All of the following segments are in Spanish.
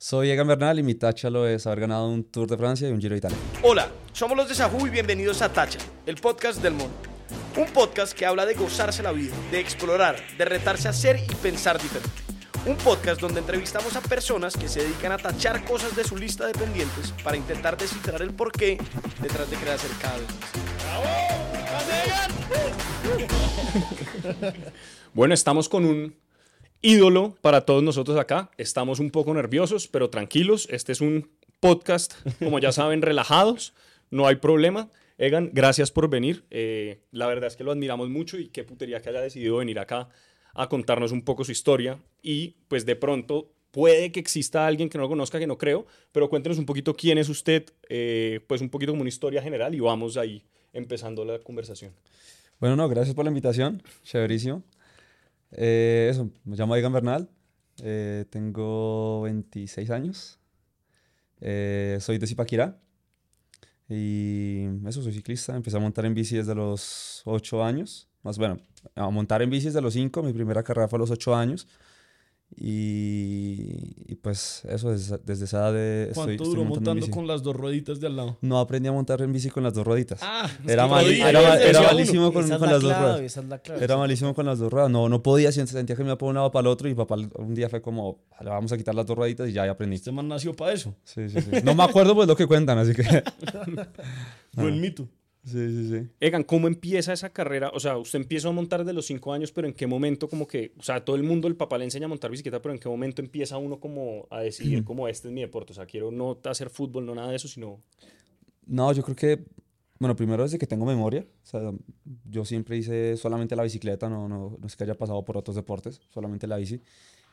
Soy Egan Bernal y mi tacha lo es haber ganado un Tour de Francia y un Giro de Italia. Hola, somos los de Sajú y bienvenidos a Tacha, el podcast del mundo. Un podcast que habla de gozarse la vida, de explorar, de retarse a ser y pensar diferente. Un podcast donde entrevistamos a personas que se dedican a tachar cosas de su lista de pendientes para intentar descifrar el porqué detrás de querer hacer cada vez más. Bueno, estamos con un ídolo para todos nosotros acá. Estamos un poco nerviosos, pero tranquilos. Este es un podcast, como ya saben, relajados. No hay problema. Egan, gracias por venir. Eh, la verdad es que lo admiramos mucho y qué putería que haya decidido venir acá a contarnos un poco su historia. Y pues de pronto puede que exista alguien que no lo conozca, que no creo, pero cuéntenos un poquito quién es usted, eh, pues un poquito como una historia general y vamos ahí empezando la conversación. Bueno, no, gracias por la invitación. Chéverísimo. Eh, eso, me llamo Egan Bernal, eh, tengo 26 años, eh, soy de Zipaquirá y eso, soy ciclista, empecé a montar en bici desde los 8 años, más bueno, a montar en bici desde los 5, mi primera carrera fue a los 8 años y, pues eso, desde, desde esa edad de... ¿Cuánto estoy, duró estoy montando montando con las dos rueditas de al lado? No aprendí a montar en bici con las dos rueditas. Ah, era, mal- era, era malísimo con, Esa es con la las dos clave, ruedas. esa es la clave. Era malísimo con las dos ruedas. No, no podía, sentía que me iba para un lado para el otro y papá un día fue como, le vamos a quitar las dos rueditas y ya, ya aprendí. Este man nació para eso. Sí, sí, sí. No me acuerdo pues lo que cuentan, así que... Buen mito. Sí, sí, sí. Egan, ¿cómo empieza esa carrera? O sea, usted empieza a montar de los cinco años, pero ¿en qué momento como que, o sea, todo el mundo, el papá le enseña a montar bicicleta, pero ¿en qué momento empieza uno como a decidir como este es mi deporte? O sea, quiero no hacer fútbol, no nada de eso, sino... No, yo creo que, bueno, primero desde que tengo memoria, o sea, yo siempre hice solamente la bicicleta, no, no, no es que haya pasado por otros deportes, solamente la bici.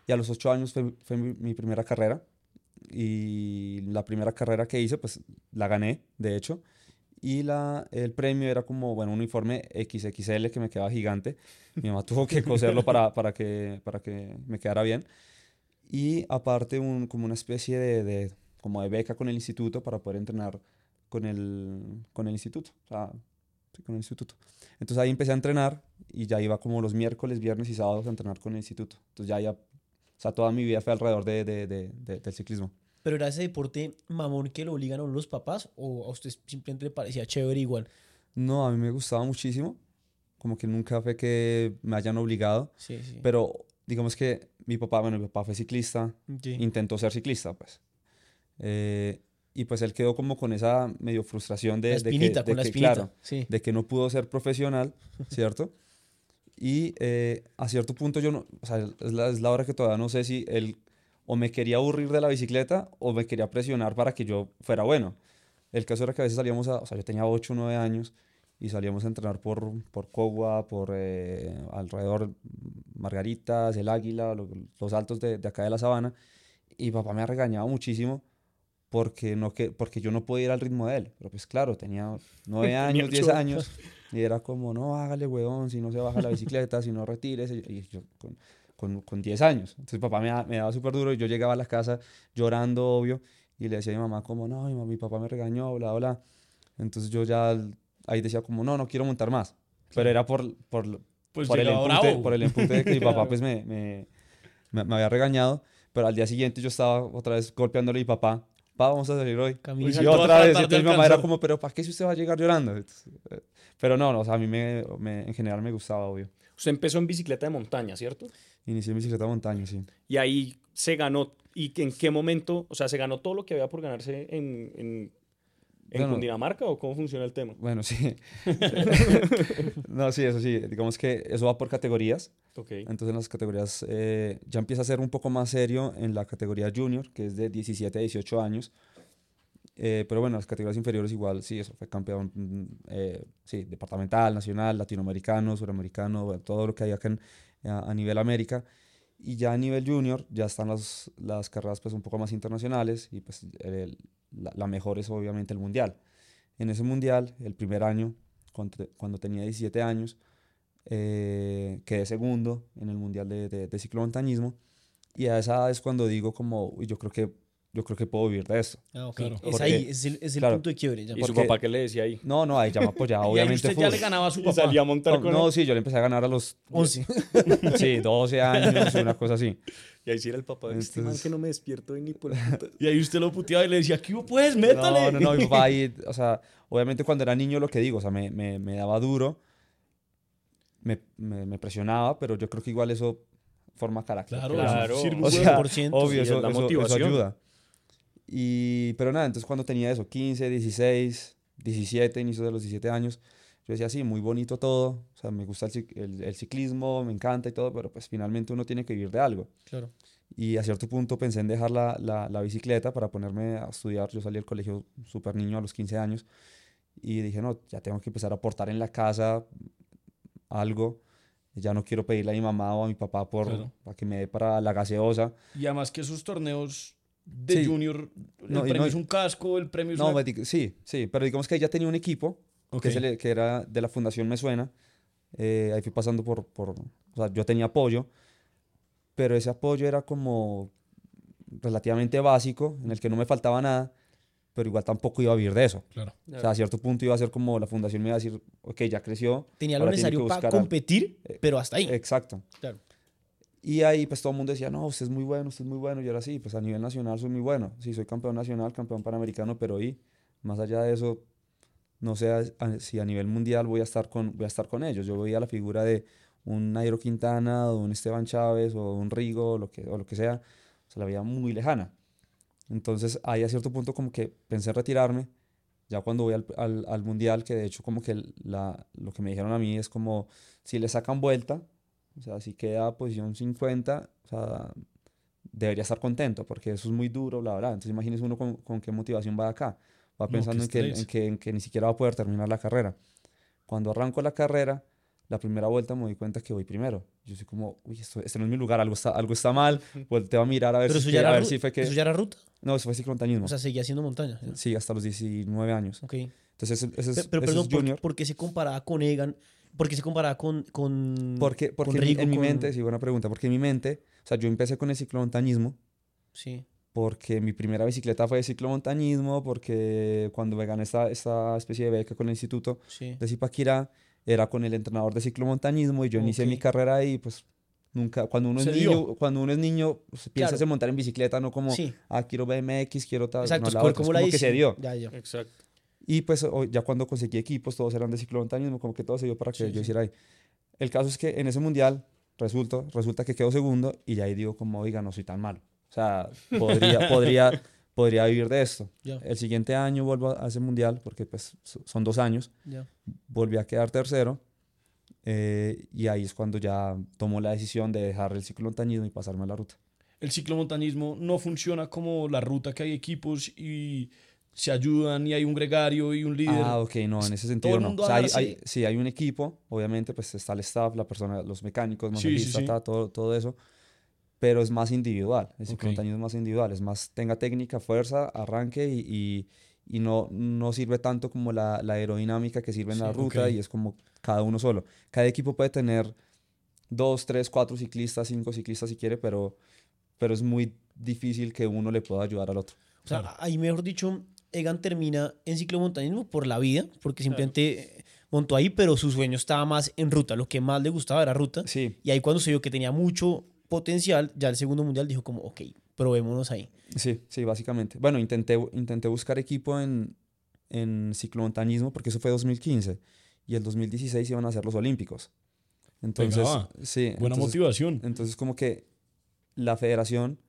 Y a los ocho años fue, fue mi, mi primera carrera y la primera carrera que hice, pues la gané, de hecho. Y la, el premio era como, bueno, un uniforme XXL que me quedaba gigante. Mi mamá tuvo que coserlo para, para, que, para que me quedara bien. Y aparte un, como una especie de, de, como de beca con el instituto para poder entrenar con el, con el instituto. O sea, sí, con el instituto. Entonces ahí empecé a entrenar y ya iba como los miércoles, viernes y sábados a entrenar con el instituto. Entonces ya, ya, o sea, toda mi vida fue alrededor de, de, de, de- del ciclismo. ¿Pero era ese deporte mamón que lo uno los papás o a usted simplemente le parecía chévere igual? No, a mí me gustaba muchísimo. Como que nunca fue que me hayan obligado. Sí, sí. Pero digamos que mi papá, bueno, mi papá fue ciclista, Sí. intentó ser ciclista, pues. Eh, y pues él quedó como con esa medio frustración de, La de que- espinita, de con la que, espinita. claro, Sí. de que no pudo ser profesional, ¿cierto? Y eh, a cierto punto yo no, o sea, es la, es la hora que todavía no sé si él o me quería aburrir de la bicicleta o me quería presionar para que yo fuera bueno. El caso era que a veces salíamos a, o sea, yo tenía 8 o 9 años y salíamos a entrenar por, por Cogua, por eh, alrededor Margaritas, El Águila, lo- los altos de, de acá de la sabana. Y papá me ha regañado muchísimo porque, no que, porque yo no podía ir al ritmo de él. Pero pues claro, tenía 9 años, 10 ocho. años. Y era como, no, hágale, huevón, si no se baja la bicicleta, si no retires. Y y yo con, con, con 10 años. Entonces papá me, me daba súper duro y yo llegaba a la casa llorando, obvio. Y le decía a mi mamá como, no, mi, mi papá me regañó, bla, bla. Entonces yo ya ahí decía como, no, no quiero montar más. Pero era por, por, Pues por, el empute, por el empute de que mi papá pues me, me, me, había regañado. Pero al día siguiente yo estaba otra vez golpeándole a mi papá. Pa, vamos a salir hoy. Y otra vez. Entonces mi mamá era como, pero ¿para qué si usted va a llegar llorando? Entonces, eh, pero no, no, o sea, a mí me, me- en general me gustaba, obvio. Usted empezó en bicicleta de montaña, ¿cierto? Inicié en bicicleta de montaña, sí. Y ahí se ganó, ¿y en qué momento? O sea, ¿se ganó todo lo que había por ganarse en, en, en Bueno. Cundinamarca o cómo funciona el tema? Bueno, sí. no, sí, eso sí. Digamos que eso va por categorías. Ok. Entonces en las categorías eh, ya empieza a ser un poco más serio en la categoría junior, que es de 17 a 18 años. Eh, pero bueno, las categorías inferiores igual, sí, eso fue campeón, mm, eh, sí, departamental, nacional, latinoamericano, suramericano, bueno, todo lo que hay acá en- a, a nivel América. Y ya a nivel junior ya están las, las carreras pues un poco más internacionales y pues el- la, la mejor es obviamente el mundial. En ese mundial, el primer año, cuando, cuando tenía 17 años, eh, quedé segundo en el mundial de, de, de ciclomontañismo y a esa edad es cuando digo como, yo creo que yo creo que puedo vivir de esto. Ah, ok. Claro. Es ahí, es el, es el claro. punto de quiebre. ya. ¿Y su Porque- papá qué le decía ahí? No, no, ahí ya me apoyaba, Y obviamente. usted ya le ganaba a su Y papá. salía a montar No, con no, sí, yo le empecé a ganar a los 11. sí, 12 años, una cosa así. Y ahí sí era el papá. Este man que no me despierto de ni por puta". Y ahí usted lo puteaba y le decía, ¿qué hubo, pues? Métale. No, no, no, mi papá ahí, o sea, obviamente cuando era niño lo que digo, o sea, me, me, me daba duro, me, me, me presionaba, pero yo creo que igual eso forma carácter. Claro. Claro. eso sirve O un sea, huevo. 100%, obvio, sí, es eso, la eso- eso motivación. ayuda. Y, pero nada, entonces cuando tenía eso, 15, 16, 17, inicio de los 17 años, yo decía, sí, muy bonito todo, o sea, me gusta el, el- el ciclismo, me encanta y todo, pero pues finalmente uno tiene que vivir de algo. Claro. Y a cierto punto pensé en dejar la, la, la bicicleta para ponerme a estudiar. Yo salí del colegio súper niño a los 15 años y dije, no, ya tengo que empezar a aportar en la casa algo. Ya no quiero pedirle a mi mamá o a mi papá por, Claro. para que me dé para la gaseosa. Y además que esos torneos de Sí. junior, el No, premio no- es un casco, el premio es No, una... me di- sí, sí, pero digamos que ya tenía un equipo Ok. que, se le- que era de la Fundación Me Suena. Eh, ahí fui pasando por, por, o sea, yo tenía apoyo, pero ese apoyo era como relativamente básico, en el que no me faltaba nada, pero igual tampoco iba a vivir de eso. Claro. O sea, a cierto punto iba a ser como la fundación me iba a decir, ok, ya creció. Tenía lo necesario para buscar algo". competir, Eh, pero hasta ahí. Exacto. Claro. Y ahí pues todo el mundo decía, no, usted es muy bueno, usted es muy bueno. Y ahora sí, pues a nivel nacional soy muy bueno. Sí, soy campeón nacional, campeón panamericano, pero y más allá de eso, no sé si a nivel mundial voy a estar con, voy a estar con ellos. Yo veía la figura de un Nairo Quintana, o un Esteban Chávez, o un Rigo, o lo que, o lo que sea, se la veía muy lejana. Entonces ahí a cierto punto como que pensé en retirarme. Ya cuando voy al, al, al mundial, que de hecho como que la, lo que me dijeron a mí es como, si le sacan vuelta, o sea, si queda posición 50, o sea, debería estar contento porque eso es muy duro, bla, bla. Entonces imagínese uno con, con qué motivación va acá. Va No, pensando qué en, que, en, que, en que ni siquiera va a poder terminar la carrera. Cuando arranco la carrera, la primera vuelta me doy cuenta que voy primero. Yo soy como, uy, esto, este no es mi lugar, algo está, algo está mal. Volteo a mirar a ver, Pero si, es que- a ver si fue que... eso ya era ruta. No, eso fue ciclomontañismo. O sea, seguía siendo montaña. ¿sí? sí, hasta los 19 años. Ok. Entonces, ese, ese es, Pe- Pero, ese es perdón, ¿por, junior. por qué se comparaba con Egan? ¿Por qué se comparaba con, con, Porque, con porque en mi- Rigo, en mi con- mente, sí, buena pregunta, porque en mi mente, o sea, yo empecé con el ciclomontañismo Sí. porque mi primera bicicleta fue de ciclomontañismo, porque cuando me gané esta, esta especie de beca con el instituto Sí. de Zipaquirá, era con el entrenador de ciclomontañismo y yo inicié mi carrera ahí, pues nunca, cuando uno Se es dio. niño, cuando uno es niño, pues, piensas Claro. en montar en bicicleta, no como, Sí. ah, quiero BMX, quiero tal, Exacto, no, la como, otra, es como la como que se dio. Ya, ya. Exacto. Y pues ya cuando conseguí equipos, todos eran de ciclomontañismo, como que todo se dio para que Sí, yo hiciera ahí. El caso es que en ese mundial resulta, resulta que quedo segundo y ya ahí digo como, oiga, no soy tan malo. O sea, podría, podría, podría vivir de esto. Ya. El siguiente año vuelvo a ese mundial, porque pues so- son dos años, ya. volví a quedar tercero eh, y ahí es cuando ya tomo la decisión de dejar el ciclomontañismo y pasarme a la ruta. El ciclomontañismo no funciona como la ruta que hay equipos y se ayudan y hay un gregario y un líder. Ah, ok, no, en ese sentido no. mundo O sea, a hay, hay- sí, hay un equipo, obviamente, pues está el staff, la persona, los mecánicos, Sí, sí, masajistas, sí. todo, todo eso, pero es más individual. El Ok. ciclomontañismo es más individual, es más tenga técnica, fuerza, arranque y, y, y no, no sirve tanto como la, la aerodinámica que sirve en la ruta ok. y es como cada uno solo. Cada equipo puede tener dos, tres, cuatro ciclistas, cinco ciclistas si quiere, pero, pero es muy difícil que uno le pueda ayudar al otro. O sea, ahí mejor dicho, Egan termina en ciclomontañismo por la vida, porque simplemente eh, montó ahí, pero su sueño estaba más en ruta. Lo que más le gustaba era ruta. Sí, Y ahí cuando se vio que tenía mucho potencial, ya el segundo mundial dijo como, ok, probémonos ahí. Sí, sí, básicamente. Bueno, intenté, intenté buscar equipo en, en ciclomontañismo porque eso fue 2015 y el 2016 iban a ser los Olímpicos. Entonces, sí, Buena entonces, motivación. entonces como que la federación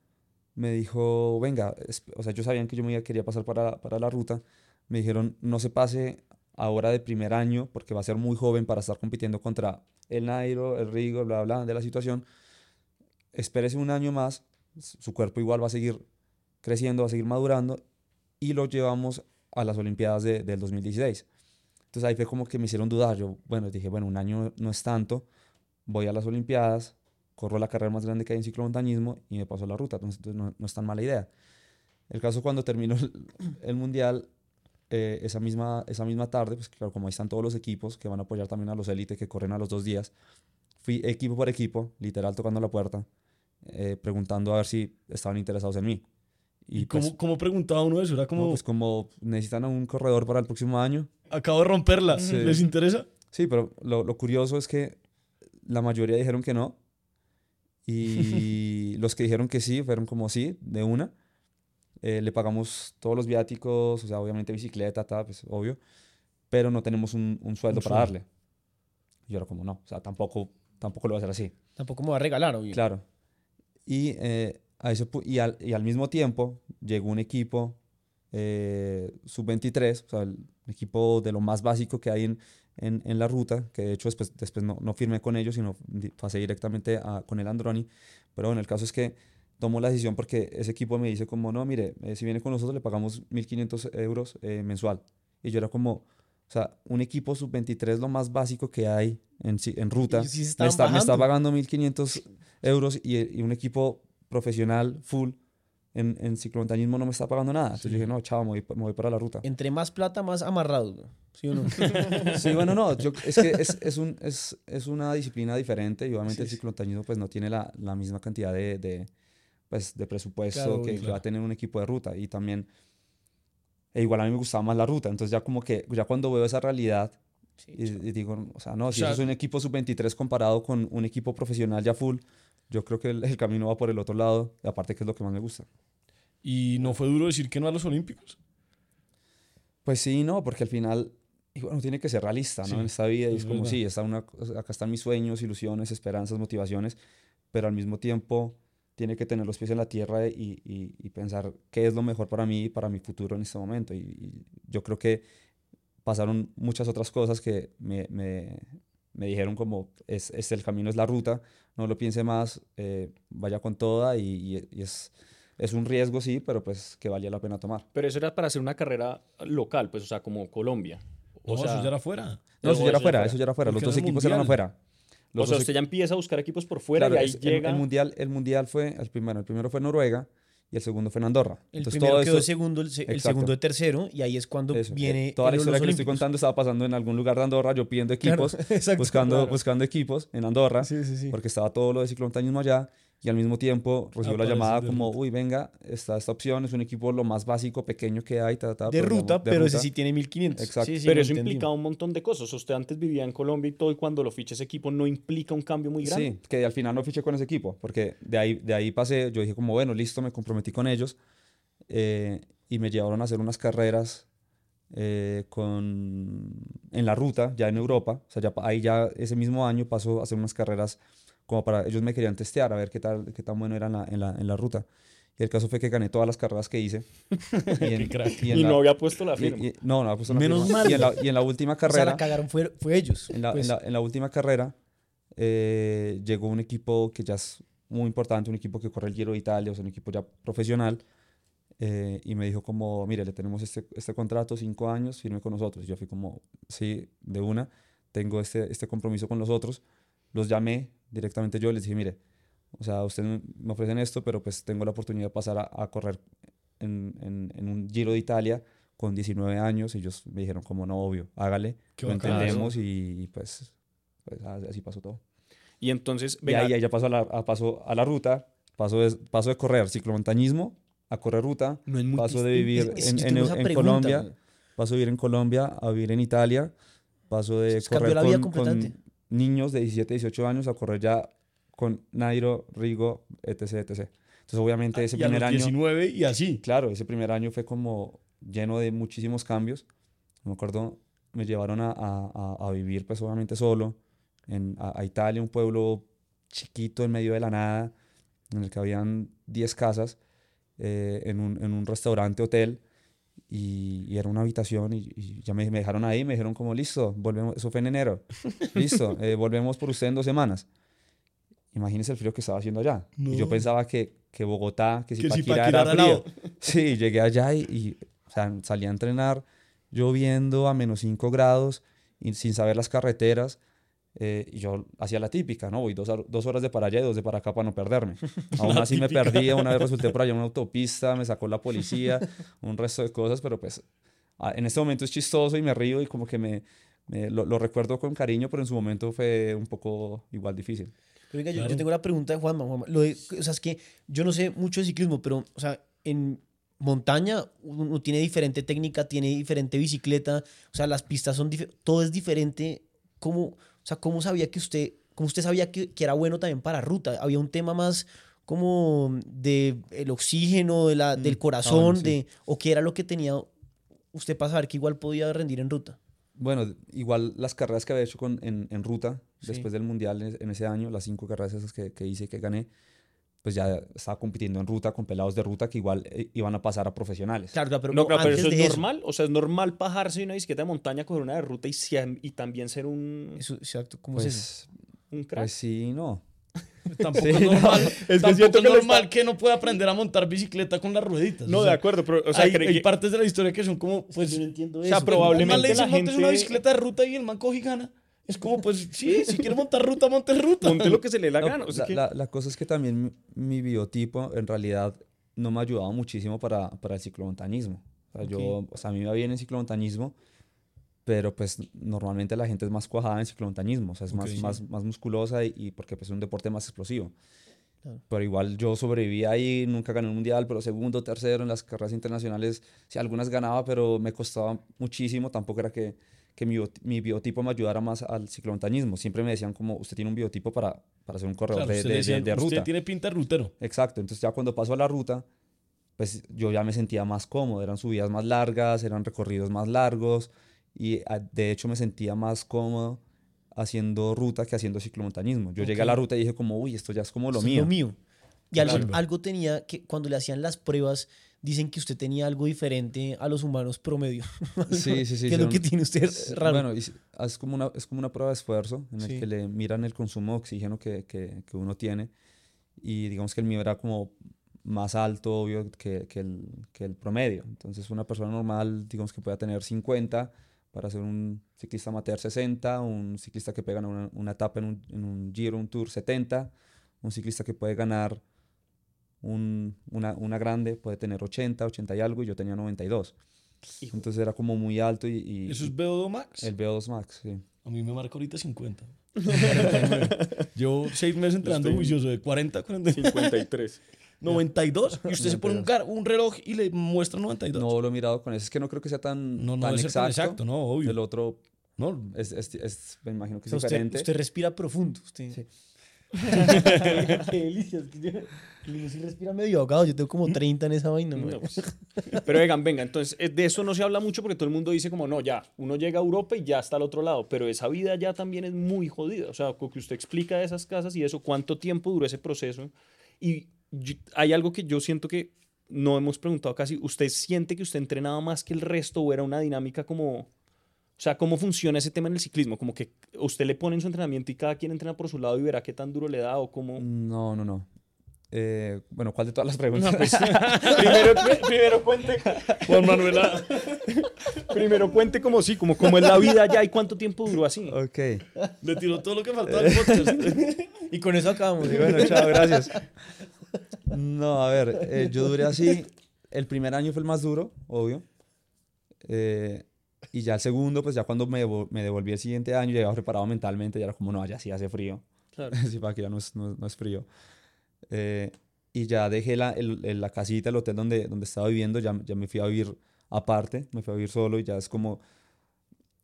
me dijo, venga, o sea, ellos sabían que yo me quería pasar para, para la ruta, me dijeron, no se pase ahora de primer año porque va a ser muy joven para estar compitiendo contra el Nairo, el Rigo, bla, bla, de la situación. Espérese un año más, su cuerpo igual va a seguir creciendo, va a seguir madurando y lo llevamos a las Olimpiadas de- del 2016. Entonces ahí fue como que me hicieron dudar. Yo, bueno, dije, bueno, un año no es tanto, voy a las Olimpiadas, corro la carrera más grande que hay en ciclomontañismo y me paso a la ruta. Entonces no, no es tan mala idea. El caso cuando terminó el, el mundial, eh, esa, misma, esa misma tarde, pues claro, como ahí están todos los equipos que van a apoyar también a los élites que corren a los dos días, fui equipo por equipo, literal tocando la puerta, eh, preguntando a ver si estaban interesados en mí. Y, ¿Y pues, cómo, cómo preguntaba uno eso? Era no, como, pues como necesitan a un corredor para el próximo año. acabo de romperla, Sí. ¿les interesa? Sí, pero lo, lo curioso es que la mayoría dijeron que no. Y los que dijeron que sí fueron como sí, de una. Eh, le pagamos todos los viáticos, o sea, obviamente bicicleta, tal, pues obvio. Pero no tenemos un, un sueldo Un para sueldo. darle. Y yo era como, no, o sea, tampoco, tampoco lo voy a hacer así. Tampoco me va a regalar, obvio. Claro. Y, eh, a pu- y, al, y al mismo tiempo llegó un equipo eh, sub-23, o sea, el equipo de lo más básico que hay en, en, en la ruta, que de hecho después, después no, no firmé con ellos, sino pasé directamente a- con el Androni. Pero bueno, el caso es que tomo la decisión porque ese equipo me dice como, no, mire, eh, si viene con nosotros le pagamos 1.500 euros eh, mensual. Y yo era como, o sea, un equipo sub-23 lo más básico que hay en, en ruta. Me, está, me está pagando 1.500 euros y, y un equipo profesional full en, en ciclomontañismo no me está pagando nada. Entonces yo dije, no, chao, me voy, me voy para la ruta. Entre más plata, más amarrado. ¿Sí o no? Sí, bueno, no, yo, es que es, es, un, es, es una disciplina diferente y obviamente el ciclomontañismo pues no tiene la, la misma cantidad de, de, pues, de presupuesto Claro, que, que claro. va a tener un equipo de ruta y también, e igual a mí me gustaba más la ruta, entonces ya como que, ya cuando veo esa realidad y, y digo, o sea, no, si sea- eso es un equipo sub-23 comparado con un equipo profesional ya full, yo creo que el, el camino va por el otro lado y aparte que es lo que más me gusta. ¿Y no fue duro decir que no a los Olímpicos? Pues sí, no, porque al final, y bueno, tiene que ser realista, ¿no? Sí, en esta vida, y es es como, verdad. sí, está una, acá están mis sueños, ilusiones, esperanzas, motivaciones, pero al mismo tiempo tiene que tener los pies en la tierra y, y- y pensar qué es lo mejor para mí y para mi futuro en este momento. Y, y yo creo que pasaron muchas otras cosas que me, me- me dijeron como, es, es el camino, es la ruta, no lo piense más, eh, vaya con toda y, y- y es, es un riesgo, sí, pero pues que valía la pena tomar. Pero eso era para hacer una carrera local, pues, o sea, como Colombia. O No, sea, eso ya era afuera. No, eso ya era fuera, fuera. eso ya era fuera. Los dos equipos eran afuera. o Los sea, dos usted ya empieza a buscar equipos por fuera Claro, y ahí es- el- llega. El, mundial, el mundial fue, el primero, el primero fue Noruega y el segundo fue en Andorra. El Entonces, primero todo quedó esto- segundo, el, se- el segundo de tercero, y ahí es cuando eso, eh, viene. toda la historia que le estoy Olímpicos. contando estaba pasando en algún lugar de Andorra, yo pidiendo Claro, equipos, exacto, buscando, claro. buscando equipos en Andorra, Sí, sí, sí. porque estaba todo lo de ciclomontañismo allá y al mismo tiempo recibo la Aparece llamada de como, ruta. uy, venga, está esta opción, es un equipo lo más básico, pequeño que hay, ta, ta, De pero ruta, digamos, de pero ese ruta. sí tiene 1500. Exacto. Sí, sí, pero eso entendí. implicaba un montón de cosas. Usted antes vivía en Colombia y todo, y cuando lo ficha ese equipo no implica un cambio muy grande. Sí, que al final no fiché con ese equipo, porque de ahí, de ahí pasé, yo dije como, bueno, listo, me comprometí con ellos eh, y me llevaron a hacer unas carreras eh, con, en la ruta, ya en Europa, o sea, ya, ahí ya ese mismo año pasó a hacer unas carreras como para, ellos me querían testear, a ver qué tal, qué tan bueno era en la, en la, en la ruta. Y el caso fue que gané todas las carreras que hice. Y, en- y en Y la- no había puesto la firma. y- no, no había puesto la Menos firma. mal. Y en la, y en la última O sea, carrera... la cagaron fue, fue ellos. En la, pues. en la- en la última carrera eh, llegó un equipo que ya es muy importante, un equipo que corre el Giro de Italia, o sea, un equipo ya profesional, eh, y me dijo como, mire, le tenemos este, este contrato, cinco años, firme con nosotros. Y yo fui como, sí, de una, tengo este, este compromiso con los otros. Los llamé directamente yo y les dije, mire, o sea, ustedes me ofrecen esto, pero pues tengo la oportunidad de pasar a, a correr en, en, en un Giro de Italia con 19 años. Y ellos me dijeron como, no, obvio, hágale, Qué lo entendemos y, y, pues, pues así pasó todo. Y entonces, Y venga, ahí, ahí ya pasó a la, a, paso a la ruta, paso de, paso de correr ciclomontañismo a correr ruta, No es muy paso de vivir es- en, Colombia, paso de vivir en Colombia a vivir en Italia, paso de Se cambió correr la vida con. Niños de 17, 18 años a correr ya con Nairo, Rigo, etc, etc. Entonces obviamente ese y a primer los año... 19 y así. Claro, ese primer año fue como lleno de muchísimos cambios. Me acuerdo, me llevaron a, a- a- a vivir pues obviamente solo en, a, a Italia, un pueblo chiquito en medio de la nada, en el que habían 10 casas, eh, en, un, en un restaurante, hotel, y, y era una habitación y, y ya me, me dejaron ahí, me dijeron como, listo, volvemos, eso fue en enero, listo, eh, volvemos por usted en dos semanas. Imagínese el frío que estaba haciendo allá. Y yo pensaba que, que Bogotá, que Que si Paquirá era frío. Sí, llegué allá y, y, o sea, salí a entrenar lloviendo a menos 5 grados y sin saber las carreteras. Eh, y yo hacía la típica, ¿no? Voy dos, dos horas de para allá y dos de para acá para no perderme. Aún así me típica. perdía, una vez resulté por allá en una autopista, me sacó la policía, un resto de cosas, pero pues ah, en este momento es chistoso y me río y como que me, me- lo, lo recuerdo con cariño, pero en su momento fue un poco igual difícil. Pero venga, yo- yo, Claro. tengo la pregunta de Juanma. Juanma. Lo de- o sea, es que yo no sé mucho de ciclismo, pero, o sea, en montaña, uno tiene diferente técnica, tiene diferente bicicleta, o sea, las pistas son dif- todo es diferente. ¿Cómo, o sea, cómo sabía que usted, cómo usted sabía que, que era bueno también para ruta? Había un tema más como de el oxígeno, de la, del corazón, bueno, sí. de, o qué era lo que tenía usted para saber que igual podía rendir en ruta. Bueno, igual las carreras que había hecho con, en, en ruta, Sí. después del Mundial en, en ese año, las cinco carreras esas que, que hice que gané, pues ya estaba compitiendo en ruta con pelados de ruta que igual eh, iban a pasar a profesionales. Claro, pero, no, claro, pero eso es de normal. O sea, es normal bajarse de una bicicleta de montaña con una de ruta y, y también ser un, Eso, exacto, ¿cómo es eso? Pues, un crack. pues sí, no. Tampoco es normal, que tampoco es que normal está- que no pueda aprender a montar bicicleta con las rueditas. no, o de sea, acuerdo, pero, o sea, hay, hay que- partes de la historia que son como, pues, yo no entiendo o sea, eso. probablemente un man le dice, la "Montes una gente- bicicleta de ruta y el man coge y gana. Es como, pues, sí, si quiere montar ruta, monte ruta. monte lo que se le dé la No, gana. o sea, la, que- la- la cosa es que también mi, mi biotipo en realidad no me ha ayudado muchísimo para, para el ciclomontañismo. O sea, yo, o sea, a mí me va bien en ciclomontañismo, pero pues normalmente la gente es más cuajada en ciclomontañismo, o sea, es Ok, más, sí. más, más musculosa y, y porque pues, es un deporte más explosivo. Claro. Pero igual yo sobreviví ahí, nunca gané un mundial, pero segundo, tercero en las carreras internacionales, sí, algunas ganaba, pero me costaba muchísimo, tampoco era que, que mi, mi biotipo me ayudara más al ciclomontañismo. Siempre me decían como, usted tiene un biotipo para, para ser un corredor Claro, de, de- de- de Usted ruta. tiene pinta de rutero. Exacto, entonces ya cuando paso a la ruta, pues yo ya me sentía más cómodo, eran subidas más largas, eran recorridos más largos y ah, de hecho me sentía más cómodo haciendo ruta que haciendo ciclomontañismo. Yo llegué a la ruta y dije como, uy, esto ya es como lo Eso es mío. Lo mío. Y algo, algo tenía que cuando le hacían las pruebas, dicen que usted tenía algo diferente a los humanos promedio. Sí, sí, sí. ¿Qué es lo que tiene usted raro? Bueno, es como, una, es como una prueba de esfuerzo en el Sí. que le miran el consumo de oxígeno que, que, que uno tiene y digamos que el mío era como más alto, obvio, que, que, el, que el promedio. Entonces una persona normal, digamos que pueda tener 50 para ser un ciclista amateur 60, un ciclista que puede ganar una, una etapa en un, en un giro, un tour 70, un ciclista que puede ganar un- una, una grande puede tener 80, 80 y algo y yo tenía 92. Hijo. Entonces era como muy alto y, y- ¿Eso es VO2 Max? el VO2 Max, sí. A mí me marca ahorita 50. 49. Llevo seis meses entrenando estoy- juicioso de 40 a 49. 53. 92. Y usted se pone un, un reloj y le muestra 92. No lo he mirado con eso. Es que no creo que sea tan, no, no tan ser tan exacto. exacto, no, obvio. El otro No, es, es- es- me imagino que O sea, es usted, diferente. usted respira profundo. Usted. Sí. Qué delicia. es que yo- Uno sí respira medio ahogado. Yo tengo como 30 en esa vaina. ¿no? Pues. Pero vengan, venga, entonces eh, de eso no se habla mucho porque todo el mundo dice como, no, ya, uno llega a Europa y ya está al otro lado, pero esa vida ya también es muy jodida. O sea, lo que usted explica de esas casas y eso, cuánto tiempo duró ese proceso. Y yo- hay algo que yo siento que no hemos preguntado casi, ¿usted siente que usted entrenaba más que el resto o era una dinámica como... O sea, ¿cómo funciona ese tema en el ciclismo? Como que usted le pone en su entrenamiento y cada quien entrena por su lado y verá qué tan duro le da o cómo... No, no, no. Eh, bueno, ¿cuál de todas las preguntas? pues, primero, primero cuente, Juan Manuela. primero cuente como sí, como cómo es la vida allá y cuánto tiempo duró así. ok. le tiró todo lo que faltaba al podcast. Y con eso acabamos. Y bueno, chao, gracias. No, a ver, eh, yo duré así. El primer año fue el más duro, obvio. Eh, y ya el segundo, pues ya cuando me, me devolví el siguiente año, ya iba preparado mentalmente, ya era como, no, allá sí hace frío. Claro. sí, para que ya no es, no, no es frío. Eh, y ya dejé la, el- el- la casita, el hotel donde, donde estaba viviendo, ya, ya me fui a vivir aparte, me fui a vivir solo y ya es como,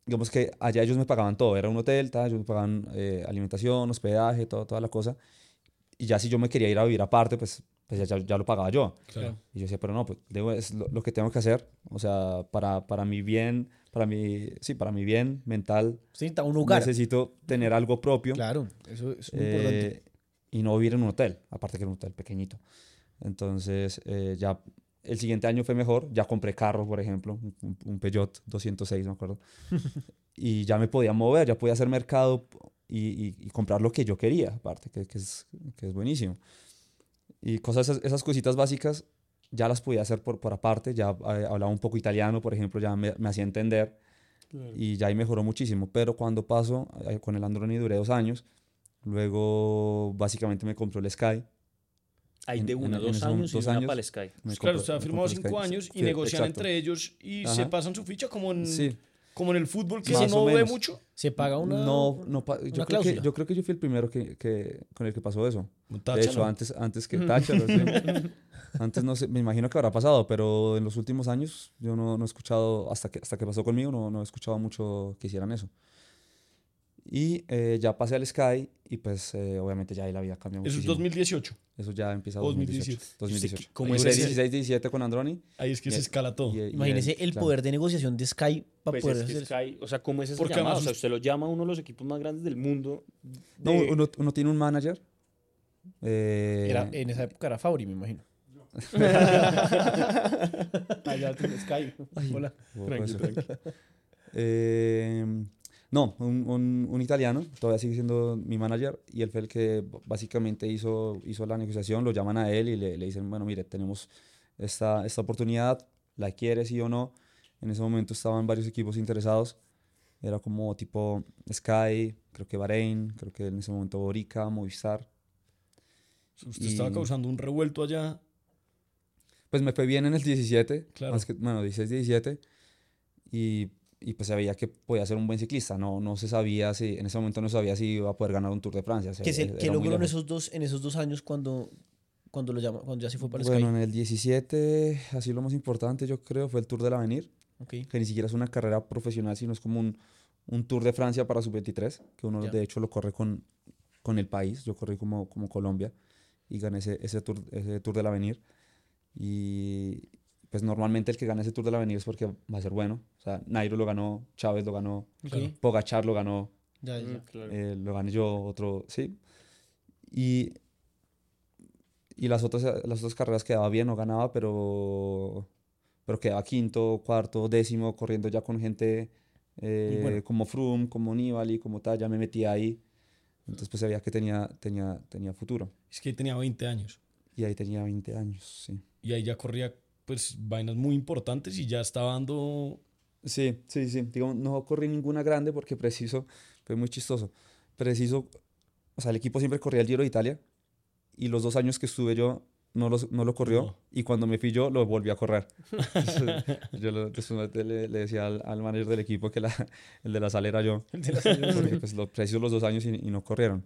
digamos que allá ellos me pagaban todo, era un hotel, tal, ellos me pagaban eh, alimentación, hospedaje, todo, toda la cosa. Y ya si yo me quería ir a vivir aparte, pues, pues ya, ya, ya lo pagaba yo. Claro. Y yo decía, pero no, pues debo- es lo, lo que tengo que hacer, o sea, para, para mi bien, para mi, sí, para mi bien mental, necesita un hogar. necesito tener algo propio. Claro, eso es muy importante. Eh, y no vivir en un hotel, aparte que era un hotel pequeñito. Entonces, eh, ya el siguiente año fue mejor, ya compré carro, por ejemplo, un, un Peugeot 206, me acuerdo. y ya me podía mover, ya podía hacer mercado y, y- y comprar lo que yo quería, aparte, que, que es, que es buenísimo. Y cosas, esas, esas cositas básicas ya las podía hacer por, por aparte, ya eh, hablaba un poco italiano, por ejemplo, ya me, me hacía entender y ya ahí mejoró muchísimo. Pero cuando paso eh, con el Androni duré dos años, luego básicamente me compró el Sky. Hay En- de una, en- en dos esos años y dos una años. para el Sky. Pues claro, compró- usted ha me firmado compró el cinco Sky. años y Sí, negocian exacto. entre ellos y se Ajá. pasan su ficha como en, Sí. Como en el fútbol, que si no ve mucho. Se paga una. no, no, pa- yo, una creo que, yo creo que yo fui el primero que, que- con el que pasó eso. de hecho, antes, antes que Táchalo, sí. Antes no sé, me imagino que habrá pasado, pero en los últimos años yo no, no he escuchado, hasta que, hasta que pasó conmigo, no, no he escuchado mucho que hicieran eso. Y eh, ya pasé al Sky y pues eh, obviamente ya ahí la vida cambió Eso es muchísimo. 2018. Eso ya empieza 2018. 2018. 2018. ¿Cómo Ahí es duré ese? 16, 17 con Androni. Ahí es que Y- se escala todo. y- y Imagínese él, el claro. poder de negociación de Sky para Pues poder es que hacer Sky, o sea, ¿cómo es ese Porque llamado? O además sea, usted lo llama a uno de los equipos más grandes del mundo. No, de- uno, uno tiene un manager. eh, Era, en esa época era Fabri, me imagino. Allá tiene Sky. Hola. o- Tranqui, tranqui. Eh, no, un, un- un italiano, todavía sigue siendo mi manager, y él fue el que básicamente hizo, hizo la negociación, lo llaman a él y le, le dicen, bueno, mire, tenemos esta, esta oportunidad, ¿la quiere sí o no? En ese momento estaban varios equipos interesados, era como tipo Sky, creo que Bahrein, creo que en ese momento Borica, Movistar. Usted estaba y- causando un revuelto allá. Pues me fue bien en el 17, Claro. más que, bueno, 16-17, y, y pues se veía que podía ser un buen ciclista, no, no se sabía si, en ese momento no sabía si iba a poder ganar un Tour de Francia. ¿Qué, se, logró en esos, dos, en esos dos años cuando, cuando, lo llama, cuando ya se fue para el Bueno, Sky? en el 17, así lo más importante yo creo fue el Tour del Avenir, Ok. que ni siquiera es una carrera profesional, sino es como un, un Tour de Francia para sub-23, que uno Ya. de hecho lo corre con, con el país, yo corrí como, como Colombia y gané ese, ese, tour, ese Tour del Avenir. Y pues normalmente el que gana ese Tour del Avenir es porque va a ser bueno. O sea, Nairo lo ganó, Chávez lo ganó, Ok. Pogachar lo ganó, Ya, ya. Mm, claro. eh, lo gané yo, otro, sí. Y, y las otras, las otras carreras quedaba bien, no ganaba, pero, pero quedaba quinto, cuarto, décimo, corriendo ya con gente eh, bueno. como Froome, como Nibali, como tal, ya me metía ahí. Entonces pues sabía que tenía, tenía, tenía futuro. Es que tenía 20 años. Y ahí tenía 20 años, sí. Y ahí ya corría pues vainas muy importantes y ya estaba dando... Sí, sí, sí. Digo, no corrí ninguna grande porque preciso, fue muy chistoso. Preciso, o sea, el equipo siempre corría el Giro de Italia y los dos años que estuve yo no, los- no lo corrió No. y cuando me fui yo lo volví a correr. Entonces, yo lo- después le, le decía al, al manager del equipo que la, el de la sala era yo, porque pues lo, preciso los dos años y, y no corrieron.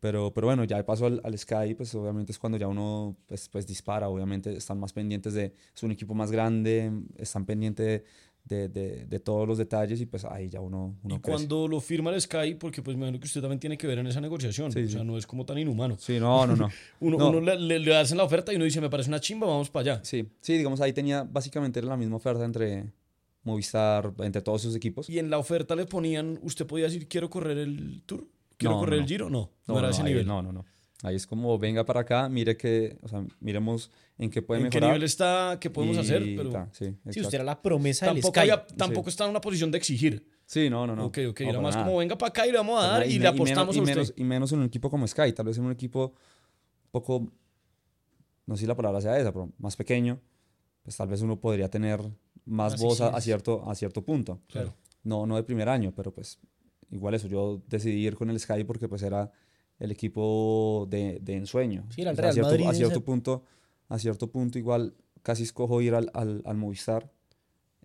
Pero, pero bueno, ya de paso al, al Sky, pues obviamente es cuando ya uno pues, pues dispara, obviamente están más pendientes de, es un equipo más grande, están pendientes de, de, de todos los detalles y pues ahí ya uno, uno y crece. cuando lo firma el Sky, porque pues me imagino que usted también tiene que ver en esa negociación. Sí, o sea, sí. no es como tan inhumano. Sí, no, no, no. Uno, No. uno le, le- le hacen la oferta y uno dice, me parece una chimba, vamos para allá. Sí, sí, digamos ahí tenía básicamente la misma oferta entre Movistar, entre todos sus equipos. Y en la oferta le ponían, usted podía decir, quiero correr el Tour, quiero No, correr no, el Giro. No, no, No, era no, ese ahí- nivel. no, no, no. Ahí es como, venga para acá, mire que, o sea, miremos en qué puede ¿En qué mejorar. nivel está? ¿Qué podemos hacer? y Pero ta, sí, Sí, exacto. usted era la promesa del tampoco, Sky. había- tampoco está en una posición de exigir. Sí, no, no, no. ok, ok. Era más nada. como, venga para acá y le vamos a dar y, me- le menos- apostamos y a usted. menos, y menos en un equipo como Sky, tal vez en un equipo poco, no sé si la palabra sea esa, pero más pequeño, pues tal vez uno podría tener más, Más voz a, a cierto, a cierto punto. Claro. No, no de primer año, pero pues igual eso, yo decidí ir con el Sky porque pues era el equipo de, de ensueño. Sí, era el O sea, Real a cierto, Madrid a cierto ese- punto, a cierto punto igual casi escojo ir al, al, al Movistar,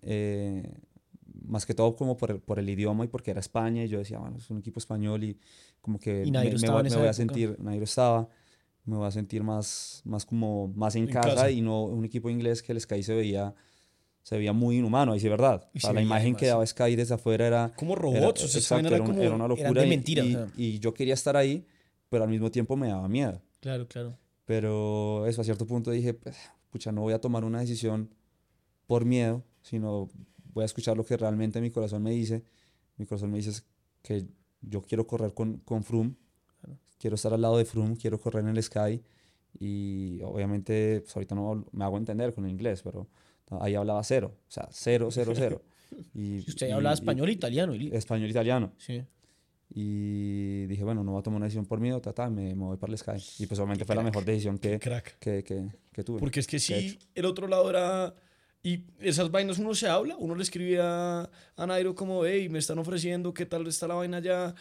eh, más que todo como por el, por el idioma y porque era España y yo decía, bueno, es un equipo español y como que Y me, me voy, me voy a sentir, Nairo estaba, me voy a sentir más, más como, más en, En casa, casa. y no un equipo inglés que el Sky se veía, se veía muy inhumano, ahí sí verdad. O se sea, la imagen que daba Sky desde afuera era... Como era- robots, o sea, exacto, era como... era una eran locura de y- mentira, y, o sea. y yo quería estar ahí, pero al mismo tiempo me daba miedo. Claro, claro. Pero eso, a cierto punto dije, pues, pucha, no voy a tomar una decisión por miedo, sino voy a escuchar lo que realmente mi corazón me dice. Mi corazón me dice que yo quiero correr con, con Froome, quiero estar al lado de Froome, quiero correr en el Sky. Y obviamente, pues, ahorita no me hago entender con el inglés, pero ahí hablaba cero, o sea, cero, cero, cero. Y, usted y- hablaba español italiano. y- español italiano. Sí. Y dije, bueno, no voy a tomar una decisión por miedo, ta, ta, me, me voy para el Sky. Y pues obviamente fue la mejor decisión que, Crack. que, que, que tuve. Porque es que sí, el otro lado era... Y esas vainas uno se habla, uno le escribía a, Nairo como, hey, me están ofreciendo, ¿qué tal está la vaina allá?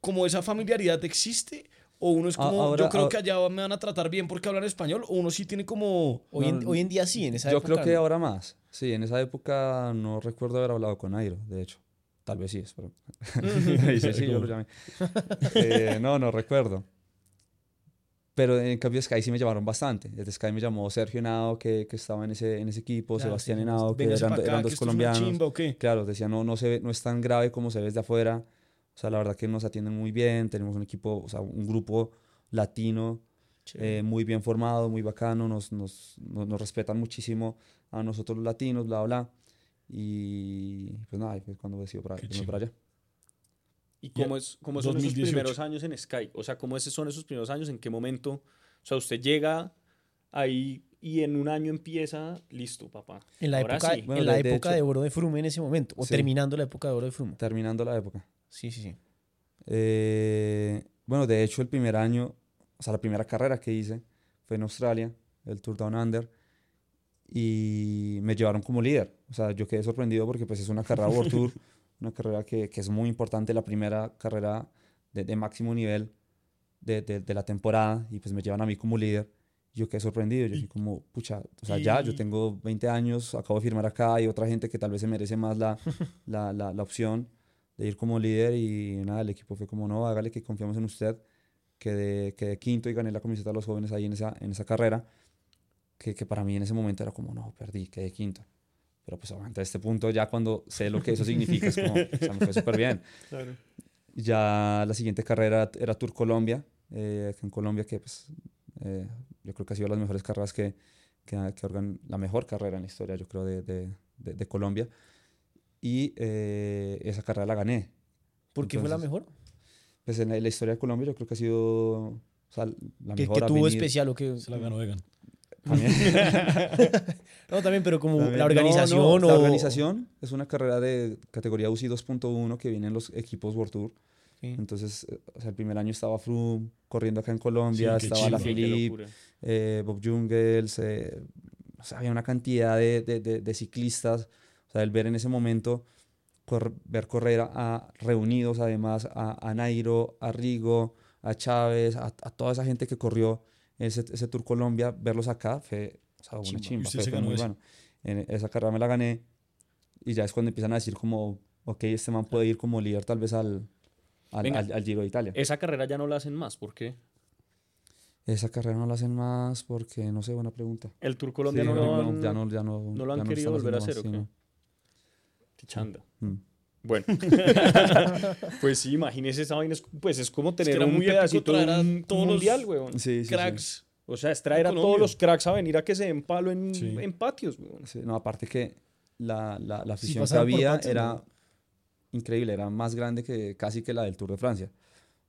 Como esa familiaridad existe, o uno es como, ahora- yo creo ahora- que allá me van a tratar bien porque hablan español, o uno sí tiene como... Hoy, en, No, hoy en día sí, en esa Yo época. creo que no. ahora más. Sí, en esa época no recuerdo haber hablado con Nairo, de hecho. Tal vez sí, espero. Dice, sí, yo lo llamé. Eh, no, no recuerdo. Pero en cambio Sky sí me llamaron bastante. Desde Sky me llamó Sergio Henao, que, que estaba en ese, en ese equipo, Claro, Sebastián sí, Henao, que eran, acá, eran que dos es una colombianos. chimba, ¿o qué? Claro, decía, no, no, se ve- no es tan grave como se ve desde afuera. O sea, la verdad que nos atienden muy bien. Tenemos un equipo, o sea, un grupo latino eh, muy bien formado, muy bacano. Nos, nos, nos, nos respetan muchísimo a nosotros los latinos, bla, bla. Y pues nada, pues cuando decido para, para allá. ¿Y cómo, es, cómo son esos 2018. primeros años en Sky? O sea, ¿cómo son esos primeros años? ¿En qué momento? O sea, usted llega ahí y en un año empieza, listo, papá. En la Ahora época, sí. Bueno, en la de- de época hecho- de oro de Frume en ese momento. O Sí. terminando la época de oro de Frume. Terminando la época. Sí, sí, sí. Eh, bueno, de hecho, el primer año, o sea, la primera carrera que hice fue en Australia, el Tour Down Under, y me llevaron como líder. O sea, yo quedé sorprendido porque pues es una carrera World Tour, una carrera que, que es muy importante, la primera carrera de, de máximo nivel de, de, de la temporada, y pues me llevan a mí como líder. Yo quedé sorprendido, yo dije como, pucha, o sea, ya, yo tengo 20 años, acabo de firmar acá, hay otra gente que tal vez se merece más la, la, la, la opción de ir como líder y nada, el equipo fue como, no, hágale que confiamos en usted, quedé, quedé quinto y gané la camiseta de los jóvenes ahí en esa, en esa carrera, que, que para mí en ese momento era como, no, perdí, quedé quinto. Pero pues obviamente a este punto ya cuando sé lo que eso significa es como, o sea, me fue súper bien. Ya la siguiente carrera era Tour Colombia, eh, que en Colombia que pues eh, yo creo que ha sido las mejores carreras que, que, que organ- la mejor carrera en la historia yo creo de, de, de- de Colombia y eh, esa carrera la gané. ¿Por qué fue la Entonces, mejor? Pues en la, en la historia de Colombia yo creo que ha sido o sea, la ¿Qué, mejor. qué tuvo especial o qué? Se la ganó Egan. también- No, también, pero como también- la no, no, organización o... La organización es una carrera de categoría UCI 2.1 que vienen los equipos World Tour. Sí. Entonces, eh, o sea, el primer año estaba Froome corriendo acá en Colombia, Sí, estaba la Philippe, eh, Bob Jungels, eh, o sea, había una cantidad de, de- de- de ciclistas, o sea, el ver en ese momento, cor- ver correr a, a reunidos además a, a Nairo, a Rigo, a Chávez, a, a toda esa gente que corrió ese, ese Tour Colombia, verlos acá fue, o sea, una Chimba. ¿Y chimba, usted fue, se fue ganó muy bueno. En esa carrera me la gané y ya es cuando empiezan a decir como, ok, este man puede ir como líder tal vez al, al, Venga. al- al Giro de Italia. Esa carrera ya no la hacen más, ¿por qué? Esa carrera no la hacen más porque, no sé, buena pregunta. El Tour Sí, Colombia no, lo han... ya no, ya no, no lo han querido volver a hacer, más, ¿o sí, qué? Qué chanda. no. Mm. Bueno, pues sí, imagínese esa vaina, es- pues es como tener era un muy pedacito de un todos los mundial, weón. Sí, sí, sí. Cracks. O sea, es traer a Colombia. todos los cracks a venir a que se den palo en, Sí. en patios, weón. Sí, no, aparte que la, la, la Sí, afición que había patios, era ¿no? increíble, era más grande que casi que la del Tour de Francia.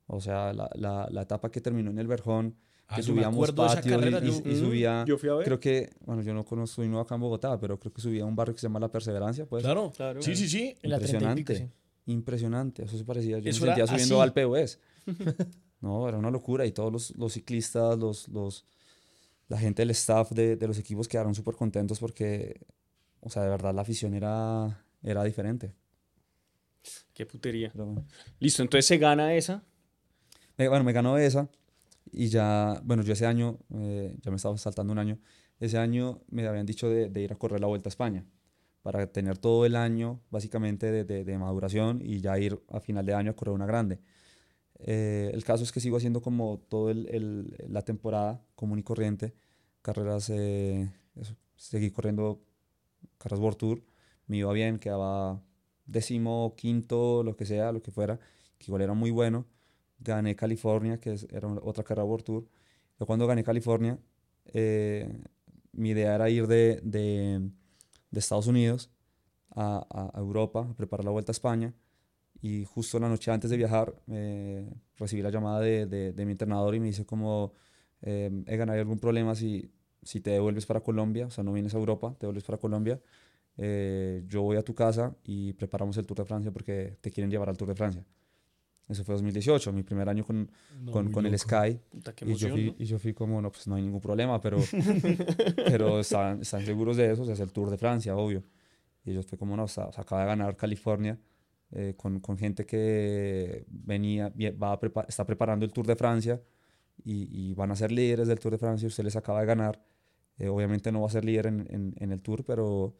O sea, la, la, la etapa que terminó en el Verjón, Ah, que subíamos y- carrera, y, yo- y subía, Yo fui a ver. creo que, bueno, yo no conozco, no acá en Bogotá, pero creo que subía a un barrio que se llama La Perseverancia, pues. Claro. Claro. Sí, sí, sí. En la 30 y pico, Impresionante. sí. Impresionante, eso se parecía. Yo Eso me sentía subiendo así. al POS. no, era una locura. Y todos los, los ciclistas, los, los, la gente del staff de, de los equipos quedaron súper contentos porque, o sea, de verdad la afición era, era diferente. Qué putería. Pero bueno. Listo, entonces se gana esa. Me- bueno, me ganó esa y ya, bueno, yo ese año, eh, ya me estaba saltando un año, ese año me habían dicho de, ir a correr la Vuelta a España para tener todo el año básicamente de, maduración y ya ir a final de año a correr una grande. Eh, el caso es que sigo haciendo como todo el, el- la temporada común y corriente, carreras, eh, eso, seguí corriendo carreras World Tour, me iba bien, quedaba décimo, quinto, lo que sea, lo que fuera, que igual era muy bueno gané California, que es- era otra carrera World Tour. Yo cuando gané California, eh, mi idea era ir de, de, de Estados Unidos a- a Europa, a preparar la vuelta a España. Y justo la noche antes de viajar, eh, recibí la llamada de, de- de mi entrenador y me dice como, eh, Egan, ¿hay algún problema si, si te devuelves para Colombia? O sea, no vienes a Europa, te devuelves para Colombia. Eh, yo voy a tu casa y preparamos el Tour de Francia porque te quieren llevar al Tour de Francia. Eso fue 2018, mi primer año con, No, con, con el. Sky. Puta, qué Y yo, emoción, fui, ¿no? y yo fui como, no, pues no hay ningún problema, pero, pero están, están seguros de eso, o sea, es el Tour de Francia, obvio. Y ellos fue como, no, o sea, se acaba de ganar California eh, con, con gente que venía, va a prepa- está preparando el Tour de Francia y, y van a ser líderes del Tour de Francia, usted les acaba de ganar. Eh, obviamente no va a ser líder en, en, en el Tour, pero,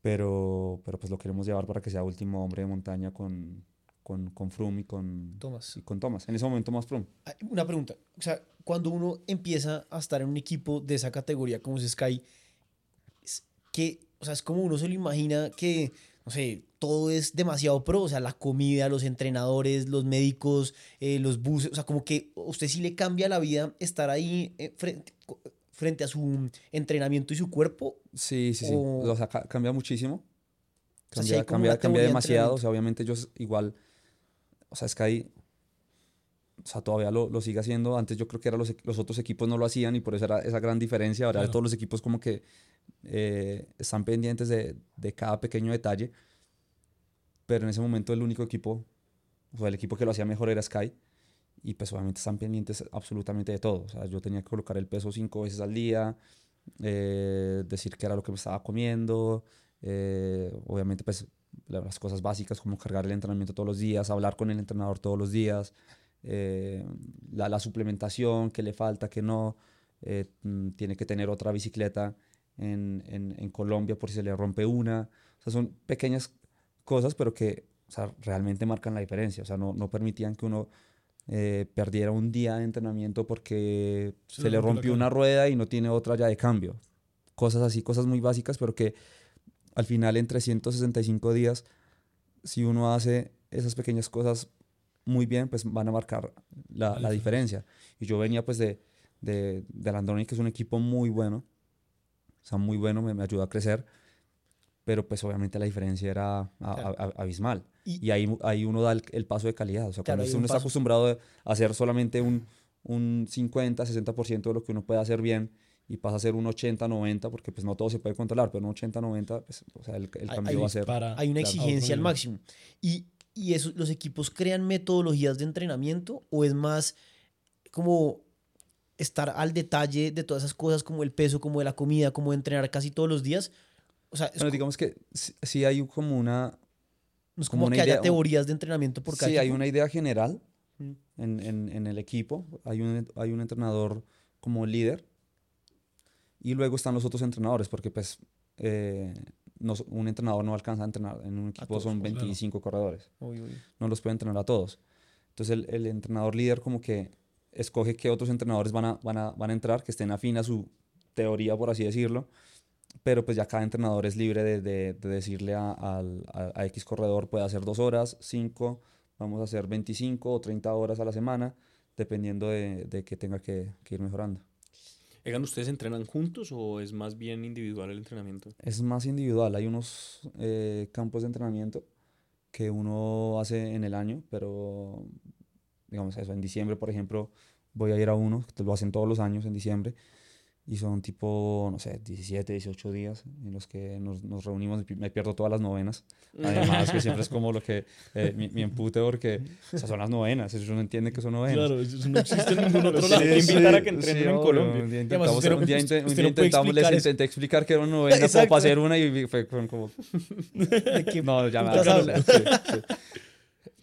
pero, pero pues lo queremos llevar para que sea último hombre de montaña con, con, con Froome y con Thomas. y con Thomas. En ese momento más Froome. Ah, Una pregunta. O sea, cuando uno empieza a estar en un equipo de esa categoría como es Sky, es que, o sea, es como uno se lo imagina que, no sé, todo es demasiado pro. O sea, la comida, los entrenadores, los médicos, eh, los buses. O sea, como que a usted sí le cambia la vida estar ahí eh, frente, frente a su entrenamiento y su cuerpo. Sí, sí, sí. O- O sea, ca- cambia muchísimo. sea, Cambia, hay como cambia, una cambia teoría de demasiado. O sea, obviamente ellos igual, o sea, Sky, o sea, todavía lo, lo sigue haciendo. Antes yo creo que era los, los otros equipos no lo hacían y por eso era esa gran diferencia. Ahora Claro. todos los equipos como que eh, están pendientes de, de cada pequeño detalle. Pero en ese momento el único equipo, o sea, el equipo que lo hacía mejor era Sky. Y pues obviamente están pendientes absolutamente de todo. O sea, yo tenía que colocar el peso cinco veces al día, eh, decir qué era lo que me estaba comiendo, eh, obviamente pues las cosas básicas como cargar el entrenamiento todos los días, hablar con el entrenador todos los días, eh, la, la suplementación, qué le falta, qué no, eh, mm, tiene que tener otra bicicleta en, en, en Colombia por si se le rompe una. O sea, son pequeñas cosas, pero que o sea, realmente marcan la diferencia. O sea, no, no permitían que uno eh, perdiera un día de entrenamiento porque Se se, le rompió una rueda y no tiene otra ya de cambio. Cosas así, cosas muy básicas, pero que al final en 365 días, si uno hace esas pequeñas cosas muy bien, pues van a marcar la, La la diferencia. Y yo venía pues de, de, Androni, que es un equipo muy bueno, o sea, muy bueno, me, me ayudó a crecer, pero pues obviamente la diferencia era a- a- Claro. a- abismal. Y- Y, ahí, ahí uno da el, el paso de calidad. O sea, Claro, cuando uno un está acostumbrado a hacer solamente un, un 50, 60% de lo que uno puede hacer bien y pasa a ser un 80, 90, porque pues no todo se puede controlar, pero un 80, 90, pues, o sea, el, el cambio hay va a ser... Para, Hay una exigencia al máximo. Y, y eso, los equipos crean metodologías de entrenamiento o es más como estar al detalle de todas esas cosas como el peso, como de la comida, como de entrenar casi todos los días. O sea, Bueno, digamos que sí, sí hay como una... no es como como una que haya idea- teorías de entrenamiento por cada Sí, hay una idea general Mm. en, en- en el equipo. Hay un, hay un entrenador como líder. Y luego están los otros entrenadores, porque pues eh, no un entrenador no alcanza a entrenar. En un equipo todos, son claro. 25 corredores. Uy, uy. No los puede entrenar a todos. Entonces el, el entrenador líder como que escoge qué otros entrenadores van a, van, a, van a entrar, que estén afín a su teoría, por así decirlo. Pero pues ya cada entrenador es libre de, de- de decirle a, a- a X corredor, puede hacer dos horas, cinco, vamos a hacer 25 o 30 horas a la semana, dependiendo de, de que tenga que, que ir mejorando. Egan, ¿ustedes entrenan juntos o es más bien individual el entrenamiento? Es más individual, hay unos eh, campos de entrenamiento que uno hace en el año, pero digamos eso, en diciembre, por ejemplo, voy a ir a uno, lo hacen todos los años en diciembre, y son tipo, no sé, 17, 18 días en los que nos, nos reunimos, me pierdo todas las novenas, además que siempre es como lo que eh, mi, mi empute porque o sea, son las novenas, eso no entiende que son novenas. Claro, eso no existe en ningún otro Sí, lado. hay que invitar a que entrenen en obvio, Colombia. Un día además intentamos, no- un día, usted- un día no intentamos, les intenté explicar que era una novena como Exacto. para hacer una y fue como... ¿De qué No, ya me sí, sí.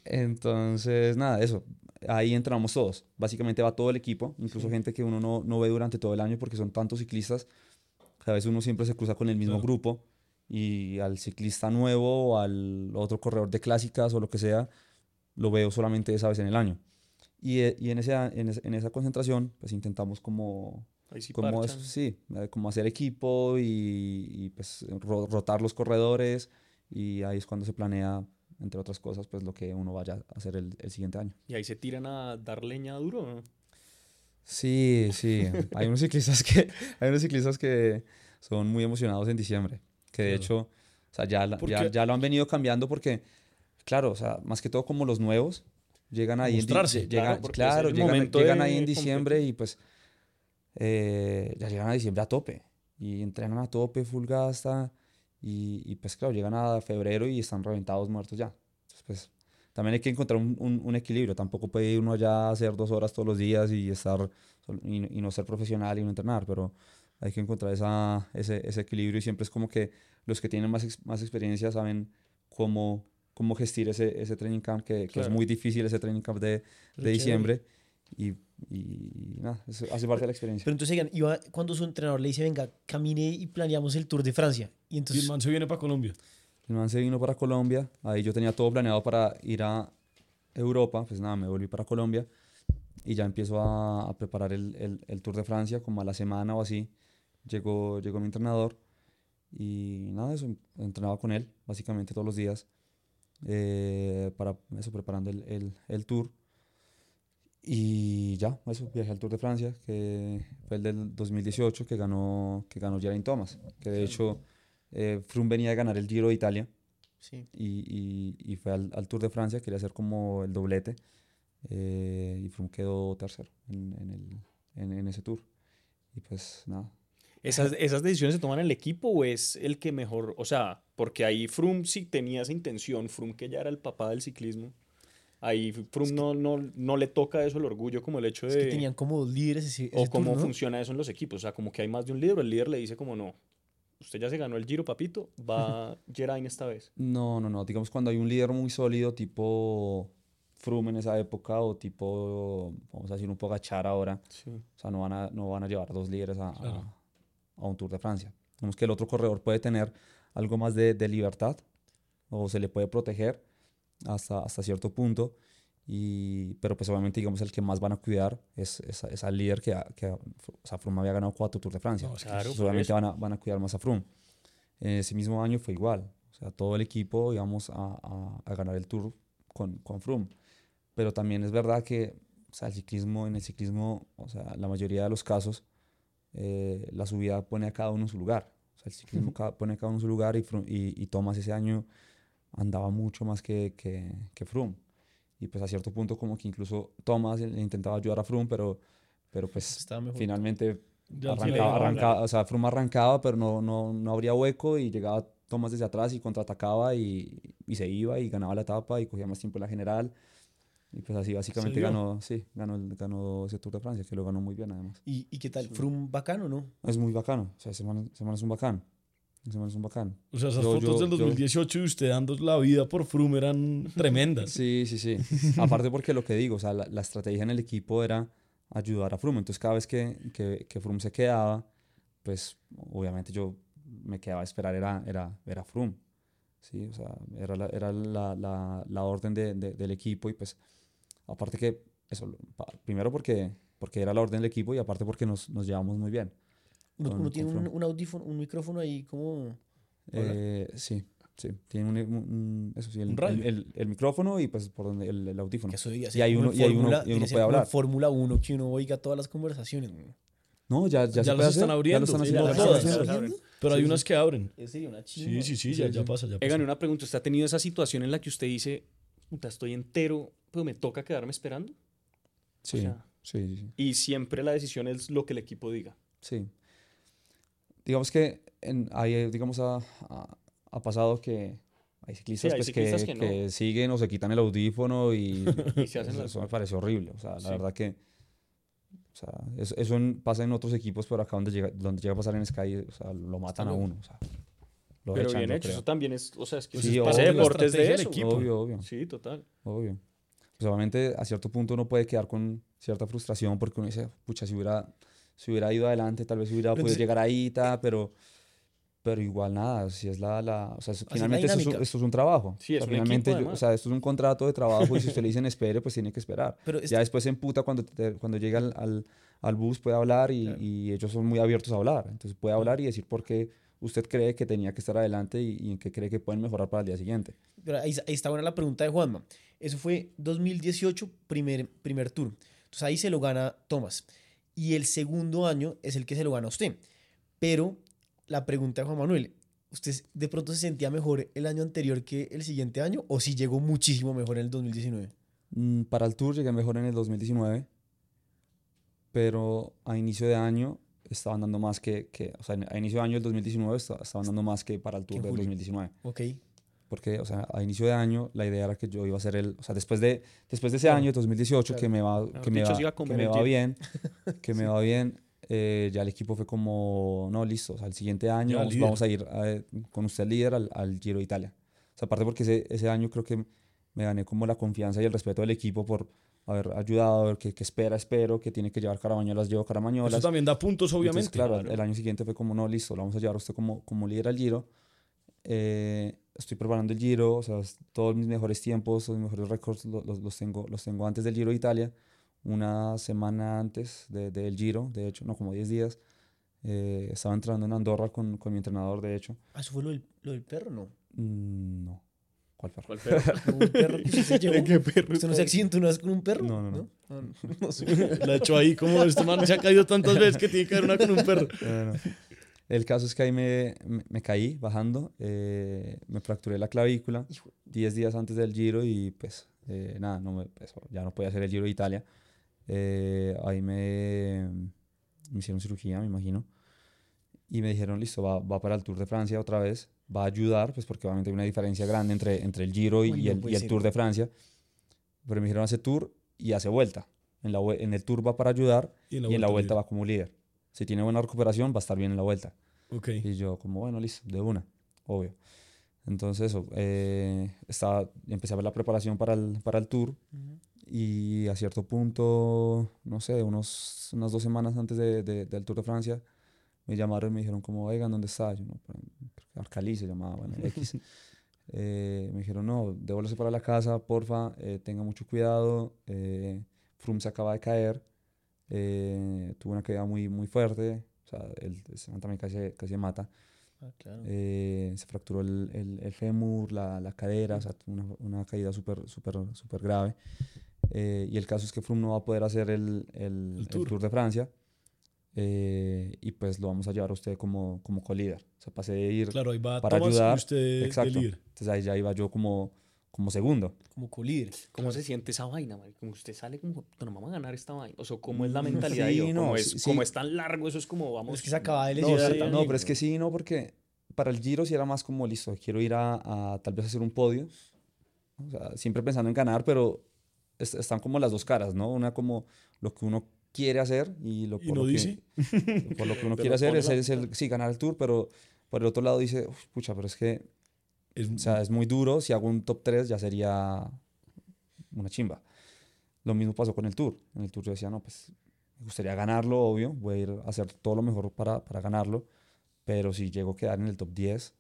Entonces, nada, eso. Ahí entramos todos. Básicamente va todo el equipo, incluso gente que uno no, no ve durante todo el año porque son tantos ciclistas. A veces uno siempre se cruza con el mismo grupo y al ciclista nuevo o al otro corredor de clásicas o lo que sea, lo veo solamente esa vez en el año. Y, eh, y en, ese, en, esa concentración, pues intentamos como sí como es- sí, eh, como hacer equipo y, y, pues ro- rotar los corredores y ahí es cuando se planea, entre otras cosas, pues lo que uno vaya a hacer el, el siguiente año. Y ahí se tiran a dar leña duro. ¿no? Sí, sí, hay unos ciclistas que, hay unos ciclistas que son muy emocionados en diciembre, que de Claro. hecho, o sea, ya, la- ¿Por ya, ya lo han venido cambiando porque, claro, o sea, más que todo como los nuevos, llegan ahí, en Mostrarse, claro, llegan- claro, el llegan, ahí en diciembre y pues eh, ya llegan a diciembre a tope y entrenan a tope, full gasta y, y, pues claro, llegan a febrero y están reventados, muertos ya. Entonces, pues también hay que encontrar un, un- un equilibrio, tampoco puede uno allá a hacer dos horas todos los días y estar y, no- y no ser profesional y no entrenar, pero hay que encontrar esa, ese, ese equilibrio y siempre es como que los que tienen más, más experiencia saben cómo, cómo gestir ese, ese training camp, que, que es Claro. muy difícil ese training camp de, de diciembre y, y nada, eso hace parte de la experiencia. Pero entonces, oigan, iba cuando su entrenador le dice, venga, camine y planeamos el Tour de Francia. Y Y entonces, el man se viene para Colombia. El man se vino para Colombia, ahí yo tenía todo planeado para ir a Europa, pues nada, me volví para Colombia y ya empiezo a, a preparar el, el, el Tour de Francia, como a la semana o así, llegó, llegó mi entrenador y nada, eso, entrenaba con él básicamente todos los días eh, para eso, preparando el, el, el Tour. Y ya, eso, viajé al Tour de Francia, que fue el del 2018, que ganó, que ganó Geraint Thomas, que de hecho eh, Froome venía de ganar el Giro de Italia Sí. y, y, y fue al, al Tour de Francia, quería hacer como el doblete, eh, y Froome quedó tercero en, en, el, en, en ese Tour. Y pues nada, ¿Esas, ¿Esas decisiones se toman en el equipo o es el que mejor? O sea, porque ahí Froome sí tenía esa intención, Froome que ya era el papá del ciclismo. Ahí Froome no, no, no le toca eso el orgullo como el hecho Es de... que tenían como dos líderes ese, o ese cómo tour, ¿no? funciona eso en los equipos. O sea, como que hay más de un líder, o el líder le dice como no, usted ya se ganó el giro, papito, va Geraint esta vez. No, no, no. Digamos cuando hay un líder muy sólido, tipo Froome en esa época, o tipo, vamos a decir, un Pogachar ahora. Sí. O sea, no van a, no van a llevar dos líderes a, a- Claro. a un Tour de Francia. Digamos que el otro corredor puede tener algo más de, de libertad, o se le puede proteger hasta, hasta cierto punto. Y, pero pues obviamente, digamos, el que más van a cuidar es, es, es al líder que, que o sea, Froome había ganado cuatro Tours de Francia. No, Claro, obviamente van a, van a cuidar más a Froome. Eh, Ese mismo año fue igual. O sea, todo el equipo íbamos a, a- a ganar el Tour con, con Froome. Pero también es verdad que o sea, el ciclismo, en el ciclismo, o sea, la mayoría de los casos, eh, la subida pone a cada uno en su lugar. O sea, el ciclismo ca- pone a cada uno en su lugar y, y, y Thomas ese año andaba mucho más que, que, que Froome. Y pues a cierto punto como que incluso Thomas le intentaba ayudar a Froome, pero, pero pues mejor. finalmente sí arrancaba, arrancaba, o sea, Froome arrancaba, pero no, no, no abría hueco y llegaba Thomas desde atrás y contraatacaba y, y se iba y ganaba la etapa y cogía más tiempo en la general. Y pues así básicamente ganó, sí, ganó, ganó ese Tour de Francia, que lo ganó muy bien además. ¿Y, y qué tal? ¿Froome bacano, no? Es muy bacano, o sea, ese man, ese man es un bacán. Ese man es un bacán. O sea, esas Yo- fotos yo- del yo- 2018 y usted dando la vida por Froome eran tremendas. Sí, sí, sí. Aparte porque lo que digo, o sea, la, la estrategia en el equipo era ayudar a Froome. Entonces cada vez que, que, que Froome se quedaba, pues obviamente yo me quedaba a esperar, era, era, era Froome. Sí, o sea, era la, era la, la, la orden de, de- del equipo y pues aparte que, eso, primero porque, porque era la orden del equipo y aparte porque nos, nos llevamos muy bien. Uno, Con- uno tiene un, un audífono, un micrófono ahí como... Eh, sí, sí. Tiene un, un- eso sí, el, Un radio. el, el- el micrófono y pues por donde el, el audífono. Que eso debía Y como uno, y ahí uno, y uno puede hablar. Fórmula 1 que uno oiga todas las conversaciones. güey. No, ya, ya, Ya se los puede están hacer, abriendo, Ya lo están sí, haciendo. todas, abriendo. Pero hay unas que abren. Eso sería una Sí, sí, sí, ya, Sí, ya sí. pasa, ya pasa. Egan, una pregunta. ¿Usted ha tenido esa situación en la que usted dice, puta, estoy entero, pero me toca quedarme esperando? Sí, sea, sí, sí, sí. Y siempre la decisión es lo que el equipo diga. Sí. Digamos que en, ahí, digamos, ha, ha- pasado que hay ciclistas, hay pues, ciclistas que, que que no. siguen o se quitan el audífono y, Y se hacen eso, eso me parece horrible. O sea, la Sí. verdad que o sea, eso, eso en- pasa en otros equipos, pero acá donde llega, donde llega a pasar en Sky, o sea, lo matan a uno. O sea, lo Pero echan, bien hecho, creo. eso también es, o sea, es que Sí, es La de eso. equipo. Obvio, obvio. Sí, total. Obvio. Pues obviamente a cierto punto uno puede quedar con cierta frustración porque uno dice, pucha, si hubiera, si hubiera ido adelante, tal vez hubiera podido entonces- llegar ahí, ta, pero, pero igual nada, si es la, la o sea, es- finalmente esto es, esto es un trabajo. Sí, O es sea, un equipo, finalmente, yo- o sea, esto es un contrato de trabajo y si usted le dicen espere, pues tiene que esperar. Pero Ya después se emputa cuando, te- cuando llega al, al, al bus, puede hablar y, y ellos son muy abiertos a hablar. Entonces puede hablar y decir por qué usted cree que tenía que estar adelante y, y en qué cree que pueden mejorar para el día siguiente. Pero ahí, ahí está buena la pregunta de Juanma. Eso fue 2018, primer, primer tour. Entonces ahí se lo gana Thomas. Y el segundo año es el que se lo gana usted. Pero la pregunta de Juan Manuel, ¿usted de pronto se sentía mejor el año anterior que el siguiente año? ¿O si llegó muchísimo mejor en el 2019? Mm, Para el Tour llegué mejor en el 2019, pero a inicio de año estaban dando más que, que o sea, a inicio de año del 2019 esta- estaban dando más que para el Tour del julio. 2019. Ok. Porque, o sea, a inicio de año la idea era que yo iba a ser el, o sea, después de, después de ese Claro, año, 2018, claro. que me va, que me va, a que me va bien, que me va bien, eh, ya el equipo fue como, no, listo, o sea, el siguiente año vamos, vamos a ir eh, con usted líder al, al Giro de Italia. O sea, aparte porque ese, ese año creo que me gané como la confianza y el respeto del equipo por haber ayudado, a ver qué, qué espera, espero, que tiene que llevar caramañolas, llevo Eso caramañolas. también da puntos, Entonces, obviamente. claro, claro. el año siguiente fue como, no, listo, lo vamos a llevar a usted como, como líder al Giro. Eh, estoy preparando el Giro, o sea, todos mis mejores tiempos, los mejores récords lo- los, los tengo, los tengo antes del Giro de Italia, una semana antes de- del Giro, de hecho, no, como 10 días. Eh, estaba entrando en Andorra con, con mi entrenador, de hecho. Ah, ¿Eso fue lo del, lo del perro? No. Mm, no. ¿Cuál perro? ¿Cuál perro? No, un perro que se llevó. ¿Qué perro? ¿Usted no se accidentó una vez con un perro? No, no, no. Ah, no. No sé. La echó ahí como este man se ha caído tantas veces que tiene que haber una con un perro. Eh, no. El caso es que ahí me, me, me caí bajando, eh, me fracturé la clavícula 10 días antes del Giro y pues eh, nada, no me, pues, ya no podía hacer el Giro de Italia. Eh, ahí me, me hicieron cirugía, me imagino. Y me dijeron, listo, va, va para el Tour de Francia otra vez, va a ayudar, pues porque obviamente hay una diferencia grande entre, entre el Giro y, y el, y el. Tour de Francia. Pero me dijeron, hace Tour y hace vuelta. En, la, en el Tour va para ayudar Y y en la vuelta va como líder. Si tiene buena recuperación, va a estar bien en la vuelta. Ok. Y yo, como, bueno, listo, de una, obvio. Entonces, eso, eh, estaba, empecé a ver la preparación para el, para el tour y a cierto punto, no sé, unos, unas dos semanas antes de, de- del Tour de Francia, me llamaron y me dijeron como, oigan, ¿dónde está? Yo, no, Arcalí se llamaba, bueno, X. Eh, me dijeron, no, devuélvese para la casa, porfa, eh, tenga mucho cuidado. Eh, Froome se acaba de caer, eh, tuvo una caída muy, muy fuerte, o sea, él, también casi, casi mata. Ah, claro. Eh, se fracturó el, el, el fémur, la, la cadera, o sea, una, una caída súper, súper, súper grave. Eh, y el caso es que Froome no va a poder hacer el, el, el tour. tour. de Francia. eh, y pues lo vamos a llevar a usted como, como co-líder. O sea, pasé de ir Claro, ahí va para Thomas ayudar. y usted Exacto. Entonces ahí ya iba yo como, como segundo. Como colíder. ¿Cómo se siente esa vaina, marica? Como usted sale como, no, vamos a ganar esta vaina. O sea, ¿cómo es la Mm, mentalidad? sí, no, como, sí, es, sí. como es tan largo, eso es como, vamos... Es que se acaba de No, lesionar sí, también. no, pero es que sí, no, porque para el Giro sí era más como listo, quiero ir a, a tal vez hacer un podio. O sea, siempre pensando en ganar, pero es- están como las dos caras, ¿no? Una como lo que uno quiere hacer y lo, ¿Y por no lo que- dice? por lo que uno Pero quiere hacer es, la- es el, sí, ganar el Tour, pero por el otro lado dice, "Uf, pucha, pero es que, Es- o sea, es muy duro, si hago un top 3 ya sería una chimba. Lo mismo pasó con el Tour. En el Tour yo decía, no, pues me gustaría ganarlo, obvio, voy a ir a hacer todo lo mejor para, para ganarlo, pero si llego a quedar en el top 10,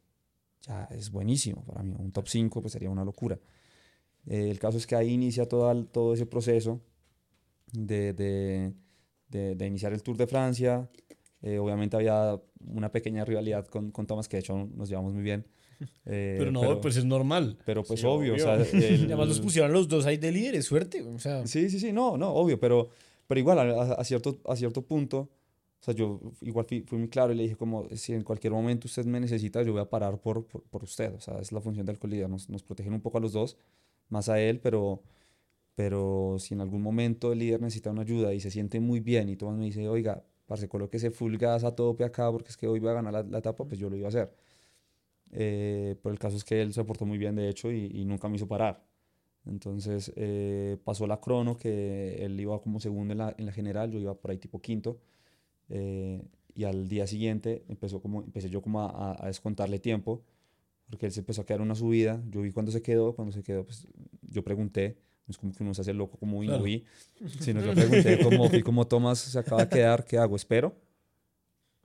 ya es buenísimo para mí. Un top 5 pues sería una locura. Eh, el caso es que ahí inicia todo, todo ese proceso de, de, de- de iniciar el Tour de Francia. Eh, obviamente había una pequeña rivalidad con, con Thomas, que de hecho nos llevamos muy bien. Eh, pero no, pues es normal. pero pues Sí, obvio, o sea, obvio. el- además los pusieron los dos ahí de líderes, suerte. O sea, Sí, sí, sí, no, no, obvio, pero, pero igual a, a- cierto, a cierto punto, o sea, yo igual fui, fui muy claro y le dije como, si en cualquier momento usted me necesita, yo voy a parar por, por, por usted, o sea, es la función del colíder, nos, nos protegen un poco a los dos, más a él, pero, pero si en algún momento el líder necesita una ayuda y se siente muy bien y Tomás me dice, oiga, parce, colóquese full gas a tope acá porque es que hoy voy a ganar la, la etapa, pues yo lo iba a hacer. Eh, pero el caso es que él se portó muy bien, de hecho, y, y nunca me hizo parar. Entonces eh, pasó la crono, que él iba como segundo en la, en la general, yo iba por ahí tipo quinto. eh, y al día siguiente empezó como, empecé yo como a, a- descontarle tiempo, porque él se empezó a quedar una subida. Yo vi cuando se quedó, cuando se quedó, pues yo pregunté, no es como que uno se hace loco como "Uy, no Claro. vi, sino yo pregunté como, vi como Tomás se acaba de quedar, ¿qué hago? ¿Espero?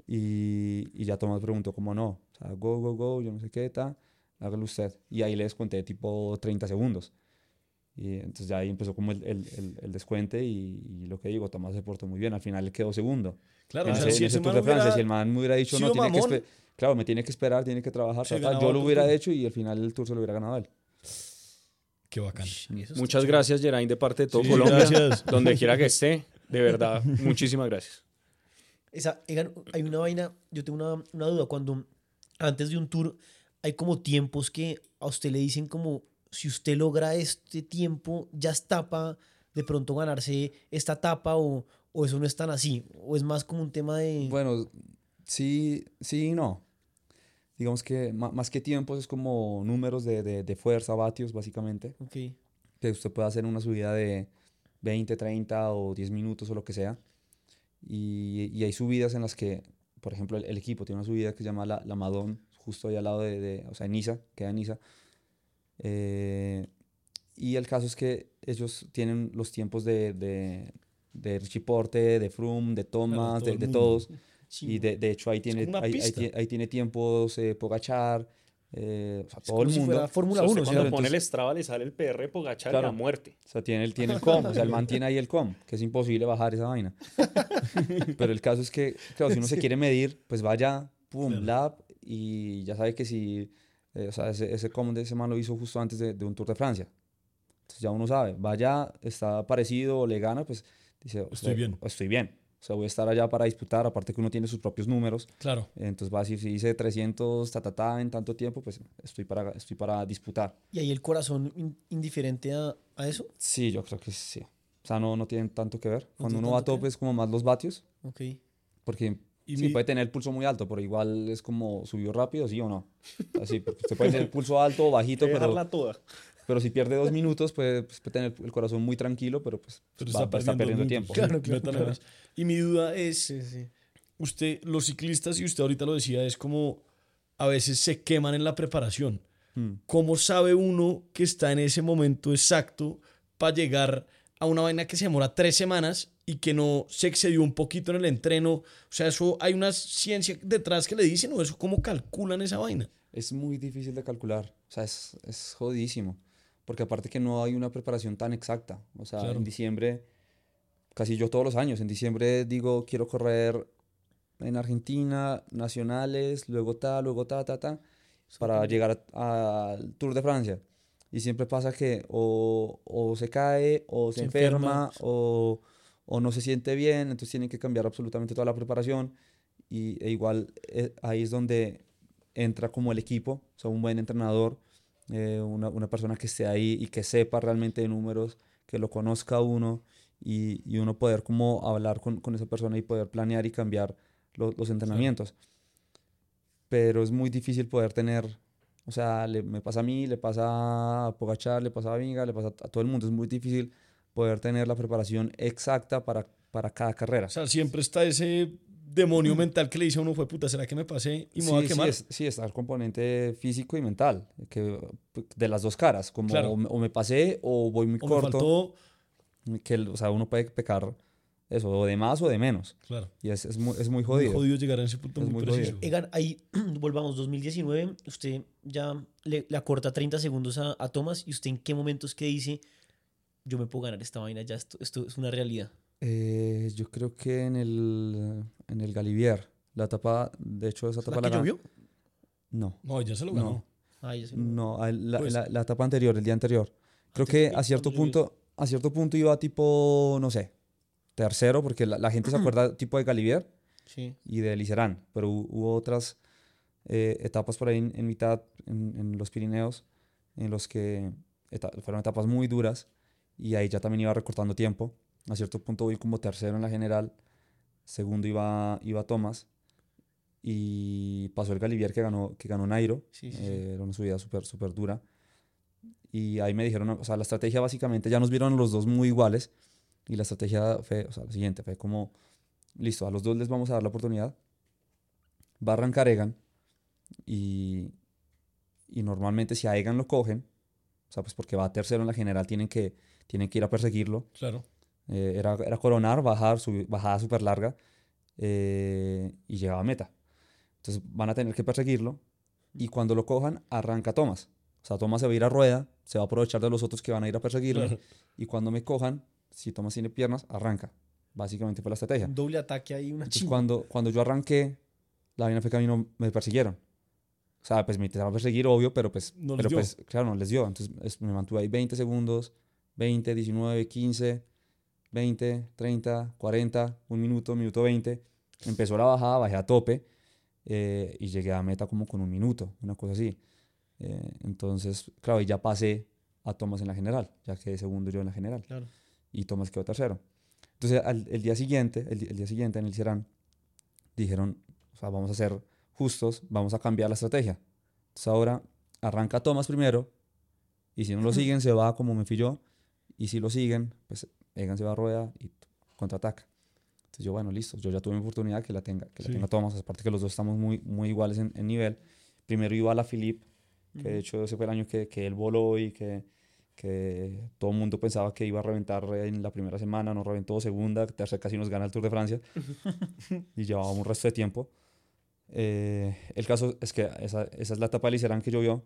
Y, y ya Tomás preguntó como no, o sea, go, go, go, yo no sé qué, está, hágalo usted. Y ahí le desconté tipo 30 segundos. Y entonces ya ahí empezó como el, el, el, el descuente y, y lo que digo, Tomás se portó muy bien. Al final le quedó segundo. Claro, en o sea, ese, si ese man de Francia, hubiera- si el man me hubiera dicho, no, tiene que mamón, espe- claro, me tiene que esperar, tiene que trabajar, Se ta, ta", ganaba yo lo hubiera Tour. hecho y al final el Tour se lo hubiera ganado él. Qué bacán. eso Muchas gracias, Geraint, de parte de todo Sí, Colombia. gracias. Donde quiera que esté. De verdad, muchísimas gracias. Esa, hay una vaina, yo tengo una, una duda, cuando antes de un tour hay como tiempos que a usted le dicen como, si usted logra este tiempo, ya está para de pronto ganarse esta etapa o, o eso no es tan así, o es más como un tema de... Bueno, sí, sí y no. Digamos que más que tiempos es como números de, de, de fuerza, vatios, básicamente. Ok, que usted puede hacer una subida de 20, 30 o 10 minutos o lo que sea. Y, y hay subidas en las que, por ejemplo, el, el equipo tiene una subida que se llama la, la Madón, justo ahí al lado de, de- o sea, en Niza, queda en Niza. Eh, y el caso es que ellos tienen los tiempos de, de, de Richie Porte, de Froome, de Thomas, todo de, de todos. sí, Y de, de hecho ahí tiene, ahí, ahí ahí tiene tiempos eh, Pogachar, eh, o sea, Es todo como el si mundo. fuera Fórmula O sea, 1. usted ¿sí? cuando Claro, pone el Strava le sale el PR Pogachar Claro. la muerte. O sea, tiene el, tiene el com, o sea, el man tiene ahí el com, que es imposible bajar esa vaina. Pero el caso es que, claro, si uno se quiere medir, pues vaya, pum, lap, y ya sabe que si, eh, o sea, ese, ese com de ese man lo hizo justo antes de, de un Tour de Francia. Entonces ya uno sabe, vaya, está parecido o le gana, pues dice, o Estoy sea, bien. Estoy bien. O sea, voy a estar allá para disputar, aparte que uno tiene sus propios números. Claro. Entonces va a decir, si hice 300 ta, ta, ta, en tanto tiempo, pues estoy para, estoy para disputar. Y ahí el corazón in- indiferente a, a eso. Sí, yo creo que sí. O sea, no, no tienen tanto que ver. Cuando tiene uno va a tope es como más los vatios, Ok. porque Y sí, mi- puede tener el pulso muy alto, pero igual es como subió rápido, sí o no. Así, usted puede tener el pulso alto o bajito, pero, toda. Pero si pierde dos minutos, puede, pues, puede tener el corazón muy tranquilo, pero pues Pero va, estar perdiendo minutos. tiempo. Claro, claro, claro. Y mi duda es, Sí, sí. usted, los ciclistas, y usted ahorita lo decía, es como a veces se queman en la preparación. Mm. ¿Cómo sabe uno que está en ese momento exacto para llegar a una vaina que se demora tres semanas y que no se excedió un poquito en el entreno? O sea, eso hay una ciencia detrás que le dicen o eso cómo calculan esa vaina. Es muy difícil de calcular, o sea, es, es jodidísimo, porque aparte que no hay una preparación tan exacta, o sea, Claro. en diciembre, casi yo todos los años, en diciembre digo, quiero correr en Argentina, nacionales, luego ta, luego ta, ta, ta, para llegar al Tour de Francia. Y siempre pasa que o, o se cae, o se, Se enferma, enferma. o, o no se siente bien, entonces tienen que cambiar absolutamente toda la preparación. Y e igual eh, ahí es donde entra como el equipo, o sea, un buen entrenador, eh, una, una persona que esté ahí y que sepa realmente de números, que lo conozca a uno y, y uno poder como hablar con, con esa persona y poder planear y cambiar lo- los entrenamientos. Pero es muy difícil poder tener, o sea, le- me pasa a mí, le pasa a Pogachar, le pasa a Vinga, le pasa a todo el mundo, es muy difícil poder tener la preparación exacta para, para cada carrera. O sea, siempre está ese demonio mental que le dice a uno, fue puta, ¿será que me pasé y me sí, voy a sí, quemar? es- sí, está el componente físico y mental, que, de las dos caras, como Claro. o, me, o me pasé o voy muy o me corto, faltó... que, o sea, uno puede pecar eso, o de más o de menos, Claro. y es, es, muy, es muy Muy jodido. jodido llegar a ese punto Es muy, muy preciso. jodido. Egan, ahí volvamos, 2019, usted ya le, le acorta 30 segundos a, a Thomas y usted en qué momentos que dice, yo me puedo ganar esta vaina, ya esto, esto es una realidad. Eh, yo creo que en el, en el Galivier, la etapa, de hecho esa etapa ¿La que la gan- llovió? No, No, ya se lo ganó. No. Ay, ya sé. no, a- la, Pues- la- la etapa anterior, el día anterior. Creo Antes que a cierto punto, a cierto punto iba tipo, no sé, tercero, porque la, la gente se acuerda tipo de Galivier, Sí. y de Licerán, pero hu- hubo otras eh, etapas por ahí en, en mitad, en, en los Pirineos, en los que eta- fueron etapas muy duras y ahí ya también iba recortando tiempo. A cierto punto voy como tercero en la general, segundo iba, iba Tomás y pasó el Galivier que ganó, que ganó Nairo, Sí, sí, sí. eh, era una subida súper súper dura. Y ahí me dijeron, o sea, la estrategia básicamente, ya nos vieron los dos muy iguales y la estrategia fue, o sea, la siguiente, fue como, listo, a los dos les vamos a dar la oportunidad. Va a arrancar Egan y, y normalmente si a Egan lo cogen, o sea, pues porque va tercero en la general, tienen que, tienen que ir a perseguirlo. Claro. Eh, era, era coronar, bajar, subir, bajada súper larga eh, y llegaba a meta. Entonces van a tener que perseguirlo y cuando lo cojan, arranca Thomas. O sea, Thomas se va a ir a rueda, se va a aprovechar de los otros que van a ir a perseguirlo y cuando me cojan, si Thomas tiene piernas, arranca. Básicamente fue la estrategia. Un doble ataque ahí, una Entonces, cuando, cuando yo arranqué, la vaina fue que a mí no me persiguieron. O sea, pues me intentaron perseguir, obvio, pero pues, No les pero pues claro, no les dio. Entonces es- me mantuve ahí 20 segundos, 20, 19, 15, 20, 30, 40, un minuto, minuto 20. Empezó la bajada, bajé a tope eh, y llegué a meta como con un minuto, una cosa así. Eh, entonces, claro, y ya pasé a Thomas en la general, ya quedé segundo yo en la general Claro. y Thomas quedó tercero. Entonces, al- el día siguiente, el, el día siguiente en el Serán, dijeron, o sea, vamos a ser justos, vamos a cambiar la estrategia. Entonces ahora arranca Thomas primero, y si no lo siguen, se va como me fui yo, y si lo siguen, pues Egan se va a rueda y contraataca. Entonces yo, bueno, listo, yo ya tuve mi oportunidad, que la tenga, que Sí. la tenga Thomas, aparte que los dos estamos muy, muy iguales en, en nivel. Primero iba la Philippe, que de hecho ese fue el año que, que él voló y que, que todo el mundo pensaba que iba a reventar en la primera semana, no reventó segunda, tercera casi nos gana el Tour de Francia y llevábamos un resto de tiempo. Eh, el caso es que esa, esa es la etapa de Licerán que llovió.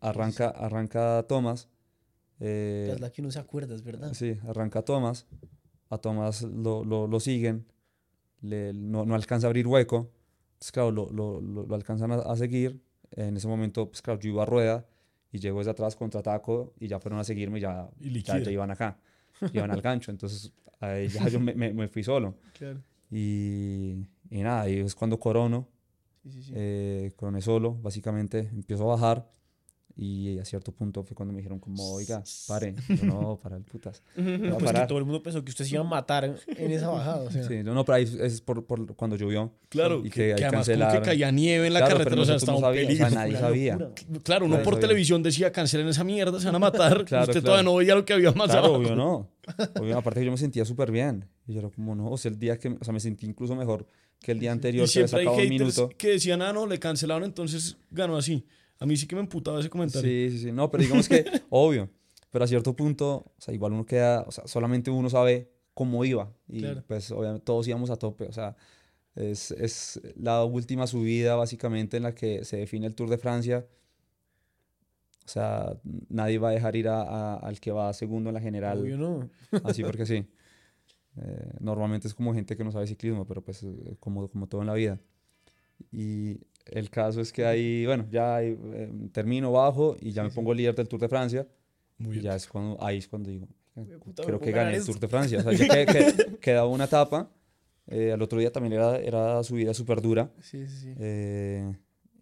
Arranca, arranca Thomas. Eh, Es la que uno se acuerda, es verdad. Sí, arranca Thomas. A Thomas lo, lo, lo siguen. le- no, no alcanza a abrir hueco. Entonces, claro, lo, lo, lo, lo alcanzan a, a seguir. En ese momento, pues claro, yo iba a rueda y llego desde atrás, contraataco y ya fueron a seguirme y ya, Y ya, ya iban acá. Iban al gancho. Entonces, ahí ya yo me, me, me fui solo. Claro. Y, y nada, ahí es cuando corono. Sí, sí, sí. Eh, coroné solo, básicamente. Empiezo a bajar. Y a cierto punto fue cuando me dijeron como, oiga, pare. Yo, no, para el putas. A Pues que todo el mundo pensó que usted se iba a matar en esa bajada. O sea. Sí, no, no, pero ahí es por, por cuando llovió. Claro, Y que, que que además como que caía nieve en la Claro, carretera, o sea, estaba no un sabíamos, o sea, peligro. nadie sabía. Claro, uno Nadie por sabía. televisión decía, cancelen esa mierda, se van a matar. Claro, Usted claro. todavía no veía lo que había más Claro, obvio no. Obvio, aparte que yo me sentía súper bien. Y yo era como, no, o sea, el día que, o sea, me sentí incluso mejor que el día anterior Y que había siempre hay sacado un haters minuto. que decían, ah, no, le cancelaron, entonces ganó así. A mí sí que me emputaba ese comentario. Sí, sí, sí. No, pero digamos que, obvio. Pero a cierto punto, o sea, igual uno queda, o sea, solamente uno sabe cómo iba. Y Claro. pues, obviamente, todos íbamos a tope. O sea, es, es la última subida, básicamente, en la que se define el Tour de Francia. O sea, nadie va a dejar ir a- a- al que va segundo en la general. Obvio no. Así porque sí. Eh, normalmente es como gente que no sabe ciclismo, pero pues eh, como, como todo en la vida. Y el caso es que ahí, bueno, ya eh, termino bajo y ya me pongo líder del Tour de Francia. Muy Y bien. ya es cuando, ahí es cuando digo, eh, puta, creo que gané el. Tour de Francia. O sea, ya que, que- quedaba una etapa. eh, al otro día también era, era subida súper dura. Sí, sí, sí. eh,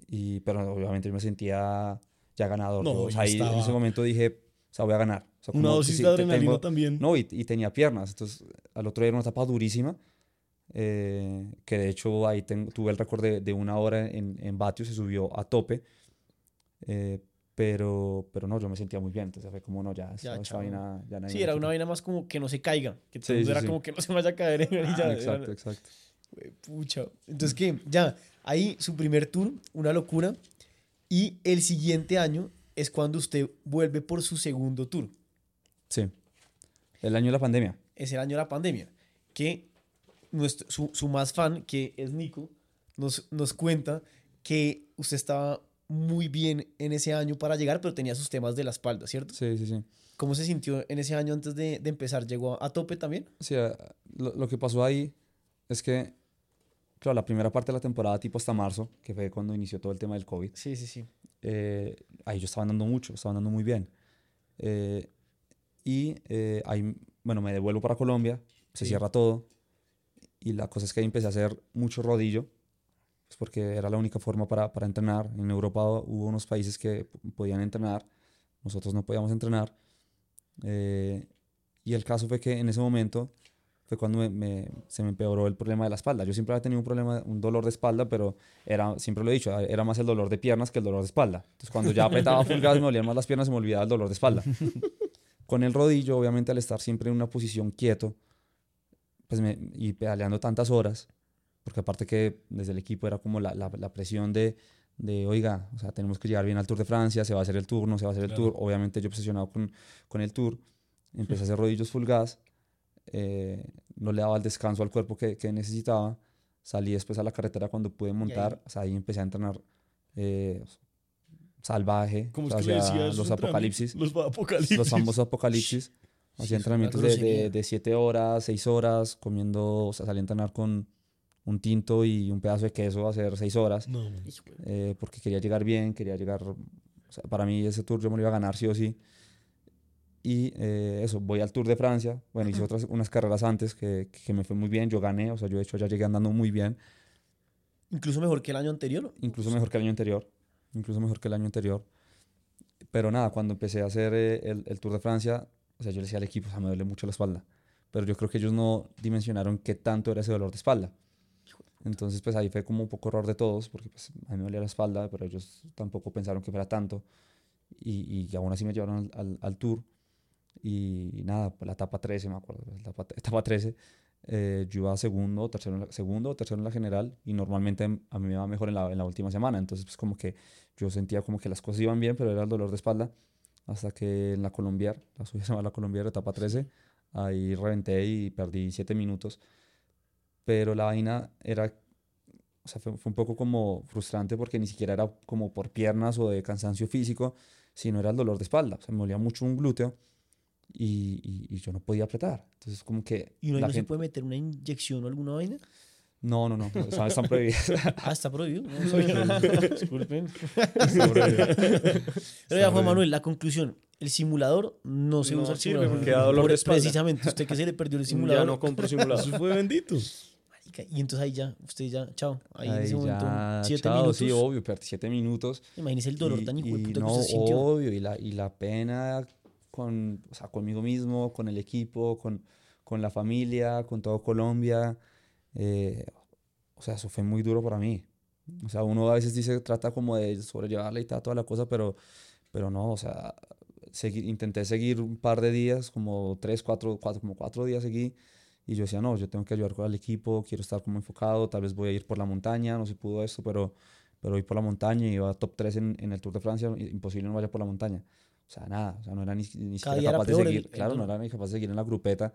y, pero obviamente yo me sentía ya ganador. No, o sea, ahí en ese estaba. momento dije, o sea, voy a ganar. O sea, Una dosis sí, de adrenalina tengo- también. no, y, y tenía piernas. Entonces, al otro día era una etapa durísima. Eh, que de hecho ahí ten- tuve el récord de, de una hora en, en vatios, se subió a tope. eh, pero, pero no, yo me sentía muy bien. Entonces fue como, no, ya, chao. vaina ya nadie Sí, era una vaina más como que no se caiga. Que Sí, sí, era sí. como que no se vaya a caer en y ya. Exacto, era- exacto. Pucha. Entonces, ¿qué? Ya, ahí su primer tour, una locura. Y el siguiente año es cuando usted vuelve por su segundo tour. Sí. El año de la pandemia. Es el año de la pandemia. Que nuestro, su, su más fan, que es Nico, nos, nos cuenta que usted estaba muy bien en ese año para llegar, pero tenía sus temas de la espalda, ¿cierto? Sí, sí, sí. ¿Cómo se sintió en ese año antes de, de empezar? ¿Llegó a, a tope también? Sí, lo, lo que pasó ahí es que, claro, la primera parte de la temporada, tipo hasta marzo, que fue cuando inició todo el tema del COVID, Sí, sí, sí. eh, ahí yo estaba andando mucho, estaba andando muy bien. Eh, y eh, ahí, bueno, me devuelvo para Colombia, se Sí. cierra todo. Y la cosa es que ahí empecé a hacer mucho rodillo, pues porque era la única forma para, para entrenar. En Europa hubo unos países que podían entrenar, nosotros no podíamos entrenar. Eh, y el caso fue que en ese momento fue cuando me- me- se me empeoró el problema de la espalda. Yo siempre había tenido un problema, un dolor de espalda, pero era, siempre lo he dicho, era más el dolor de piernas que el dolor de espalda. Entonces cuando ya apretaba full gas, me dolían más las piernas, se me olvidaba el dolor de espalda. Con el rodillo, obviamente al estar siempre en una posición quieto, pues me, y pedaleando tantas horas, porque aparte que desde el equipo era como la, la, la presión de, de, oiga, o sea, tenemos que llegar bien al Tour de Francia, se va a hacer el tour, no se va a hacer el Claro. tour. Obviamente yo obsesionado con, con el tour, empecé a hacer rodillos full gas, eh, no le daba el descanso al cuerpo que, que necesitaba. Salí después a la carretera cuando pude montar, o sea, ahí empecé a entrenar eh, salvaje, ¿Cómo o es sea, que le hacia decías? los apocalipsis, Los apocalipsis. los ambos apocalipsis. Hacía una entrenamientos de, de, grosería. de siete horas, seis horas, comiendo, o sea, salí a entrenar con un tinto y un pedazo de queso a hacer seis horas, No, eh, porque quería llegar bien, quería llegar, o sea, para mí ese tour yo me lo iba a ganar sí o sí. Y eh, eso, voy al Tour de Francia, bueno, hice otras, unas carreras antes que, que me fue muy bien, yo gané, o sea, yo de hecho ya llegué andando muy bien, Incluso mejor que el año anterior. incluso mejor que el año anterior, incluso mejor que el año anterior. Pero nada, cuando empecé a hacer eh, el, el Tour de Francia, o sea, yo le decía al equipo, o sea, me duele mucho la espalda. Pero yo creo que ellos no dimensionaron qué tanto era ese dolor de espalda. Entonces, pues ahí fue como un poco error de todos, porque pues, a mí me dolía la espalda, pero ellos tampoco pensaron que fuera tanto. Y, y aún así me llevaron al, al, al Tour. Y, nada, pues, la etapa 13, me acuerdo, la etapa, etapa 13, eh, yo iba segundo, tercero, en la, segundo tercero en la general y normalmente a mí me va mejor en la, en la última semana. Entonces, pues como que yo sentía como que las cosas iban bien, pero era el dolor de espalda. Hasta que en la Colombier, la subida se llama la Colombier, etapa 13, ahí reventé y perdí 7 minutos. Pero la vaina era, o sea, fue, fue un poco como frustrante porque ni siquiera era como por piernas o de cansancio físico, sino era el dolor de espalda. O sea, me dolía mucho un glúteo y, y- y yo no podía apretar. Entonces, como que ¿Y uno la no se gente... puede meter una inyección o alguna vaina? No, no, no, están, están prohibidas. Ah, está prohibido. No sabía. Disculpen. Están prohibidas. Pero ya, Juan Manuel, la conclusión. El simulador no se No usa el simulador. porque da dolor Por- de espalda. Precisamente, usted que se le perdió el simulador. Ya no compro simulador. Eso fue bendito. Y entonces ahí ya, usted ya, chao. Ahí, en ese Ahí momento, ya, siete chao, minutos. Sí, obvio, perdí siete minutos. Imagínese el dolor y, tan hijo de puta no, que usted sintió. obvio, y la, y la pena con, o sea, conmigo mismo, con el equipo, con, con la familia, con todo Colombia. Eh, o sea, eso fue muy duro para mí. O sea, uno a veces dice, trata como de sobrellevarla y tal, toda la cosa, pero, pero no, o sea, seguí- intenté seguir un par de días, como tres, cuatro, cuatro, como cuatro días seguí, y yo decía, no, yo tengo que ayudar con el equipo, quiero estar como enfocado, tal vez voy a ir por la montaña, no se pudo esto, pero, pero ir por la montaña y iba top 3 en, en el Tour de Francia, imposible no vaya por la montaña. O sea, nada, o sea, no era ni, ni siquiera capaz de el- seguir, el claro, no era ni capaz de seguir en la grupeta,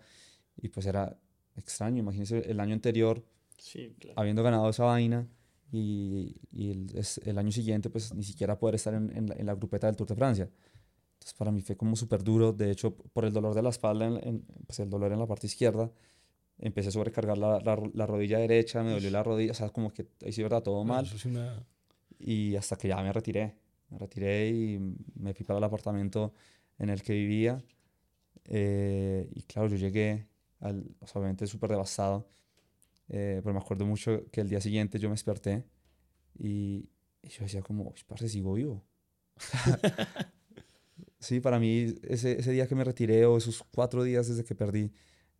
y pues era extraño, imagínense el año anterior, Sí, claro. habiendo ganado esa vaina y, y el, es- el año siguiente pues ni siquiera poder estar en, en la, en la grupeta del Tour de Francia. Entonces para mí fue como súper duro, de hecho por el dolor de la espalda, en- en- pues el dolor en la parte izquierda, empecé a sobrecargar la, la la rodilla derecha, me dolió la rodilla, o sea, como que ahí sí, verdad, todo mal. Eso es una... y hasta que ya me retiré, me retiré y me fui para el apartamento en el que vivía. Eh, y claro, yo llegué, al, o sea, obviamente súper devastado, eh, pero me acuerdo mucho que el día siguiente yo me desperté y, y yo decía como, "Uy, parce, sigo vivo. sí, para mí ese, ese día que me retiré o esos cuatro días desde que perdí,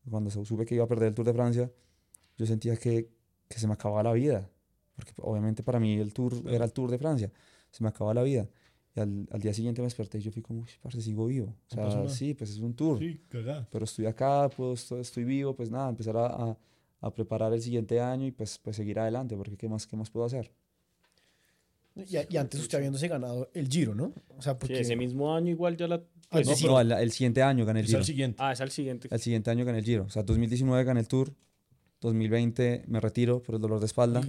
cuando supe que iba a perder el Tour de Francia, yo sentía que, que se me acababa la vida. Porque obviamente para mí el Tour era el Tour de Francia. Se me acababa la vida. Y al, al día siguiente me desperté y yo fui como, uy, parce, sigo vivo. O sea, sí, pues es un Tour Sí, cagada. pero estoy acá, pues estoy, estoy vivo, pues nada, empezar a, a, a preparar el siguiente año y pues, pues seguir adelante, porque ¿qué más, qué más puedo hacer? Y, y antes usted habiéndose ganado el Giro, ¿no? O sea, Sí, porque... ese mismo año igual ya la... Ah, pues, No, sí, no, el, el siguiente año gané el Es Giro. al siguiente. Ah, es al siguiente. El siguiente año gané el Giro. O sea, 2019 gané el Tour, 2020 me retiro por el dolor de espalda, Ok.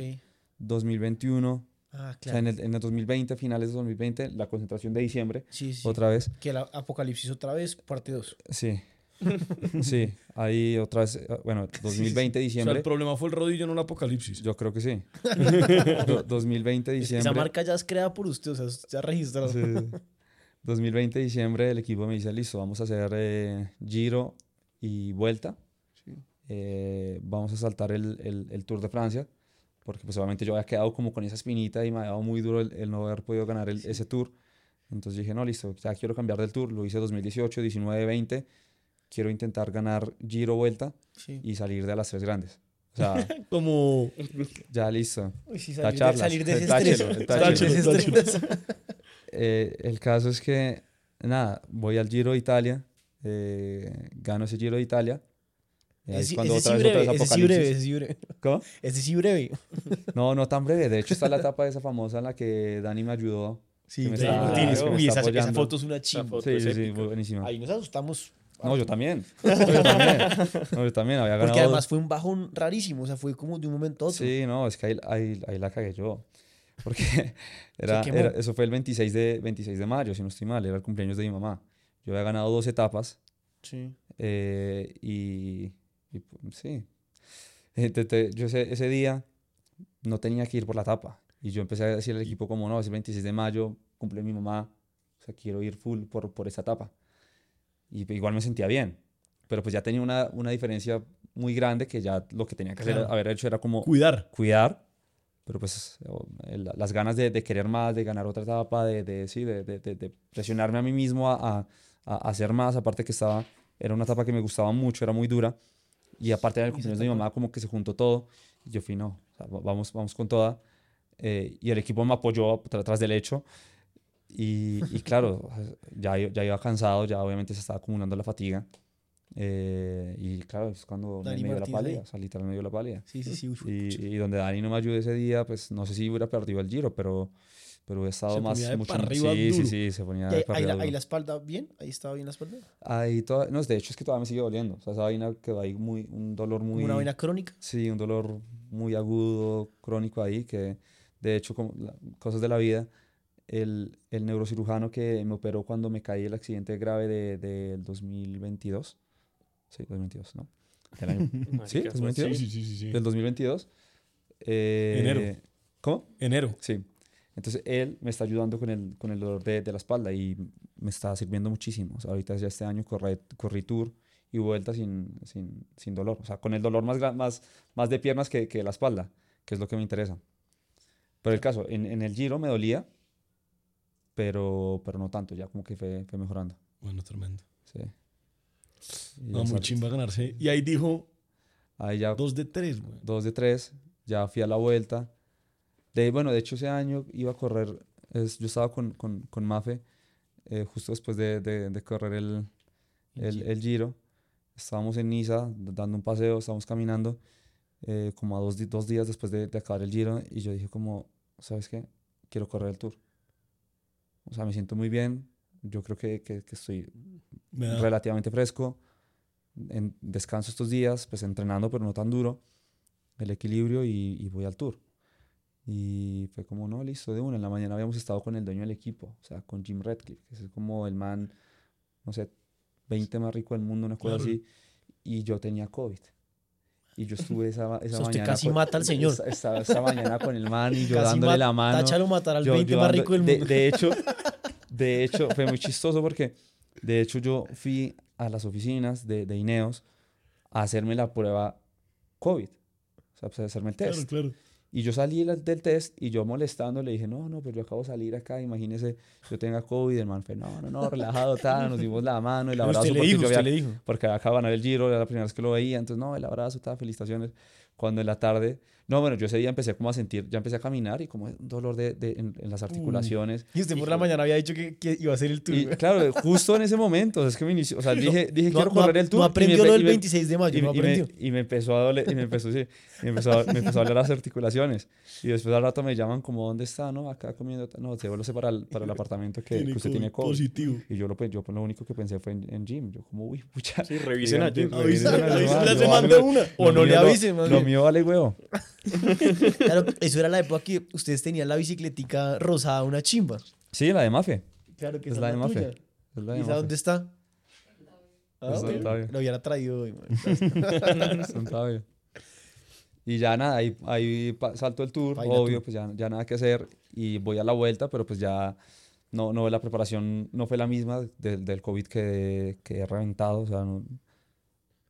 2021, Ah, o sea, claro. en el, en el 2020, finales de 2020, la concentración de diciembre, Sí, sí. otra vez. Que el apocalipsis otra vez, parte 2. Sí, sí, ahí otra vez, eh, bueno, 2020 O sea, diciembre, el problema fue el rodillo, no el apocalipsis. yo creo que sí. Do- 2020 diciembre. Esa marca ya es creada por usted, o sea, ya registrado. Sí. 2020 diciembre el equipo me dice, listo, vamos a hacer eh, giro y vuelta. Eh, vamos a saltar el, el- el Tour de Francia, porque pues obviamente yo había quedado como con esa espinita y me había dado muy duro el, el no haber podido ganar el- ese Tour. Entonces dije, no, listo, ya quiero cambiar del Tour. Lo hice 2018, 19, 20. Quiero intentar ganar giro, vuelta Sí. y salir de las tres grandes. O sea, Como... ya listo. Uy, sí, La salir, de, salir de ese estrés. táchelo, táchelo, estrés. Eh, el caso es que, nada, voy al Giro de Italia, eh, gano ese Giro de Italia. Ahí es cuando sí otra vez otra breve, vez ese sí breve, ese sí breve. ¿Cómo? Ese sí breve. No, no tan breve. De hecho, está la etapa esa famosa en la que Dani me ayudó. Sí, me está- que me Uy, está esa, esa foto es una chimba. Sí, sí, sí, buenísima. Ahí nos asustamos. No, yo también. No, yo también. No, yo también. Había ganado. Porque además fue un bajón rarísimo, o sea, fue como de un momento a otro. Sí, no, es que ahí, ahí, ahí la cagué yo. Porque era, era- eso fue el 26 de, 26 de mayo, si no estoy mal, era el cumpleaños de mi mamá. Yo había ganado dos etapas Sí. eh, y, y, pues, sí. Eh, yo ese, ese día no tenía que ir por la etapa. Y yo empecé a decir al equipo como, no, es el 26 de mayo, cumple mi mamá, o sea, quiero ir full por, por esta etapa. Y igual me sentía bien. Pero pues ya tenía una, una diferencia muy grande que ya lo que tenía que hacer, Claro. haber hecho era como Cuidar. cuidar, pero pues las ganas de, de querer más, de ganar otra etapa, de, de, sí, de, de- de- de presionarme a mí mismo a, a, a hacer más, aparte que estaba, era una etapa que me gustaba mucho, era muy dura, y aparte del cumpleaños de mi mamá como que se juntó todo, y yo fui, no, o sea, va- vamos, vamos con toda, eh, y el equipo me apoyó tra- tras del hecho, y, y claro, ya, ya iba cansado, ya obviamente se estaba acumulando la fatiga, eh, y claro, es cuando Dani me dio la pálida, o sea, literal me dio la pálida. Sí, sí, sí. uy, Y, y donde Dani no me ayude ese día, pues no sé si hubiera perdido el giro, pero, pero he estado Se más. ponía de mucho pa' más- arriba sí, sí, duro. sí, se ponía ¿Y ahí, de pa' ahí la, ahí la espalda bien? ¿Ahí estaba bien la espalda? Ahí toda- no, de hecho es que todavía me sigue doliendo. O sea, esa vaina quedó ahí muy, un dolor muy. Una vaina crónica. Sí, un dolor muy agudo, crónico ahí, que de hecho, como la- cosas de la vida, el, el neurocirujano que me operó cuando me caí el accidente grave de- del 2022, sí, 2022, ¿no? Del año- ¿Sí? Marica, 2022. Sí, sí, sí, sí, sí. Del 2022. eh, Enero. ¿Cómo? Enero. Sí. Entonces él me está ayudando con el, con el dolor de, de la espalda y me está sirviendo muchísimo. O sea, ahorita ya este año corrí, corrí tour y vuelta sin, sin, sin dolor. O sea, con el dolor más, más, más de piernas que, que la espalda, que es lo que me interesa. Pero el caso, en, en el giro me dolía, pero, pero no tanto, ya como que fue, fue mejorando. Bueno, tremendo. Sí. Y No, muy chimba ganarse. Y ahí dijo Ahí ya dos de tres, güey. dos de tres, ya fui a la vuelta. De, bueno, de hecho ese año iba a correr, es- yo estaba con, con, con Mafe eh, justo después de, de, de correr el, el, el Giro. Estábamos en Niza dando un paseo, estábamos caminando eh, como a dos, dos días después de, de acabar el Giro y yo dije como, ¿sabes qué? Quiero correr el Tour. O sea, me siento muy bien, yo creo que, que, que estoy relativamente fresco. En descanso estos días, pues entrenando, pero no tan duro. El equilibrio y, y voy al tour. Y fue como, no, listo, de una. En la mañana habíamos estado con el dueño del equipo, o sea, con Jim Redcliffe, que es como el man, no sé, 20 más rico del mundo, una cosa Claro. así. Y yo tenía COVID. Y yo estuve esa, esa sea, usted mañana. casi con- mata al señor. esa- Estaba esa mañana con el man y yo Casi dándole la mano. Táchalo matar al Yo- 20 yo más rico del de- mundo. De, hecho, de hecho, fue muy chistoso porque, de hecho, yo fui a las oficinas de, de Ineos a hacerme la prueba COVID. O sea, pues, a hacerme el test. Claro, claro. Y yo salí del test y yo molestando le dije, no, no, pero yo acabo de salir acá, imagínese, yo tenga COVID. El man fue, no, no, no, relajado, tal, nos dimos la mano, el abrazo. usted le porque dijo, yo usted había- le dijo. porque acaba de ganar el Giro, era la primera vez que lo veía, entonces no, el abrazo, tal, felicitaciones. Cuando en la tarde, no, bueno, yo ese día empecé como a sentir, ya empecé a caminar y como un dolor de, de- en, en las articulaciones. Y usted por la mañana había dicho que, que iba a hacer el tour. Y claro, justo en ese momento, es que me inició, o sea, dije, dije no, quiero no- correr el tour. No y me aprendió lo y del me- 26 de mayo, y, no y me, aprendió. y me empezó a doler, y me empezó, sí, me empezó, a, me empezó a doler las articulaciones. Y después al rato me llaman como, ¿dónde está? No, acá comiendo, no, devuélvese para el, para el apartamento que, que usted tiene COVID positivo. Y yo lo, pe- yo pues, lo único que pensé fue en, en gym. Yo como, uy, pucha. Sí, revisen a Jim. Avisen- la semana una. O lo no le mío avisen, Lo mío vale huevo. Claro, eso era la época que ustedes tenían la bicicletica rosada, una chimba. Sí, la de Mafia. Claro que Es la de Mafia. tuya. Es la ¿Y de Mafia. dónde está? Ah. Lo hubiera traído hoy. Tabio. Y ya nada, ahí, ahí salto el tour, obvio, tú. pues ya, ya nada que hacer y voy a la vuelta, pero pues ya no, no la preparación no fue la misma del, del COVID que, que he reventado, o sea, no-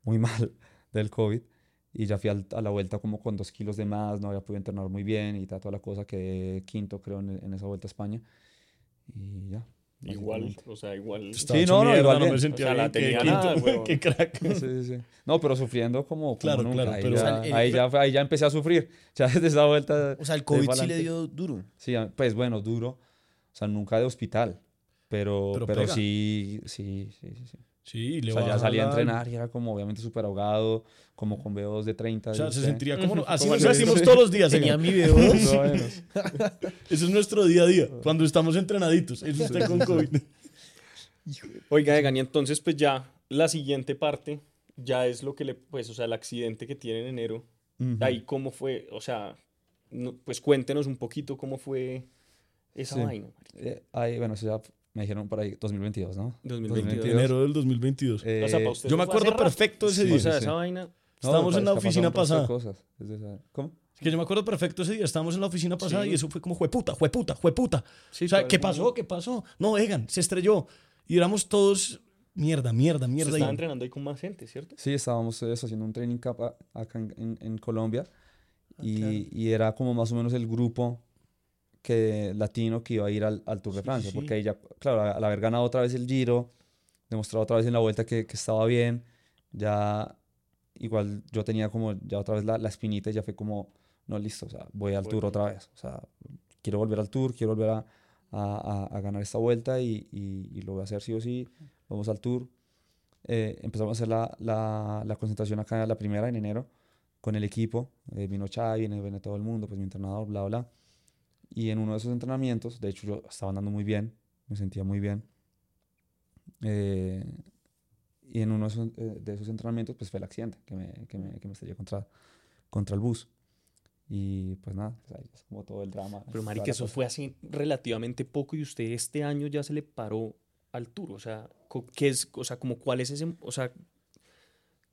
muy mal del COVID. Y ya fui al- a la vuelta como con dos kilos de más, no había podido entrenar muy bien y toda la cosa, quedé quinto creo en, en esa vuelta a España. Y ya. Igual, o sea, igual. Sí, no, no, igual no me sentía O sea, la. Qué tenía quinto, nada, huevón. Qué crack. Sí, sí, sí. No, pero sufriendo como, como Claro, nunca. claro, ahí, pero- ya, O sea, el- ahí, ya, ahí ya empecé a sufrir. Ya desde esa vuelta. O sea, el COVID sí le dio duro. Sí, pues bueno, duro. O sea, nunca de hospital. Pero, Pero pero, sí, sí, sí, sí, sí. Le O sea, ya baja salí a la- entrenar y era como obviamente súper ahogado, como con VO2 de 30. O sea, se sentía como... Así nos sentimos todos los días. Tenía mi VO2. Más o menos. Eso es nuestro día a día, cuando estamos entrenaditos. Eso está con COVID. Oiga, Egan, y entonces pues ya la siguiente parte ya es lo que le, pues, o sea, el accidente que tiene en enero. Ujú. Ahí cómo fue, o sea, no- pues cuéntenos un poquito cómo fue esa Sí. vaina. Eh, ahí, bueno, eso ya me dijeron por ahí 2022, ¿no? 2022. Enero del 2022. Eh, O sea, para usted Yo me acuerdo perfecto ese Sí, día. O sea, sí. esa vaina. no, Estábamos en la oficina pasada. cosas ¿Cómo? Es que yo me acuerdo perfecto ese día. Estábamos en la oficina pasada Sí. y eso fue como jueputa, jueputa, jueputa. Sí, o sea, ¿qué pasó? ¿Qué pasó? No, Egan, se estrelló. Y éramos todos mierda, mierda, Se mierda. estaba Y- entrenando ahí con más gente, ¿cierto? Sí, estábamos eh, eso, haciendo un training camp acá en, en- en Colombia y, claro. y era como más o menos el grupo que latino que iba a ir al, al Tour de Sí, Francia, sí. porque ahí ya, claro, al haber ganado otra vez el Giro, demostrado otra vez en la vuelta que, que estaba bien, ya igual yo tenía como ya otra vez la, la espinita y ya fue como, no, listo, o sea, voy al. Tour otra vez, o sea, quiero volver al Tour, quiero volver a, a- a- a ganar esta vuelta y, y- y lo voy a hacer sí o sí, vamos al Tour. Eh, empezamos a hacer la, la, la concentración acá, la primera en enero, con el equipo. eh, vino Xavi, viene, viene todo el mundo, pues mi entrenador, bla, bla. Y en uno de esos entrenamientos, de hecho yo estaba andando muy bien, me sentía muy bien. eh, y en uno de esos, eh, de esos entrenamientos, pues fue el accidente que me, que me, que me estrellé contra, contra el bus. Y pues nada, es como todo el drama. Pero marica, la eso cosa. fue hace relativamente poco y usted este año ya se le paró al tour. O sea, ¿qué es, o sea, como cuál es ese, o sea,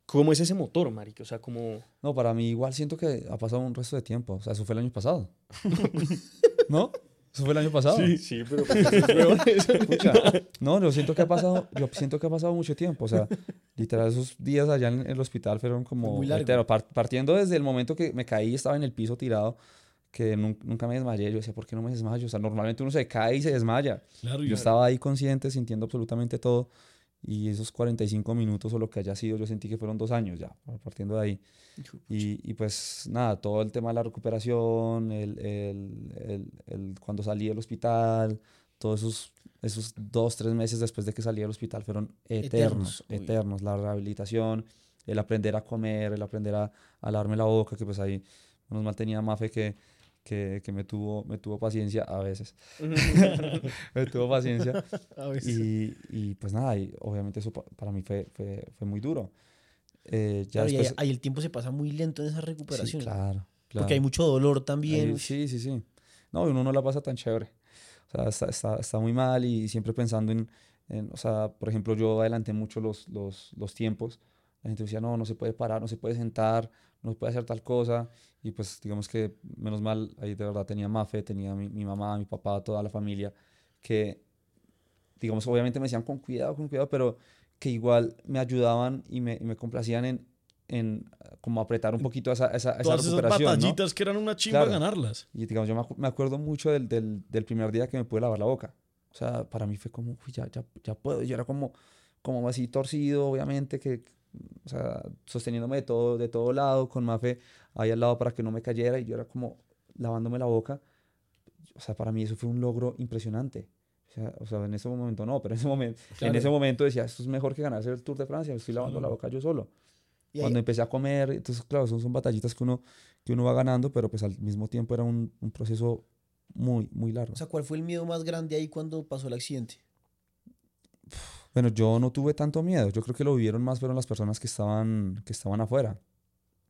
cómo es ese motor, marica? O sea, como No, para mí igual siento que ha pasado un resto de tiempo. O sea, eso fue el año pasado. ¿No? Eso fue el año pasado. sí, pero pues, Pucha, no, yo siento que ha pasado, yo siento que ha pasado mucho tiempo. O sea, literal, esos días allá en el hospital fueron como muy largo. partiendo desde el momento que me caí, estaba en el piso tirado, que nun- nunca me desmayé. Yo decía, ¿por qué no me desmayo? O sea, normalmente uno se cae y se desmaya. Claro, Yo estaba ahí consciente, sintiendo absolutamente todo. Y esos 45 minutos o lo que haya sido, yo sentí que fueron dos años ya, partiendo de ahí. Y, y pues nada, todo el tema de la recuperación, el, el, el, el- cuando salí del hospital, todos esos, esos dos, tres meses después de que salí del hospital fueron eternos, Eternos, eternos. La rehabilitación, el aprender a comer, el aprender a, a lavarme la boca, que pues ahí, menos mal tenía Mafe que, que, que me, tuvo, me tuvo paciencia a veces. me tuvo paciencia. A veces. Y, y pues nada, y obviamente eso pa- para mí fue, fue, fue muy duro. Eh, ya Claro, y ahí, después... ahí el tiempo se pasa muy lento en esa Sí, recuperación. claro, Porque hay claro. mucho dolor Ahí- también. sí, sí, sí. No, uno no la pasa tan chévere. O sea, está, está, está muy mal y siempre pensando en, en, o sea, por ejemplo, yo adelanté mucho los, los, los tiempos. La gente decía, no, no se puede parar, no se puede sentar, no puede hacer tal cosa. Y pues digamos que, menos mal, ahí de verdad tenía Mafe, tenía mi, mi mamá, mi papá, toda la familia, que, digamos, obviamente me decían con cuidado, con cuidado, pero que igual me ayudaban y me, y me complacían en, en como apretar un poquito esa, esa, esa Todas esas recuperación, ¿no? batallitas que eran una chimba Claro. ganarlas. Y digamos, yo me, acu- me acuerdo mucho del, del, del primer día que me pude lavar la boca. O sea, para mí fue como, uy, ya, ya, ya puedo. Yo era como, como así torcido, obviamente, que, o sea, sosteniéndome de todo, de todo lado, con Mafe ahí al lado para que no me cayera. Y yo era como lavándome la boca. O sea, para mí eso fue un logro impresionante. O sea, o sea, en ese momento no, pero en ese momento, en Claro. ese momento decía, esto es mejor que ganarse el Tour de Francia, me estoy lavando la Claro. boca yo solo Y ahí- cuando empecé a comer, entonces claro, son, son batallitas que uno, que uno va ganando, pero pues al mismo tiempo era un, un proceso muy, muy largo. o sea, ¿cuál fue el miedo más grande ahí cuando pasó el accidente? Bueno, yo no tuve tanto miedo, yo creo que lo vivieron más fueron las personas que estaban, que estaban afuera,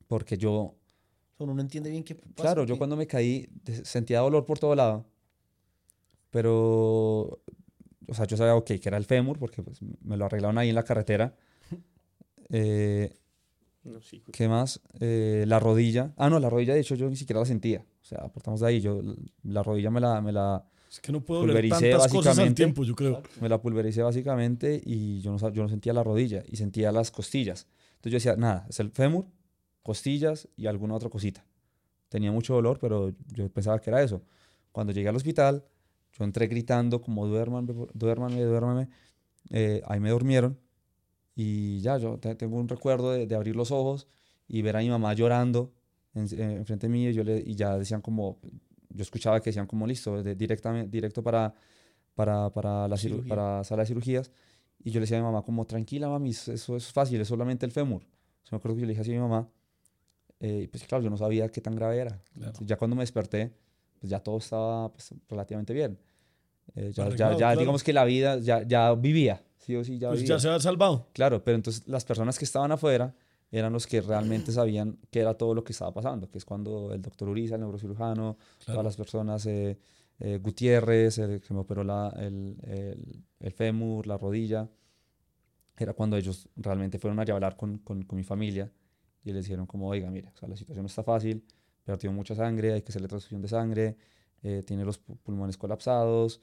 porque yo, uno no entiende bien qué pasa. claro, yo cuando me caí sentía dolor por todo lado, pero, o sea, yo sabía, ok, que era el fémur, porque pues, me lo arreglaron ahí en la carretera. Eh, no, sí. ¿Qué más? Eh, la rodilla. Ah, no, la rodilla, de hecho, yo ni siquiera la sentía. O sea, apartamos de ahí. Yo, la rodilla me la, me la, Es que no puedo leer tantas cosas al básicamente. tiempo, yo creo. me la pulvericé básicamente y yo no, yo no sentía la rodilla y sentía las costillas. Entonces yo decía, nada, es el fémur, costillas y alguna otra cosita. Tenía mucho dolor, pero yo pensaba que era eso. Cuando llegué al hospital, yo entré gritando como duérmame, duérmame, duérmame. Eh, ahí me durmieron y ya, yo te- tengo un recuerdo de, de abrir los ojos y ver a mi mamá llorando en, eh, enfrente mío y, yo le, y ya decían como, yo escuchaba que decían como listo, de, directamente, directo para, para, para, la ciru- Cirugía. para sala de cirugías. Y yo le decía a mi mamá como, tranquila mami, eso es fácil, es solamente el fémur. O sea, me acuerdo que yo le dije así a mi mamá, eh, pues claro, yo no sabía qué tan grave era. Entonces, ya cuando me desperté, pues ya todo estaba pues, relativamente bien. Eh, ya, ya, ya claro. digamos que la vida ya, ya vivía, sí o sí, ya Pues vivía. ya se ha salvado. Claro, pero entonces las personas que estaban afuera eran los que realmente sabían qué era todo lo que estaba pasando, que es cuando el doctor Uriza, el neurocirujano, todas las personas, eh, eh, Gutiérrez, el que me operó la, el, el, el fémur, la rodilla, era cuando ellos realmente fueron a hablar con, con, con mi familia y les dijeron como, oiga, mire, o sea, la situación no está fácil, perdió mucha sangre, hay que hacerle transfusión de sangre, eh, tiene los pu- pulmones colapsados,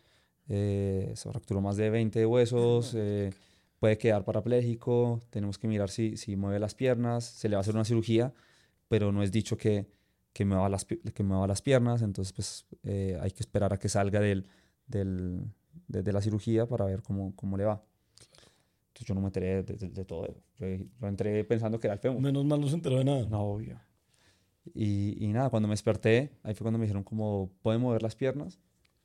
eh, se fracturó más de 20 huesos, eh, puede quedar parapléjico, tenemos que mirar si, si mueve las piernas, se le va a hacer una cirugía, pero no es dicho que, que, mueva, las, que mueva las piernas, entonces pues eh, hay que esperar a que salga del, del, de, de la cirugía para ver cómo, cómo le va. Entonces yo no me enteré de, de- de todo. Yo, yo entré pensando que era el fémur. Menos mal no se enteró de nada. No, obvio. Y, y nada, cuando me desperté, ahí fue cuando me dijeron como, ¿pueden mover las piernas?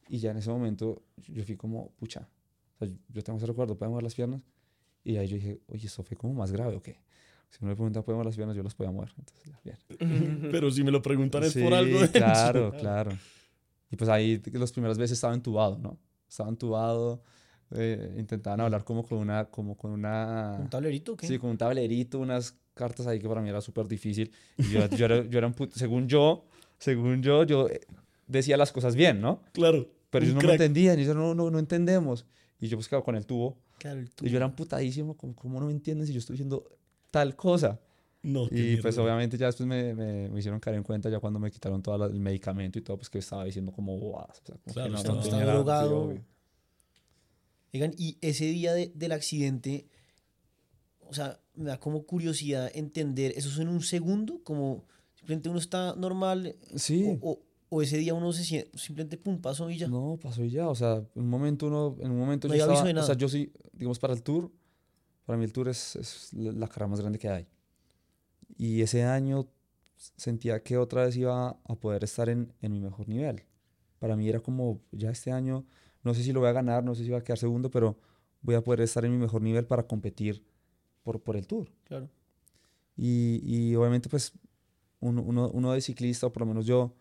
Y ya en ese momento yo fui como, pucha, o sea, yo tengo ese recuerdo, ¿pueden mover las piernas? Y ahí yo dije, oye, esto fue como más grave o qué? Si me preguntan, ¿pueden mover las piernas? Yo las podía mover. Entonces, ya, bien. Pero si me lo preguntan es Sí, por algo. de eso. claro, claro. Y pues ahí las primeras veces estaba entubado, ¿no? Estaba entubado, eh, intentaban hablar como con una, como con una... ¿Un tablerito o qué? Sí, con un tablerito, unas cartas ahí que para mí era súper difícil. Y yo, yo era, yo era un put- según yo, según yo, yo eh, decía las cosas bien, ¿no? Claro. Pero ellos no me entendían, y ellos no, no, no entendemos. Y yo pues claro, con el tubo, Claro, el y yo era amputadísimo, como, ¿cómo no me entienden si yo estoy diciendo tal cosa? No, Y pues mierda. obviamente ya después me, me, me hicieron caer en cuenta ya cuando me quitaron todo el medicamento y todo, pues que estaba diciendo como bobadas. O sea, como Claro, que no, estaba- no estaba sí, drogado. obvio. Oigan, y ese día de- del accidente, o sea, me da como curiosidad entender, ¿eso es en un segundo? Como simplemente uno está normal Sí. o, o- o ese día uno se siente, simplemente pum, pasó y ya. No, pasó y ya. O sea, en un momento uno, en un momento No yo estaba, o sea, yo sí, digamos, para el tour, para mí el tour es, es la la carrera más grande que hay. Y ese año sentía que otra vez iba a poder estar en, en mi mejor nivel. Para mí era como, ya este año, no sé si lo voy a ganar, no sé si voy a quedar segundo, pero voy a poder estar en mi mejor nivel para competir por, por el tour. Claro. Y, y obviamente, pues, uno, uno, uno de ciclista, o por lo menos yo,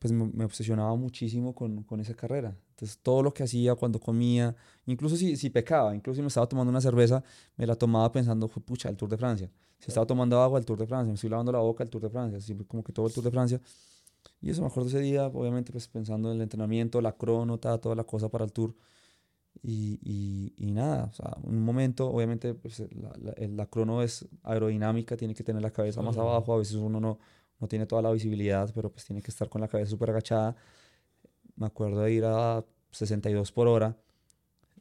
pues me, me obsesionaba muchísimo con, con esa carrera. Entonces, todo lo que hacía cuando comía, incluso si, si pecaba, incluso si me estaba tomando una cerveza, me la tomaba pensando, "Jue pucha, el Tour de Francia. Si estaba tomando agua, el Tour de Francia. Me estoy lavando la boca, el Tour de Francia. Siempre como que todo el Tour de Francia. Y eso me acuerdo ese día, obviamente, pues pensando en el entrenamiento, la crono, ta- toda la cosa para el Tour. Y, y, y nada, o sea, un momento, obviamente, pues, la, la, la crono es aerodinámica, tiene que tener la cabeza más abajo, a veces uno no, no tiene toda la visibilidad, pero pues tiene que estar con la cabeza súper agachada. Me acuerdo de ir a 62 por hora.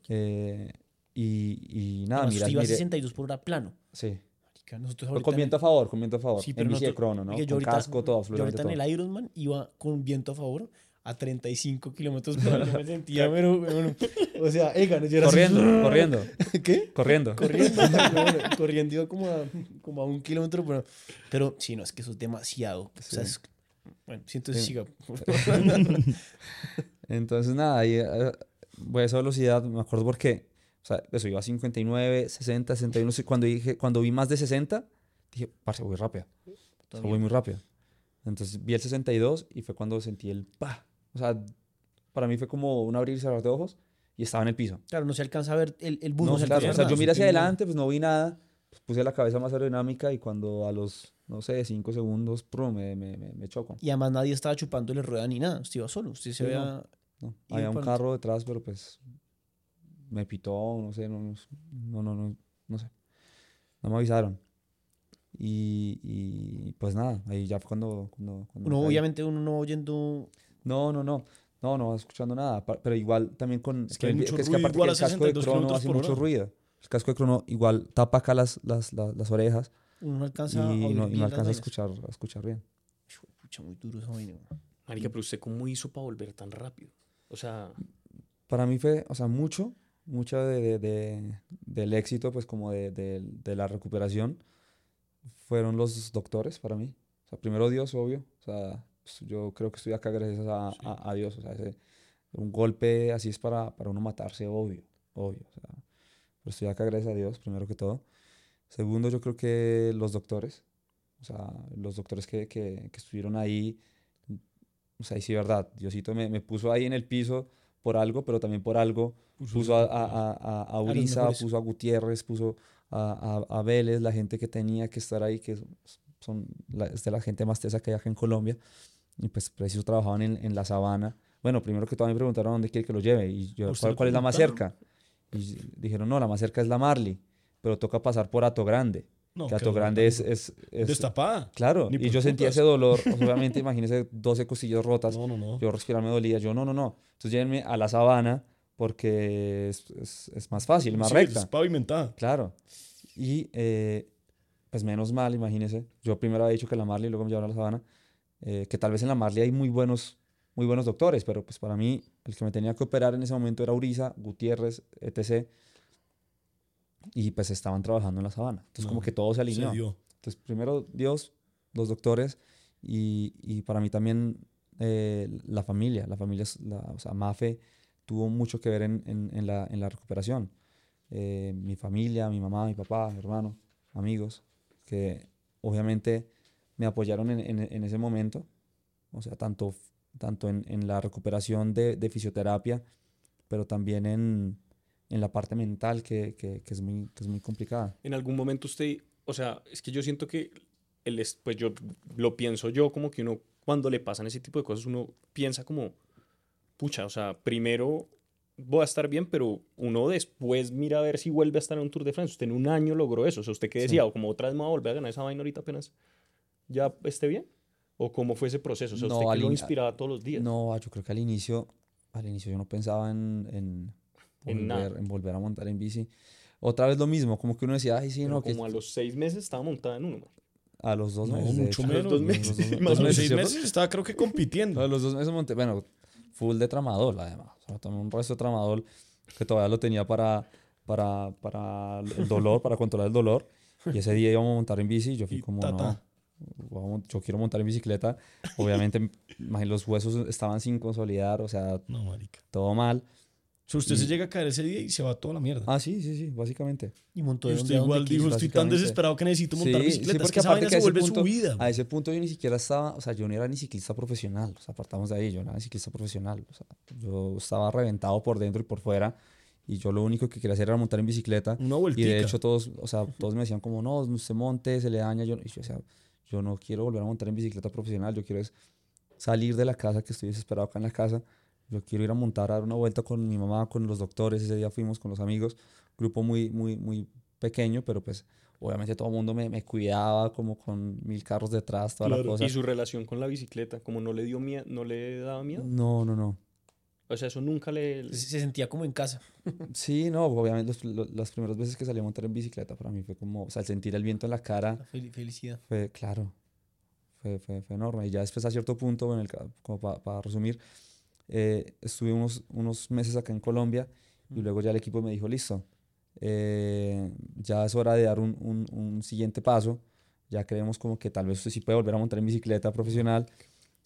eh, y, y nada, mira, usted iba a mire- 62 por hora plano. sí. Marica, nosotros Pero con en viento a favor, con viento a favor. Sí, en pero bici de crono, ¿no? Con ahorita, casco, todo, yo ahorita en todo. el Ironman iba con viento a favor a 35 kilómetros por hora. Yo me sentía, pero, bueno, o sea, Egan, yo era así, Corriendo, corriendo, ¿Qué? corriendo. Corriendo, bueno, corriendo iba como a, como a un kilómetro por hora. Pero sí, no, es que eso es demasiado. O sea, es- bueno, sí, entonces Sí. siga. Entonces, nada, ahí, eh, voy a esa velocidad, me acuerdo porque, o sea, eso iba a 59, 60, 61, sí, cuando, dije, cuando vi más de 60, dije, parce, voy rápido, o sea, voy muy rápido. Entonces vi el 62 y fue cuando sentí el pa. O sea, para mí fue como un abrir y cerrar de ojos y estaba en el piso. Claro, no se alcanza a ver el, el bus. No, No, se claro, alcanza o sea, yo miré hacia adelante, pues no vi nada, pues, puse la cabeza más aerodinámica y cuando a los, no sé, 5 segundos, prum, me, me, me, me choco. Y además nadie estaba chupándole rueda ni nada. Usted iba solo. Usted se Sí, veía. no. No, había un carro detrás, pero pues me pitó, no sé, no, no, no, no, no sé. No me avisaron. Y, y pues nada, ahí ya fue cuando... cuando, cuando Uno, caí. obviamente, uno no oyendo. No, no, no, no, no, escuchando nada, pero igual también con... Es que hay mucho que es que aparte que igual el a casco de 62 crono hace mucho hora. ruido. El casco de crono igual tapa acá las, las, las, las orejas Uno no y alcanza a oír no, y no alcanza a escuchar, a escuchar bien. Pucha, muy duro esa vaina. güey. Marica, pero usted cómo hizo para volver tan rápido? O sea, para mí fue, o sea, mucho, mucho de, de- de- del éxito, pues como de, de- de la recuperación, fueron los doctores para mí. O sea, primero Dios, obvio. O sea, yo creo que estoy acá gracias a, a- a Dios. O sea, ese- un golpe así es para, para uno matarse, obvio, obvio. O sea, pero estoy acá gracias a Dios, primero que todo. Segundo, yo creo que los doctores, o sea, los doctores que, que, que estuvieron ahí, o sea, y sí, verdad, Diosito me, me puso ahí en el piso por algo, pero también por algo puso a, a, a, a- Uriza, puso a Gutiérrez, puso a, a, a Vélez, la gente que tenía que estar ahí, que son la, es de la gente más tesa que hay acá en Colombia, y pues preciso trabajaban en, en la sabana. Bueno, primero que todo me preguntaron dónde quiere que lo lleve, y yo, ¿A usted ¿cuál, cuál es la más cerca? Y dijeron, no, la más cerca es la Marley, pero toca pasar por Ato Grande, No, que Ato Grande es... es, es- Destapada. Claro, y yo sentía ese dolor, obviamente imagínese 12 costillas rotas, No, no, no. yo respirar me dolía, yo no, no, no, entonces llévenme a la sabana porque es, es- es más fácil, más Sí, recta. Es pavimentada. Claro. Y eh, pues menos mal, imagínese. Yo primero había dicho que la Marley, luego me llevaron a la sabana. Eh, que tal vez en la Marley hay muy buenos, muy buenos doctores, pero pues para mí el que me tenía que operar en ese momento era Uriza, Gutiérrez, etc. Y pues estaban trabajando en la sabana. Entonces como que todo se Se alineó. dio. Entonces primero Dios, los doctores y, y para mí también eh, la familia. La familia, la, o sea, Mafe tuvo mucho que ver en, en- en la, en la recuperación. Eh, mi familia, mi mamá, mi papá, mi hermano, amigos, que obviamente me apoyaron en, en- en ese momento. O sea, tanto, tanto en, en la recuperación de, de fisioterapia, pero también en, en la parte mental que, que- que es muy, que es muy complicada. en algún momento usted, o sea, es que yo siento que el, es- pues yo lo pienso yo como que uno cuando le pasan ese tipo de cosas, uno piensa como, pucha, o sea, primero voy a estar bien, pero uno después mira a ver si vuelve a estar en un Tour de France. Usted en un año logró eso. O sea, ¿usted qué decía? O como otra vez me voy a volver a ganar esa vaina ahorita apenas ya esté bien. ¿O cómo fue ese proceso? O sea, No, ¿usted lo in- inspiraba todos los días? No, yo creo que al inicio, al inicio yo no pensaba en, en, En volver, en volver a montar en bici. Otra vez lo mismo, como que uno decía, ay, sí, Pero no, que como a los seis meses estaba montada en uno. man. a los dos No, meses. mucho menos. dos meses, dos- más A los menos, seis ¿cierto? meses estaba creo que compitiendo. No, los dos meses monté, bueno, full de tramadol, además. O sea, tomé un resto de tramadol que todavía lo tenía para, para, para el dolor, para controlar el dolor. Y ese día íbamos a montar en bici y yo fui Y como, tata. no, a yo quiero montar en bicicleta. Obviamente, los huesos estaban sin consolidar, o sea, No, marica. todo mal. O sea, usted se llega a caer ese día y se va toda la mierda. Ah, sí, sí, sí, básicamente. Y montó y de usted igual dijo, quiso. estoy tan desesperado que necesito montar Sí, bicicleta. sí, es porque que esa vaina que a se ese vuelve punto, su vida. a ese punto yo ni siquiera estaba, o sea, yo no era ni ciclista profesional, o sea, apartamos de ahí, yo no era ni ciclista profesional, o sea, yo estaba reventado por dentro y por fuera y yo lo único que quería hacer era montar en bicicleta Una y vueltica. de hecho todos, o sea, todos me decían como, no, se monte, se le daña, yo, y yo decía, yo no quiero volver a montar en bicicleta profesional, yo quiero es salir de la casa, que estoy desesperado acá en la casa, yo quiero ir a montar, a dar una vuelta con mi mamá, con los doctores, ese día fuimos con los amigos, grupo muy, muy, muy pequeño, pero pues obviamente todo el mundo me, me cuidaba como con mil carros detrás, toda la Claro. cosa. Y su relación con la bicicleta, como no le dio miedo, no le daba miedo. No, no, no. O sea, eso nunca le... Se se sentía como en casa. Sí, no, obviamente los- lo- las primeras veces que salí a montar en bicicleta para mí fue como, o sea, el sentir el viento en la cara La fel- felicidad. fue, claro, fue, fue, fue enorme. Y ya después a cierto punto, bueno, el ca- como para resumir, eh, estuve unos, unos meses acá en Colombia y luego ya el equipo me dijo, listo, eh, ya es hora de dar un, un, un siguiente paso, ya creemos como que tal vez usted sí puede volver a montar en bicicleta profesional,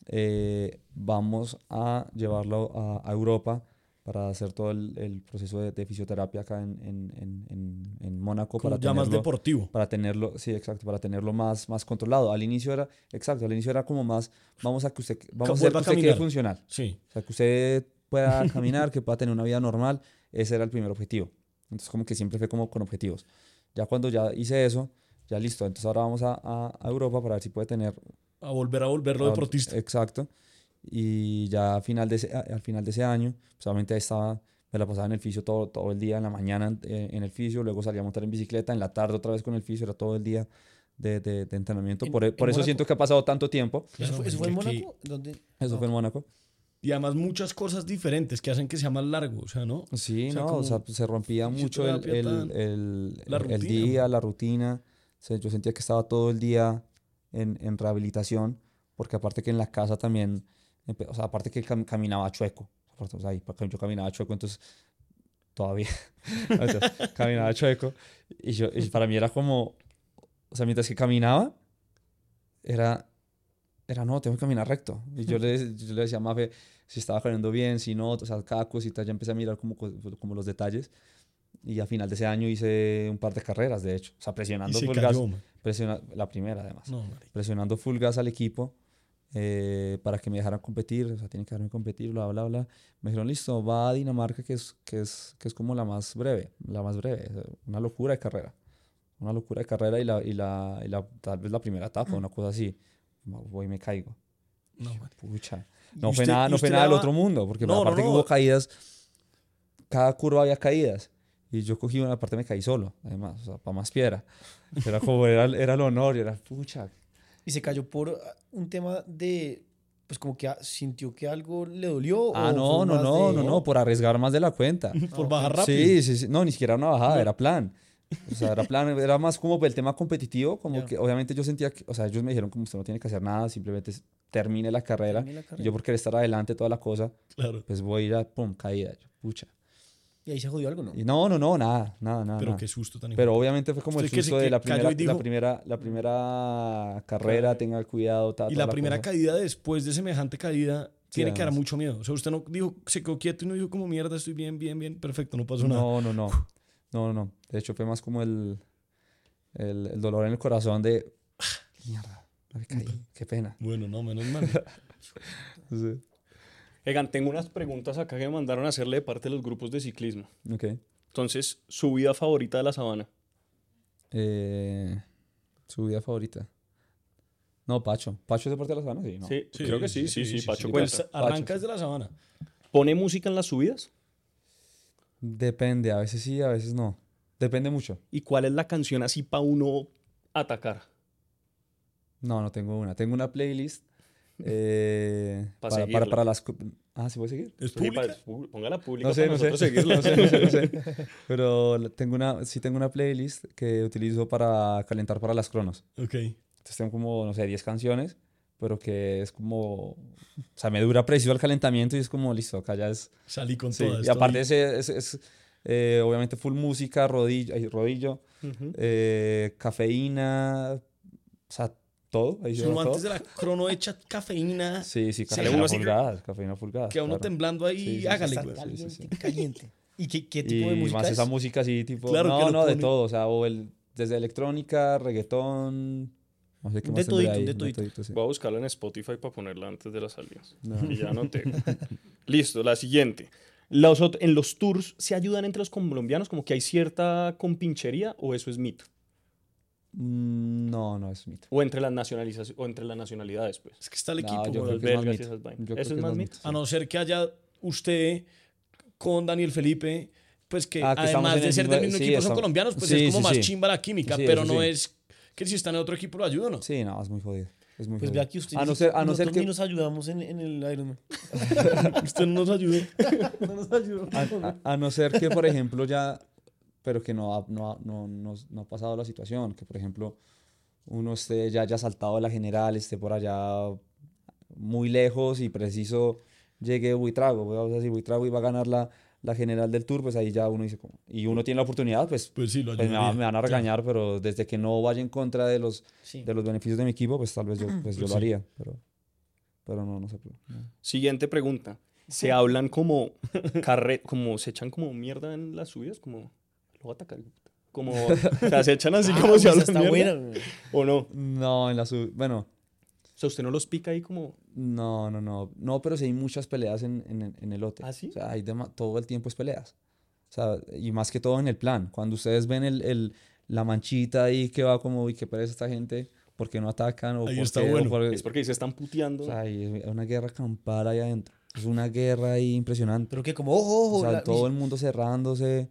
eh, vamos a llevarlo a, a Europa para hacer todo el, el proceso de, de fisioterapia acá en, en, en, en, en Mónaco. Para ya más tenerlo- deportivo. para tenerlo, sí, exacto, para tenerlo más, más controlado. Al inicio era, exacto, al inicio era como más, vamos a que usted, vamos a hacer que usted quede funcional. Sí. O sea, que usted pueda caminar, que pueda tener una vida normal, ese era el primer objetivo. Entonces, como que siempre fue como con objetivos. Ya cuando ya hice eso, ya listo, entonces ahora vamos a, a, a Europa para ver si puede tener... A volver a volverlo a- deportista. Exacto. Y ya al final de ese, a- al final de ese año, solamente ahí estaba, me la pasaba en el fisio todo, todo el día, en la mañana eh, en el fisio, luego salía a montar en bicicleta, en la tarde otra vez con el fisio, era todo el día de, de, de entrenamiento. En- Por, en por eso siento que ha pasado tanto tiempo. ¿Eso, Claro, fue, eso fue en Mónaco? ¿Dónde? Eso fue en Mónaco. Y además muchas cosas diferentes que hacen que sea más largo, o sea, ¿no? Sí, O sea, no, como o sea, pues, se rompía mucho el, el, el, el día, la rutina. O sea, yo sentía que estaba todo el día en, en rehabilitación, porque aparte que en la casa también, o sea, aparte que cam- caminaba chueco, aparte, o sea, yo caminaba chueco, entonces todavía caminaba chueco, y, yo, y para mí era como, o sea, mientras que caminaba, era, era no, tengo que caminar recto. Y yo le, yo le decía a Mafe si estaba caminando bien, si no, o sea, cada cosita ya empecé a mirar como, co- como los detalles. Y a final de ese año hice un par de carreras, de hecho. O sea, presionando se full gas. cayó, man. presiona- la primera, además. No. Presionando full gas al equipo eh, para que me dejaran competir. O sea, tienen que dejarme competir, bla, bla, bla. Me dijeron, listo, va a Dinamarca, que es, que es, que es como la más breve. La más breve. Una locura de carrera. Una locura de carrera y, la, y, la, y la, tal vez la primera etapa, una cosa así. Voy y me caigo. No. Pucha. ¿Y No fue usted- nada, no fue nada del otro mundo, porque No, no, aparte que no. hubo caídas, cada curva había caídas. Y yo cogí una parte me caí solo, además, o sea, para más piedra. Era como, era, era el honor, y era, pucha. Y se cayó por ah, un tema de. Pues como que ah, sintió que algo le dolió. Ah, o no, no, no, de- no, no, por arriesgar más de la cuenta. Por bajar rápido. Sí, sí, sí. No, ni siquiera una bajada, era plan. O sea, era plan, era más como el tema competitivo, como Ya. que obviamente yo sentía que, o sea, ellos me dijeron como usted no tiene que hacer nada, simplemente termine la carrera. Termine la Y carrera. yo por querer estar adelante toda la cosa, Claro. pues voy a ir a, pum, caída, yo, pucha. Y ahí se jodió algo, ¿no? Y no, no, no, nada, nada, nada. Pero nada. qué susto tan Pero obviamente fue como el Usted que se susto de que la cayó primera, y dijo- la primera, la primera carrera, tenga cuidado, ta, Y la primera cosa. caída después de semejante caída Sí, tiene que dar además. mucho miedo. O sea, usted no dijo, se quedó quieto y no dijo como mierda, estoy bien, bien, bien, perfecto, no pasó nada. No, no, no. No, no, no. De hecho, fue más como el, el, el dolor en el corazón de. "Ah, Mierda, me caí. Qué pena. Bueno, no, menos mal. Sí. Egan, tengo unas preguntas acá que me mandaron a hacerle de parte de los grupos de ciclismo. Ok. Entonces, su vida favorita de la sabana. Eh, su vida favorita. No, Pacho. ¿Pacho es deporte de la sabana? Sí, no. Sí, creo que sí, sí, sí, Pacho sí, cuenta. Pues arranca desde la sabana. ¿Pone música en las subidas? Depende, a veces sí, a veces no. Depende mucho. ¿Y cuál es la canción así para uno atacar? No, no tengo una. Tengo una playlist eh, Pa' para, para, seguirla. para las... Ah, ¿se puede seguir? ¿Es pública? póngala pública No sé, para no sé. seguirla. No sé, no sé, no sé. Pero tengo una, sí tengo una playlist que utilizo para calentar para las cronos. Ok. Entonces tengo como, no sé, 10 canciones, pero que es como... O sea, me dura preciso el calentamiento y es como, listo, acá ya es... Salí con Sí, todas. y aparte ese, es, es, eh, obviamente full música, rodillo, rodillo Ujú. eh, cafeína, o sea, todo. Ahí Si lleva uno todo. antes de la crono echa cafeína, Sí, sí, cafeína fulgada, cafeína fulgada. queda uno claro. temblando ahí, Sí, hágale, Está caliente, sí, caliente. ¿Y qué, qué tipo Y de música más es? esa música así, tipo, Claro que no, no, de todo, o sea, o el, desde electrónica, reggaetón, no sé qué De más todito, ahí, de todito. sí. Voy a buscarla en Spotify para ponerla antes de las salidas. No. Y ya anoté. Listo, la siguiente. Los ¿En los tours se ayudan entre los colombianos? ¿Como que hay cierta compinchería o eso es mito? Mm, No, no es mito. ¿O entre las, nacionalizaciones, o entre las nacionalidades, pues? Es que está el No, equipo, yo güey. creo que es más belgas y mito. esas vainas. Yo creo ¿Eso que es más mito? A no ser que haya usted con Daniel Felipe, pues que Ah, que además de ser del mismo sí, equipo son estamos- colombianos, pues sí, es como sí, más sí. chimba la química, Sí, pero no es que si están en otro equipo lo ayudan, ¿no? Sí, no, es muy jodido. Es muy Pues jodido. vea que usted a no ser, a no ser nosotros ni que, nos ayudamos en, en el Ironman. Usted no nos ayudó. No nos ayudó. a, a- a no ser que, por ejemplo, ya, pero que no ha, no, ha- no, no- no ha pasado la situación, que por ejemplo uno esté ya haya saltado de la general, esté por allá muy lejos y preciso llegue Buitrago, vamos a decir Buitrago va a ganar la, la general del tour, pues ahí ya uno dice, como- y uno tiene la oportunidad, pues, Pues sí, lo pues me, va- me van a regañar, pero desde que no vaya en contra de los, Sí. de los beneficios de mi equipo, pues tal vez yo, pues, yo Pues lo sí. haría, pero, pero no, no sé. no. Siguiente pregunta. ¿Se hablan como carre como se echan como mierda en las subidas? Como, lo voy a atacar. de. Como, o sea, se echan así Ah, como se esa hablan está mierda, buena, güey. ¿O no? No, en la sub, bueno, O sea, usted no los pica ahí como... No, no, no. No, pero sí hay muchas peleas en, en, en el hotel. ¿Ah, sí? O sea, hay dema- todo el tiempo es peleas. O sea, y más que todo en el plan. Cuando ustedes ven el, el- la manchita ahí que va como, uy, qué pereza esta gente, ¿por qué no atacan? O Ahí por está qué? O bueno. por- Es porque se están puteando. o sea, hay una guerra campal ahí adentro. Es una guerra ahí impresionante. Pero que como, ojo, ojo. O sea, la- todo el mundo cerrándose,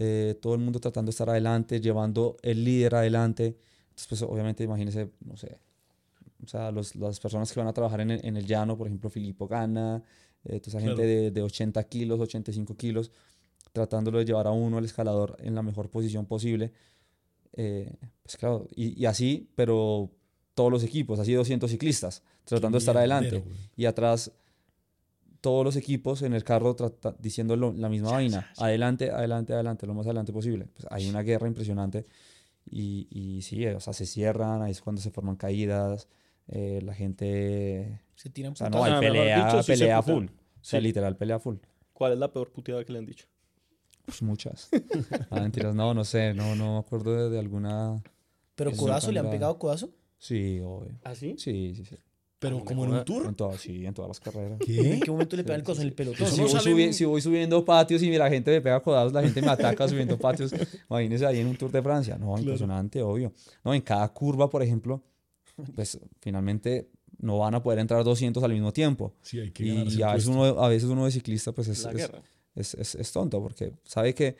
eh, todo el mundo tratando de estar adelante, llevando el líder adelante. Entonces, pues obviamente, imagínese, no sé, o sea, los, las personas que van a trabajar en el, en el llano, por ejemplo, Filippo Gana, eh, toda esa gente Claro. de, de 80 kilos, 85 kilos, tratándolo de llevar a uno al escalador en la mejor posición posible. Eh, pues claro, y, y así, pero todos los equipos, así 200 ciclistas, tratando de estar adelante y atrás todos los equipos en el carro diciendo lo- la misma vaina. Adelante, adelante, adelante, lo más adelante posible. Pues hay una guerra impresionante y, y sí, o sea, se cierran, ahí es cuando se forman caídas, eh, la gente... Se tiran O sea, no, hay mejor pelea, dicho, sí se pelea full. O sea, literal, pelea full. ¿Cuál es la peor puteada que le han dicho? Pues muchas. Ah, mentiras, no, no sé, no, no me acuerdo de, de alguna... Pero codazo, ¿le han pegado codazo? Sí, obvio. ¿Ah, sí? Sí, sí, sí. Pero como en un tour. En todas, sí, en todas las carreras. ¿En qué momento le pegan el codazo en el pelotón? Si no voy, subi- si voy subiendo patios y la gente me pega codazos, la gente me ataca subiendo patios. Imagínense ahí en un Tour de Francia. No, impresionante, obvio. No, en cada curva, por ejemplo, pues finalmente no van a poder entrar 200 al mismo tiempo. Sí, hay que Y, a, veces puesto. uno, a veces uno de ciclista pues es, es, es, es- es tonto porque sabe que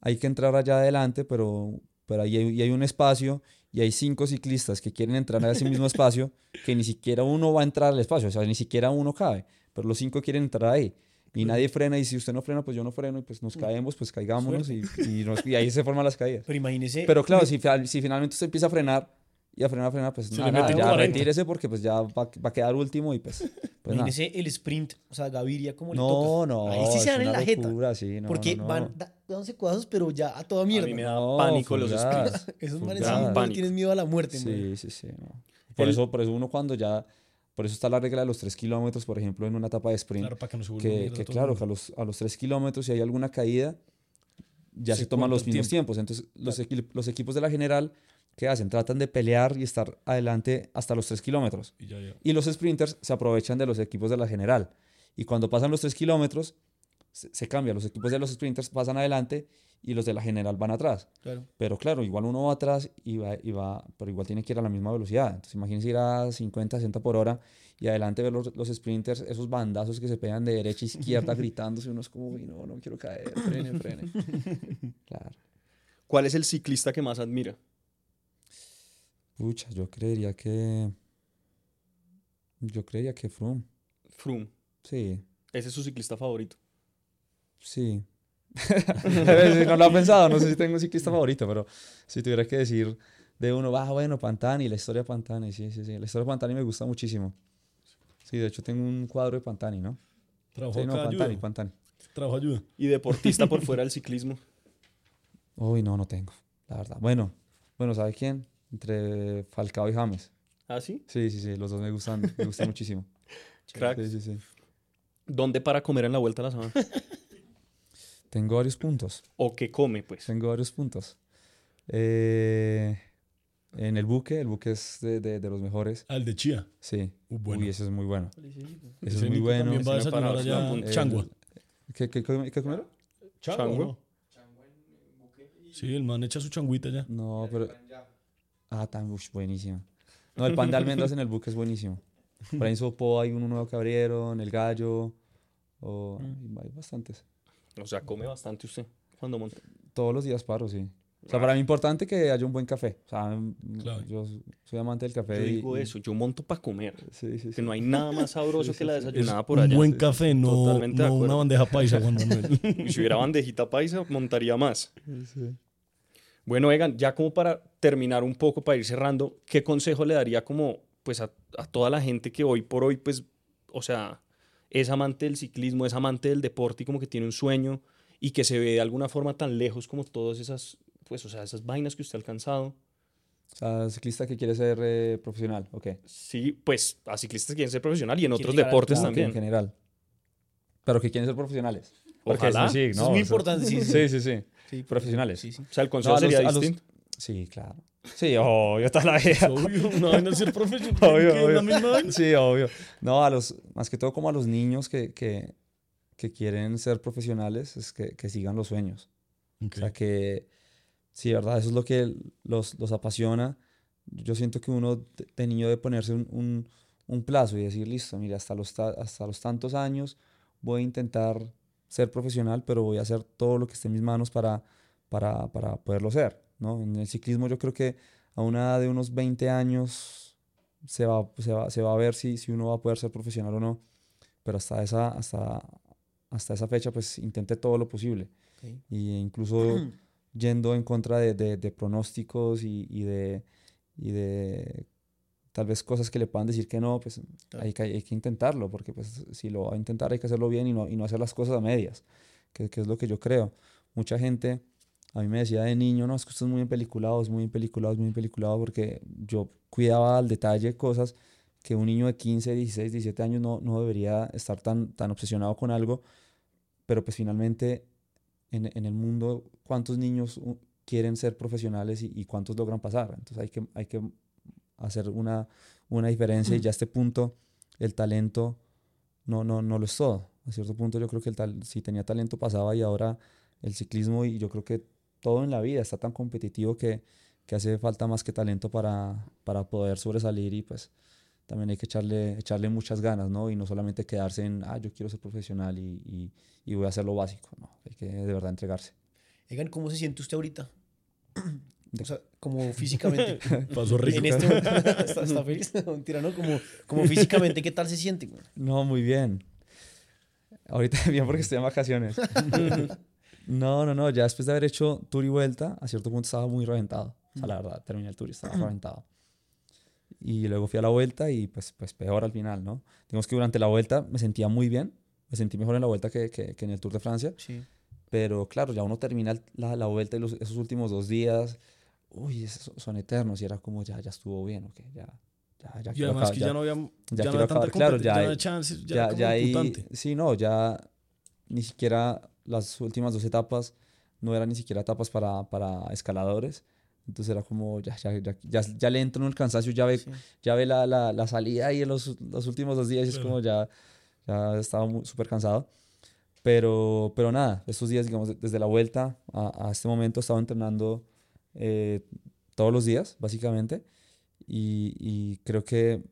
hay que entrar allá adelante, pero, pero ahí hay, y hay un espacio y hay cinco ciclistas que quieren entrar a ese mismo espacio que ni siquiera uno va a entrar al espacio, o sea, ni siquiera uno cabe, pero los cinco quieren entrar ahí. Y nadie frena, y si usted no frena, pues yo no freno, y pues nos caemos, pues caigámonos, y, y, nos- y ahí se forman las caídas. Pero imagínese. Pero claro, si, si finalmente usted empieza a frenar, y a frenar, a frenar, pues Se nada, le ya 40. retírese porque pues ya va, va a quedar último y pues, pues nada. el sprint, o sea, Gaviria, ¿cómo le toca? No, no. Ahí sí se dan en la jeta. locura, sí, no, porque no, no. van dándose codazos, pero ya a toda A mierda. mí me da No, pánico los fulgadas, sprints. Esos manes sí, no Pánico. tienes miedo a la muerte, man. Sí, sí, sí. no. Por, El- eso, por eso uno cuando ya... Por eso está la regla de los 3 kilómetros, por ejemplo, en una etapa de sprint. Claro, para que no se que, que claro, a los, a los 3 kilómetros, si hay alguna caída, ya Se se, toman los mismos tiempo. tiempos. Entonces, los, equi- los equipos de la general, ¿qué hacen? Tratan de pelear y estar adelante hasta los 3 kilómetros. Y ya, ya. Y los sprinters se aprovechan de los equipos de la general. Y cuando pasan los 3 kilómetros, se, se cambia. Los equipos de los sprinters pasan adelante y los de la general van atrás. Claro. Pero claro, igual uno va atrás y va, y va, pero igual tiene que ir a la misma velocidad. Entonces imagínense ir a 50, 60 por hora y adelante ver los, los sprinters, esos bandazos que se pegan de derecha a izquierda gritándose, uno es como, uy, no, no quiero caer, frene, frene. Claro. ¿Cuál es el ciclista que más admira? Pucha, yo creería que... Yo creería que Froome. Froome. Sí, Ese es su ciclista favorito. sí. No lo he pensado, no sé si tengo un ciclista favorito, pero si tuviera que decir de uno, ah, bueno, Pantani, la historia de Pantani, sí, sí, sí. La historia de Pantani me gusta muchísimo. Sí, de hecho tengo un cuadro de Pantani, ¿no? Trabajo Sí, no, acá, Pantani, ayuda. Pantani. Trabajo ayuda. Y deportista por fuera del ciclismo. Uy, no, no tengo, la verdad. Bueno, bueno, ¿sabe quién? Entre Falcao y James. ¿Ah, sí? Sí, sí, sí, los dos me gustan, me gustan muchísimo. Crack. Sí, sí, sí. ¿Dónde para comer en la vuelta a la sabana? Tengo varios puntos, ¿O qué come, pues? tengo varios puntos. Eh, en el buque, el buque es de, de- de los mejores, Al de Chía. sí. Uh, bueno. Uy, ese es muy bueno. Ese es Ese muy bueno. También va a desayunar allá en Changua. ¿Qué, qué, qué, qué comieron? ¿Changua? ¿Changua? no? Sí, el man echa su changuita ya. No, pero... Ah, tan ush, buenísimo. No, el pan de almendras en el buque es buenísimo. Por ahí en Sopo hay uno nuevo que abrieron, el gallo, o hay bastantes. O sea, come bastante usted cuando monta. Todos los días paro, sí. O sea, para mí es importante que haya un buen café. O sea, mm, Claro. yo soy amante del café. Yo y- digo y- eso, yo monto para comer. Sí, sí, Que no hay nada más sabroso que la desayunada por un allá. buen café, no, Totalmente no una bandeja paisa, Juan Manuel. Y si hubiera bandejita paisa, montaría más. Sí. Bueno, Egan, ya como para terminar un poco, para ir cerrando, ¿qué consejo le daría como pues a, a toda la gente que hoy por hoy, pues, o sea, es amante del ciclismo, es amante del deporte y como que tiene un sueño y que se ve de alguna forma tan lejos como todas esas, pues, o sea, esas vainas que usted ha alcanzado? O sea, ciclista que quiere ser eh, profesional, ok. Sí, pues a ciclistas que quieren ser profesional y en otros al deportes Ah, ok, también. en general. Pero que quieren ser profesionales. Porque Ojalá. sí, sí, Eso no, es muy o sea, importante, sí, sí. Sí, sí, sí. Profesionales. Sí, sí. O sea, el consejo No, a los- sería los- distinto. Sí, claro. Sí, obvio, está la vida. Obvio, una vaina ser profesional. Obvio, ¿qué? ¿Es obvio. misma? Sí, obvio. No, a los, más que todo como a los niños que, que, que quieren ser profesionales, es que, que sigan los sueños. Ok. O sea, que sí, verdad, eso es lo que los, los apasiona. Yo siento que uno de de niño debe ponerse un, un, un plazo y decir, listo, mira, hasta los, ta- hasta los tantos años voy a intentar ser profesional, pero voy a hacer todo lo que esté en mis manos para, para, para poderlo ser, ¿no? En el ciclismo yo creo que a una edad de unos 20 años se va, se va, se va a ver si, si uno va a poder ser profesional o no, pero hasta esa, hasta, hasta esa fecha pues intente todo lo posible. Ok. Y incluso yendo en contra de, de- de pronósticos y, y de, y de tal vez cosas que le puedan decir que no, pues Claro. hay, que, hay que intentarlo, porque pues si lo va a intentar hay que hacerlo bien y no, y no hacer las cosas a medias, que, que es lo que yo creo. Mucha gente a mí me decía de niño, no, es que usted es muy empeliculado, es muy empeliculado, es muy empeliculado, porque yo cuidaba al detalle cosas que un niño de 15, 16, 17 años no, no debería estar tan, tan obsesionado con algo, pero pues finalmente en, en el mundo, ¿cuántos niños quieren ser profesionales y, y cuántos logran pasar? Entonces hay que, hay que hacer una, una diferencia y ya a este punto el talento no, no, no lo es todo. A cierto punto yo creo que el tal, si tenía talento pasaba y ahora el ciclismo y yo creo que todo en la vida está tan competitivo que, que hace falta más que talento para, para poder sobresalir y pues también hay que echarle, echarle muchas ganas, ¿no? Y no solamente quedarse en, ah, yo quiero ser profesional y, y, y voy a hacer lo básico, ¿no? Hay que de verdad entregarse. Egan, ¿cómo se siente usted ahorita? O sea, como físicamente. Pasó rico. en este momento. ¿Está, está feliz? No, Mentira, ¿no? Como, como físicamente, ¿qué tal se siente? güey? No, muy bien. Ahorita bien porque estoy en vacaciones. no, no, no, ya después de haber hecho tour y vuelta, a cierto punto estaba muy reventado. O sea, la verdad, terminé el tour y estaba reventado. Y luego fui a la vuelta y pues, pues peor al final, ¿no? Digamos que durante la vuelta me sentía muy bien. Me sentí mejor en la vuelta que, que, que en el Tour de Francia. Sí. Pero claro, ya uno termina la, la vuelta y los- esos últimos dos días, uy, son eternos. Y era como, ya, ya estuvo bien, ok, ya, ya, ya Y además acabar, que ya, no había, ya ya no había tanta. Claro, ya hay- chances, ya, ya, ya ahí, sí, no, ya ni siquiera las últimas dos etapas no eran ni siquiera etapas para, para escaladores. Entonces era como, ya, ya, ya, ya, ya le entra uno el cansancio, ya ve, Sí. ya ve la, la, la salida ahí en los, los últimos dos días y es Claro. como ya, ya estaba súper cansado. Pero, pero nada, estos días, digamos, desde la vuelta a, a este momento, he estado entrenando eh, todos los días, básicamente. Y, y creo que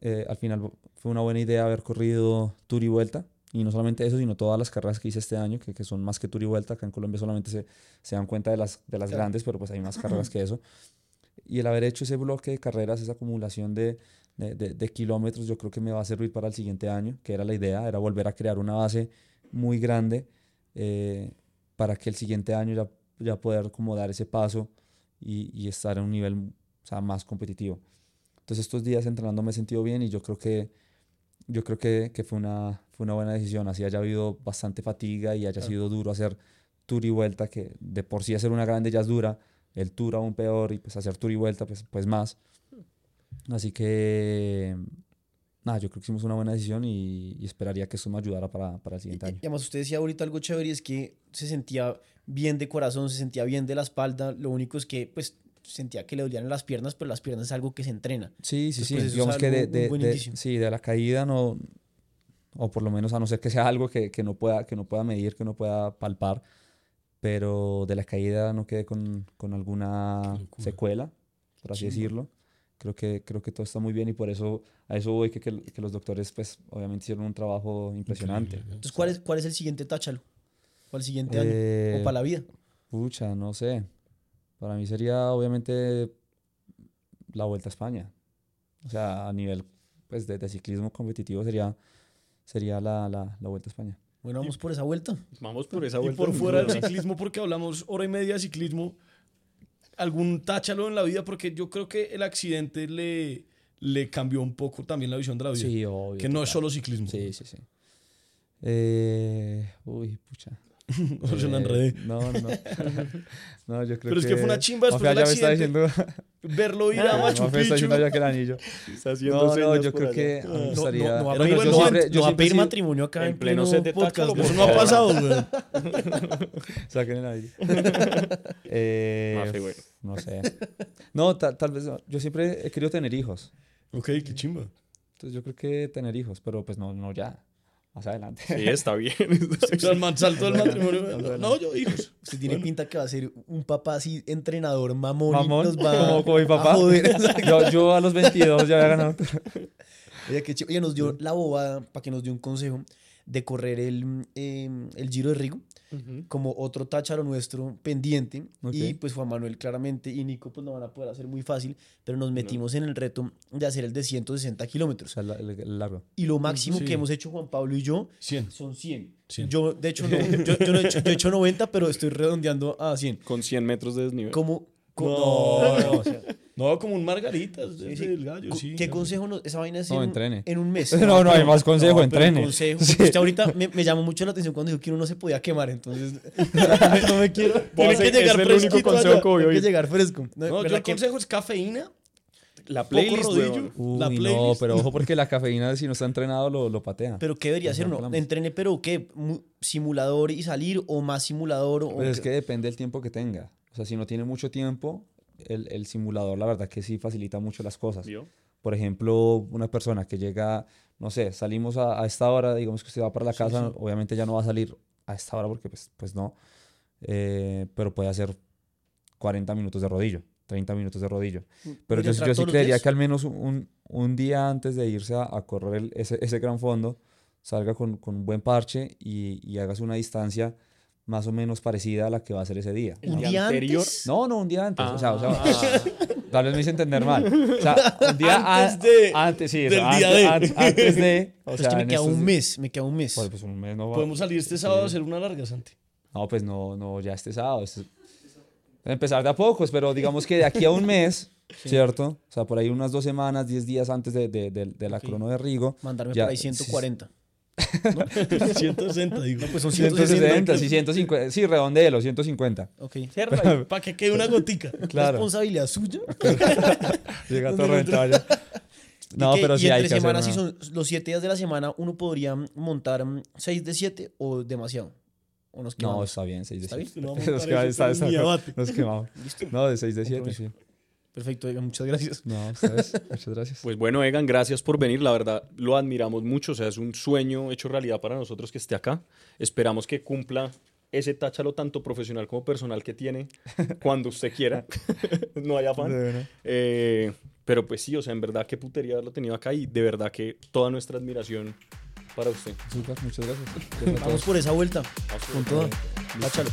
eh, al final fue una buena idea haber corrido Tour y Vuelta. Y no solamente eso, sino todas las carreras que hice este año, que, que son más que Tour y Vuelta. Acá en Colombia solamente se, se dan cuenta de las, de las grandes, pero pues hay más carreras que eso. Y el haber hecho ese bloque de carreras, esa acumulación de, de, de- de kilómetros, yo creo que me va a servir para el siguiente año, que era la idea, era volver a crear una base muy grande eh, para que el siguiente año ya, ya poder como dar ese paso y, y estar en un nivel o sea, más competitivo. Entonces estos días entrenando me he sentido bien y yo creo que, yo creo que, que fue, una, fue una buena decisión, así haya habido bastante fatiga y haya sido duro hacer tour y vuelta, que de por sí hacer una grande ya es dura, el tour aún peor y pues hacer tour y vuelta pues, pues más. Así que, nada, yo creo que hicimos una buena decisión y, y esperaría que eso me ayudara para, para el Y, siguiente y año. además usted decía ahorita algo chévere y es que se sentía bien de corazón, se sentía bien de la espalda. Lo único es que pues sentía que le dolían las piernas, pero las piernas es algo que se entrena. Sí, sí, Entonces, sí. pues, eso es Digamos que de, de- de- sí, de la caída no, o por lo menos a no ser que sea algo que, que no pueda, que no pueda medir, que no pueda palpar, pero de la caída no quedé con, con alguna secuela, por así decirlo. Creo que, creo que todo está muy bien y por eso a eso voy que, que, que los doctores pues obviamente hicieron un trabajo impresionante. Entonces, ¿cuál es, cuál es el siguiente táchalo? ¿Cuál el siguiente Eh, año? ¿O para la vida? Pucha, no sé. Para mí sería obviamente la Vuelta a España. O sea, a nivel pues, de, de ciclismo competitivo sería, sería la, la, la Vuelta a España. Bueno, vamos por esa vuelta. Vamos por esa Y vuelta. por sin fuera del ciclismo, porque hablamos hora y media de ciclismo, algún táchalo en la vida, porque yo creo que el accidente le, le cambió un poco también la visión de la vida. Sí, obvio. que no es solo ciclismo. Sí, sí, sí. Eh, uy, pucha. O se me Eh, enredé. No, no, no. no, yo creo Pero es que fue una chimba después del ya me está accidente. diciendo. Verlo ir a Machu Mafia está Picchu. diciendo ya que el anillo. Está haciendo No, no, yo creo allá. que a mí me No, no, gustaría. no no va- momento. yo no va a siempre pedir matrimonio acá en en, pleno set de podcast. Eso no ha pasado, güey. Saquen el aire. eh, Mafe, güey. No sé. No, tal, tal vez. no. Yo siempre he querido tener hijos. Ok, qué chimba. Entonces yo creo que tener hijos, pero pues no, no ya. Más adelante. Sí, está bien. O sea, el man saltó del matrimonio. No, yo hijos. Usted tiene pinta que va a ser un papá así, entrenador, mamón. Mamón, nos va como, como mi a papá. joder. Yo, yo a los 22 ya había ganado. Oye, qué chido. Ella nos dio la bobada para que nos dio un consejo de correr el, eh, el Giro de Rigo como otro tácharo nuestro pendiente. Ok. Y pues Juan Manuel claramente y Nico pues no van a poder hacer muy fácil, pero nos metimos en el reto de hacer el de 160 O kilómetros. sea, la- el, el largo. Y lo máximo Sí. que hemos hecho Juan Pablo y yo 100. son 100. 100. Yo, de hecho, no, yo, yo no he hecho, yo he hecho 90, pero estoy redondeando a 100. Con 100 metros de desnivel. Como, co- No, no, o sea, No, como un margaritas sí, desde sí. el gallo, sí. ¿Qué consejo nos, esa vaina es No, en, entrene. en un mes? No, no hay pero- más consejo, no, pero entrene. consejo, usted ahorita me, me llamó mucho la atención cuando dijo que uno no se podía quemar, entonces no me, no quiero. Tiene que llegar es el único consejo que voy a tiene que llegar fresco. No, No, yo ¿verdad el que- consejo es cafeína, La playlist, rodillo, weón. Uy, la no, playlist. pero ojo porque la cafeína si no está entrenado lo, lo patea. Pero ¿qué debería Pues hacer no uno? ¿Entrene pero qué? Mu- ¿Simulador y salir o más simulador? O Pues es que depende del tiempo que tenga. O sea, si no tiene mucho tiempo, el, el simulador la verdad que sí facilita mucho las cosas. ¿Vio? Por ejemplo, una persona que llega, no sé, salimos a, a esta hora, digamos que usted va para la casa, obviamente ya no va a salir a esta hora porque pues, pues no, eh, pero puede hacer 40 minutos de rodillo, 30 minutos de rodillo. Pero ¿Puede yo, yo sí creería que al menos un, un día antes de irse a, a correr el- ese, ese gran fondo, salga con, con un buen parche y, y hagas una distancia más o menos parecida a la que va a hacer ese día. ¿Un día día anterior? antes? No, no, un día antes. o sea, o sea, Ah. tal vez me hice entender mal. O sea, un día Antes de- antes, sí, o del sea, día antes, de. antes- antes de. O sea, es que me queda un mes, me queda un mes. Pues, pues un mes no va. Podemos salir este sábado a hacer una larga, Santi. No, pues no, no, ya este sábado. este- Empezar de a pocos, pero digamos que de aquí a un mes, ¿cierto? O sea, por ahí unas dos semanas, diez días antes de, de- de- de la crono de Rigo. Mandarme ya- por ahí 140. 160, digo. Pues son 160, sí, 150, sí, redondelo, 150. Ok. Para que quede una gotica. Claro, ¿Responsabilidad suya? llega todo reventado ya. No, pero y hay hacer si son los 7 días de la semana, uno podría montar 6 de 7 o demasiado. O nos No, está bien, 6 de ¿Está 7. bien? No, Nos pero quemamos. No, de 6 de 7, Compromiso. sí. Perfecto, Egan, muchas gracias. No, ustedes, muchas gracias. Pues bueno, Egan, gracias por venir. La verdad, lo admiramos mucho. O sea, es un sueño hecho realidad para nosotros que esté acá. Esperamos que cumpla ese táchalo tanto profesional como personal que tiene cuando usted quiera. no hay afán. De verdad. Eh, pero pues sí, o sea, en verdad, qué putería haberlo tenido acá y de verdad que toda nuestra admiración para usted. Súper, muchas gracias. Vamos por esa vuelta. Vamos por Con vuelta. Táchalo.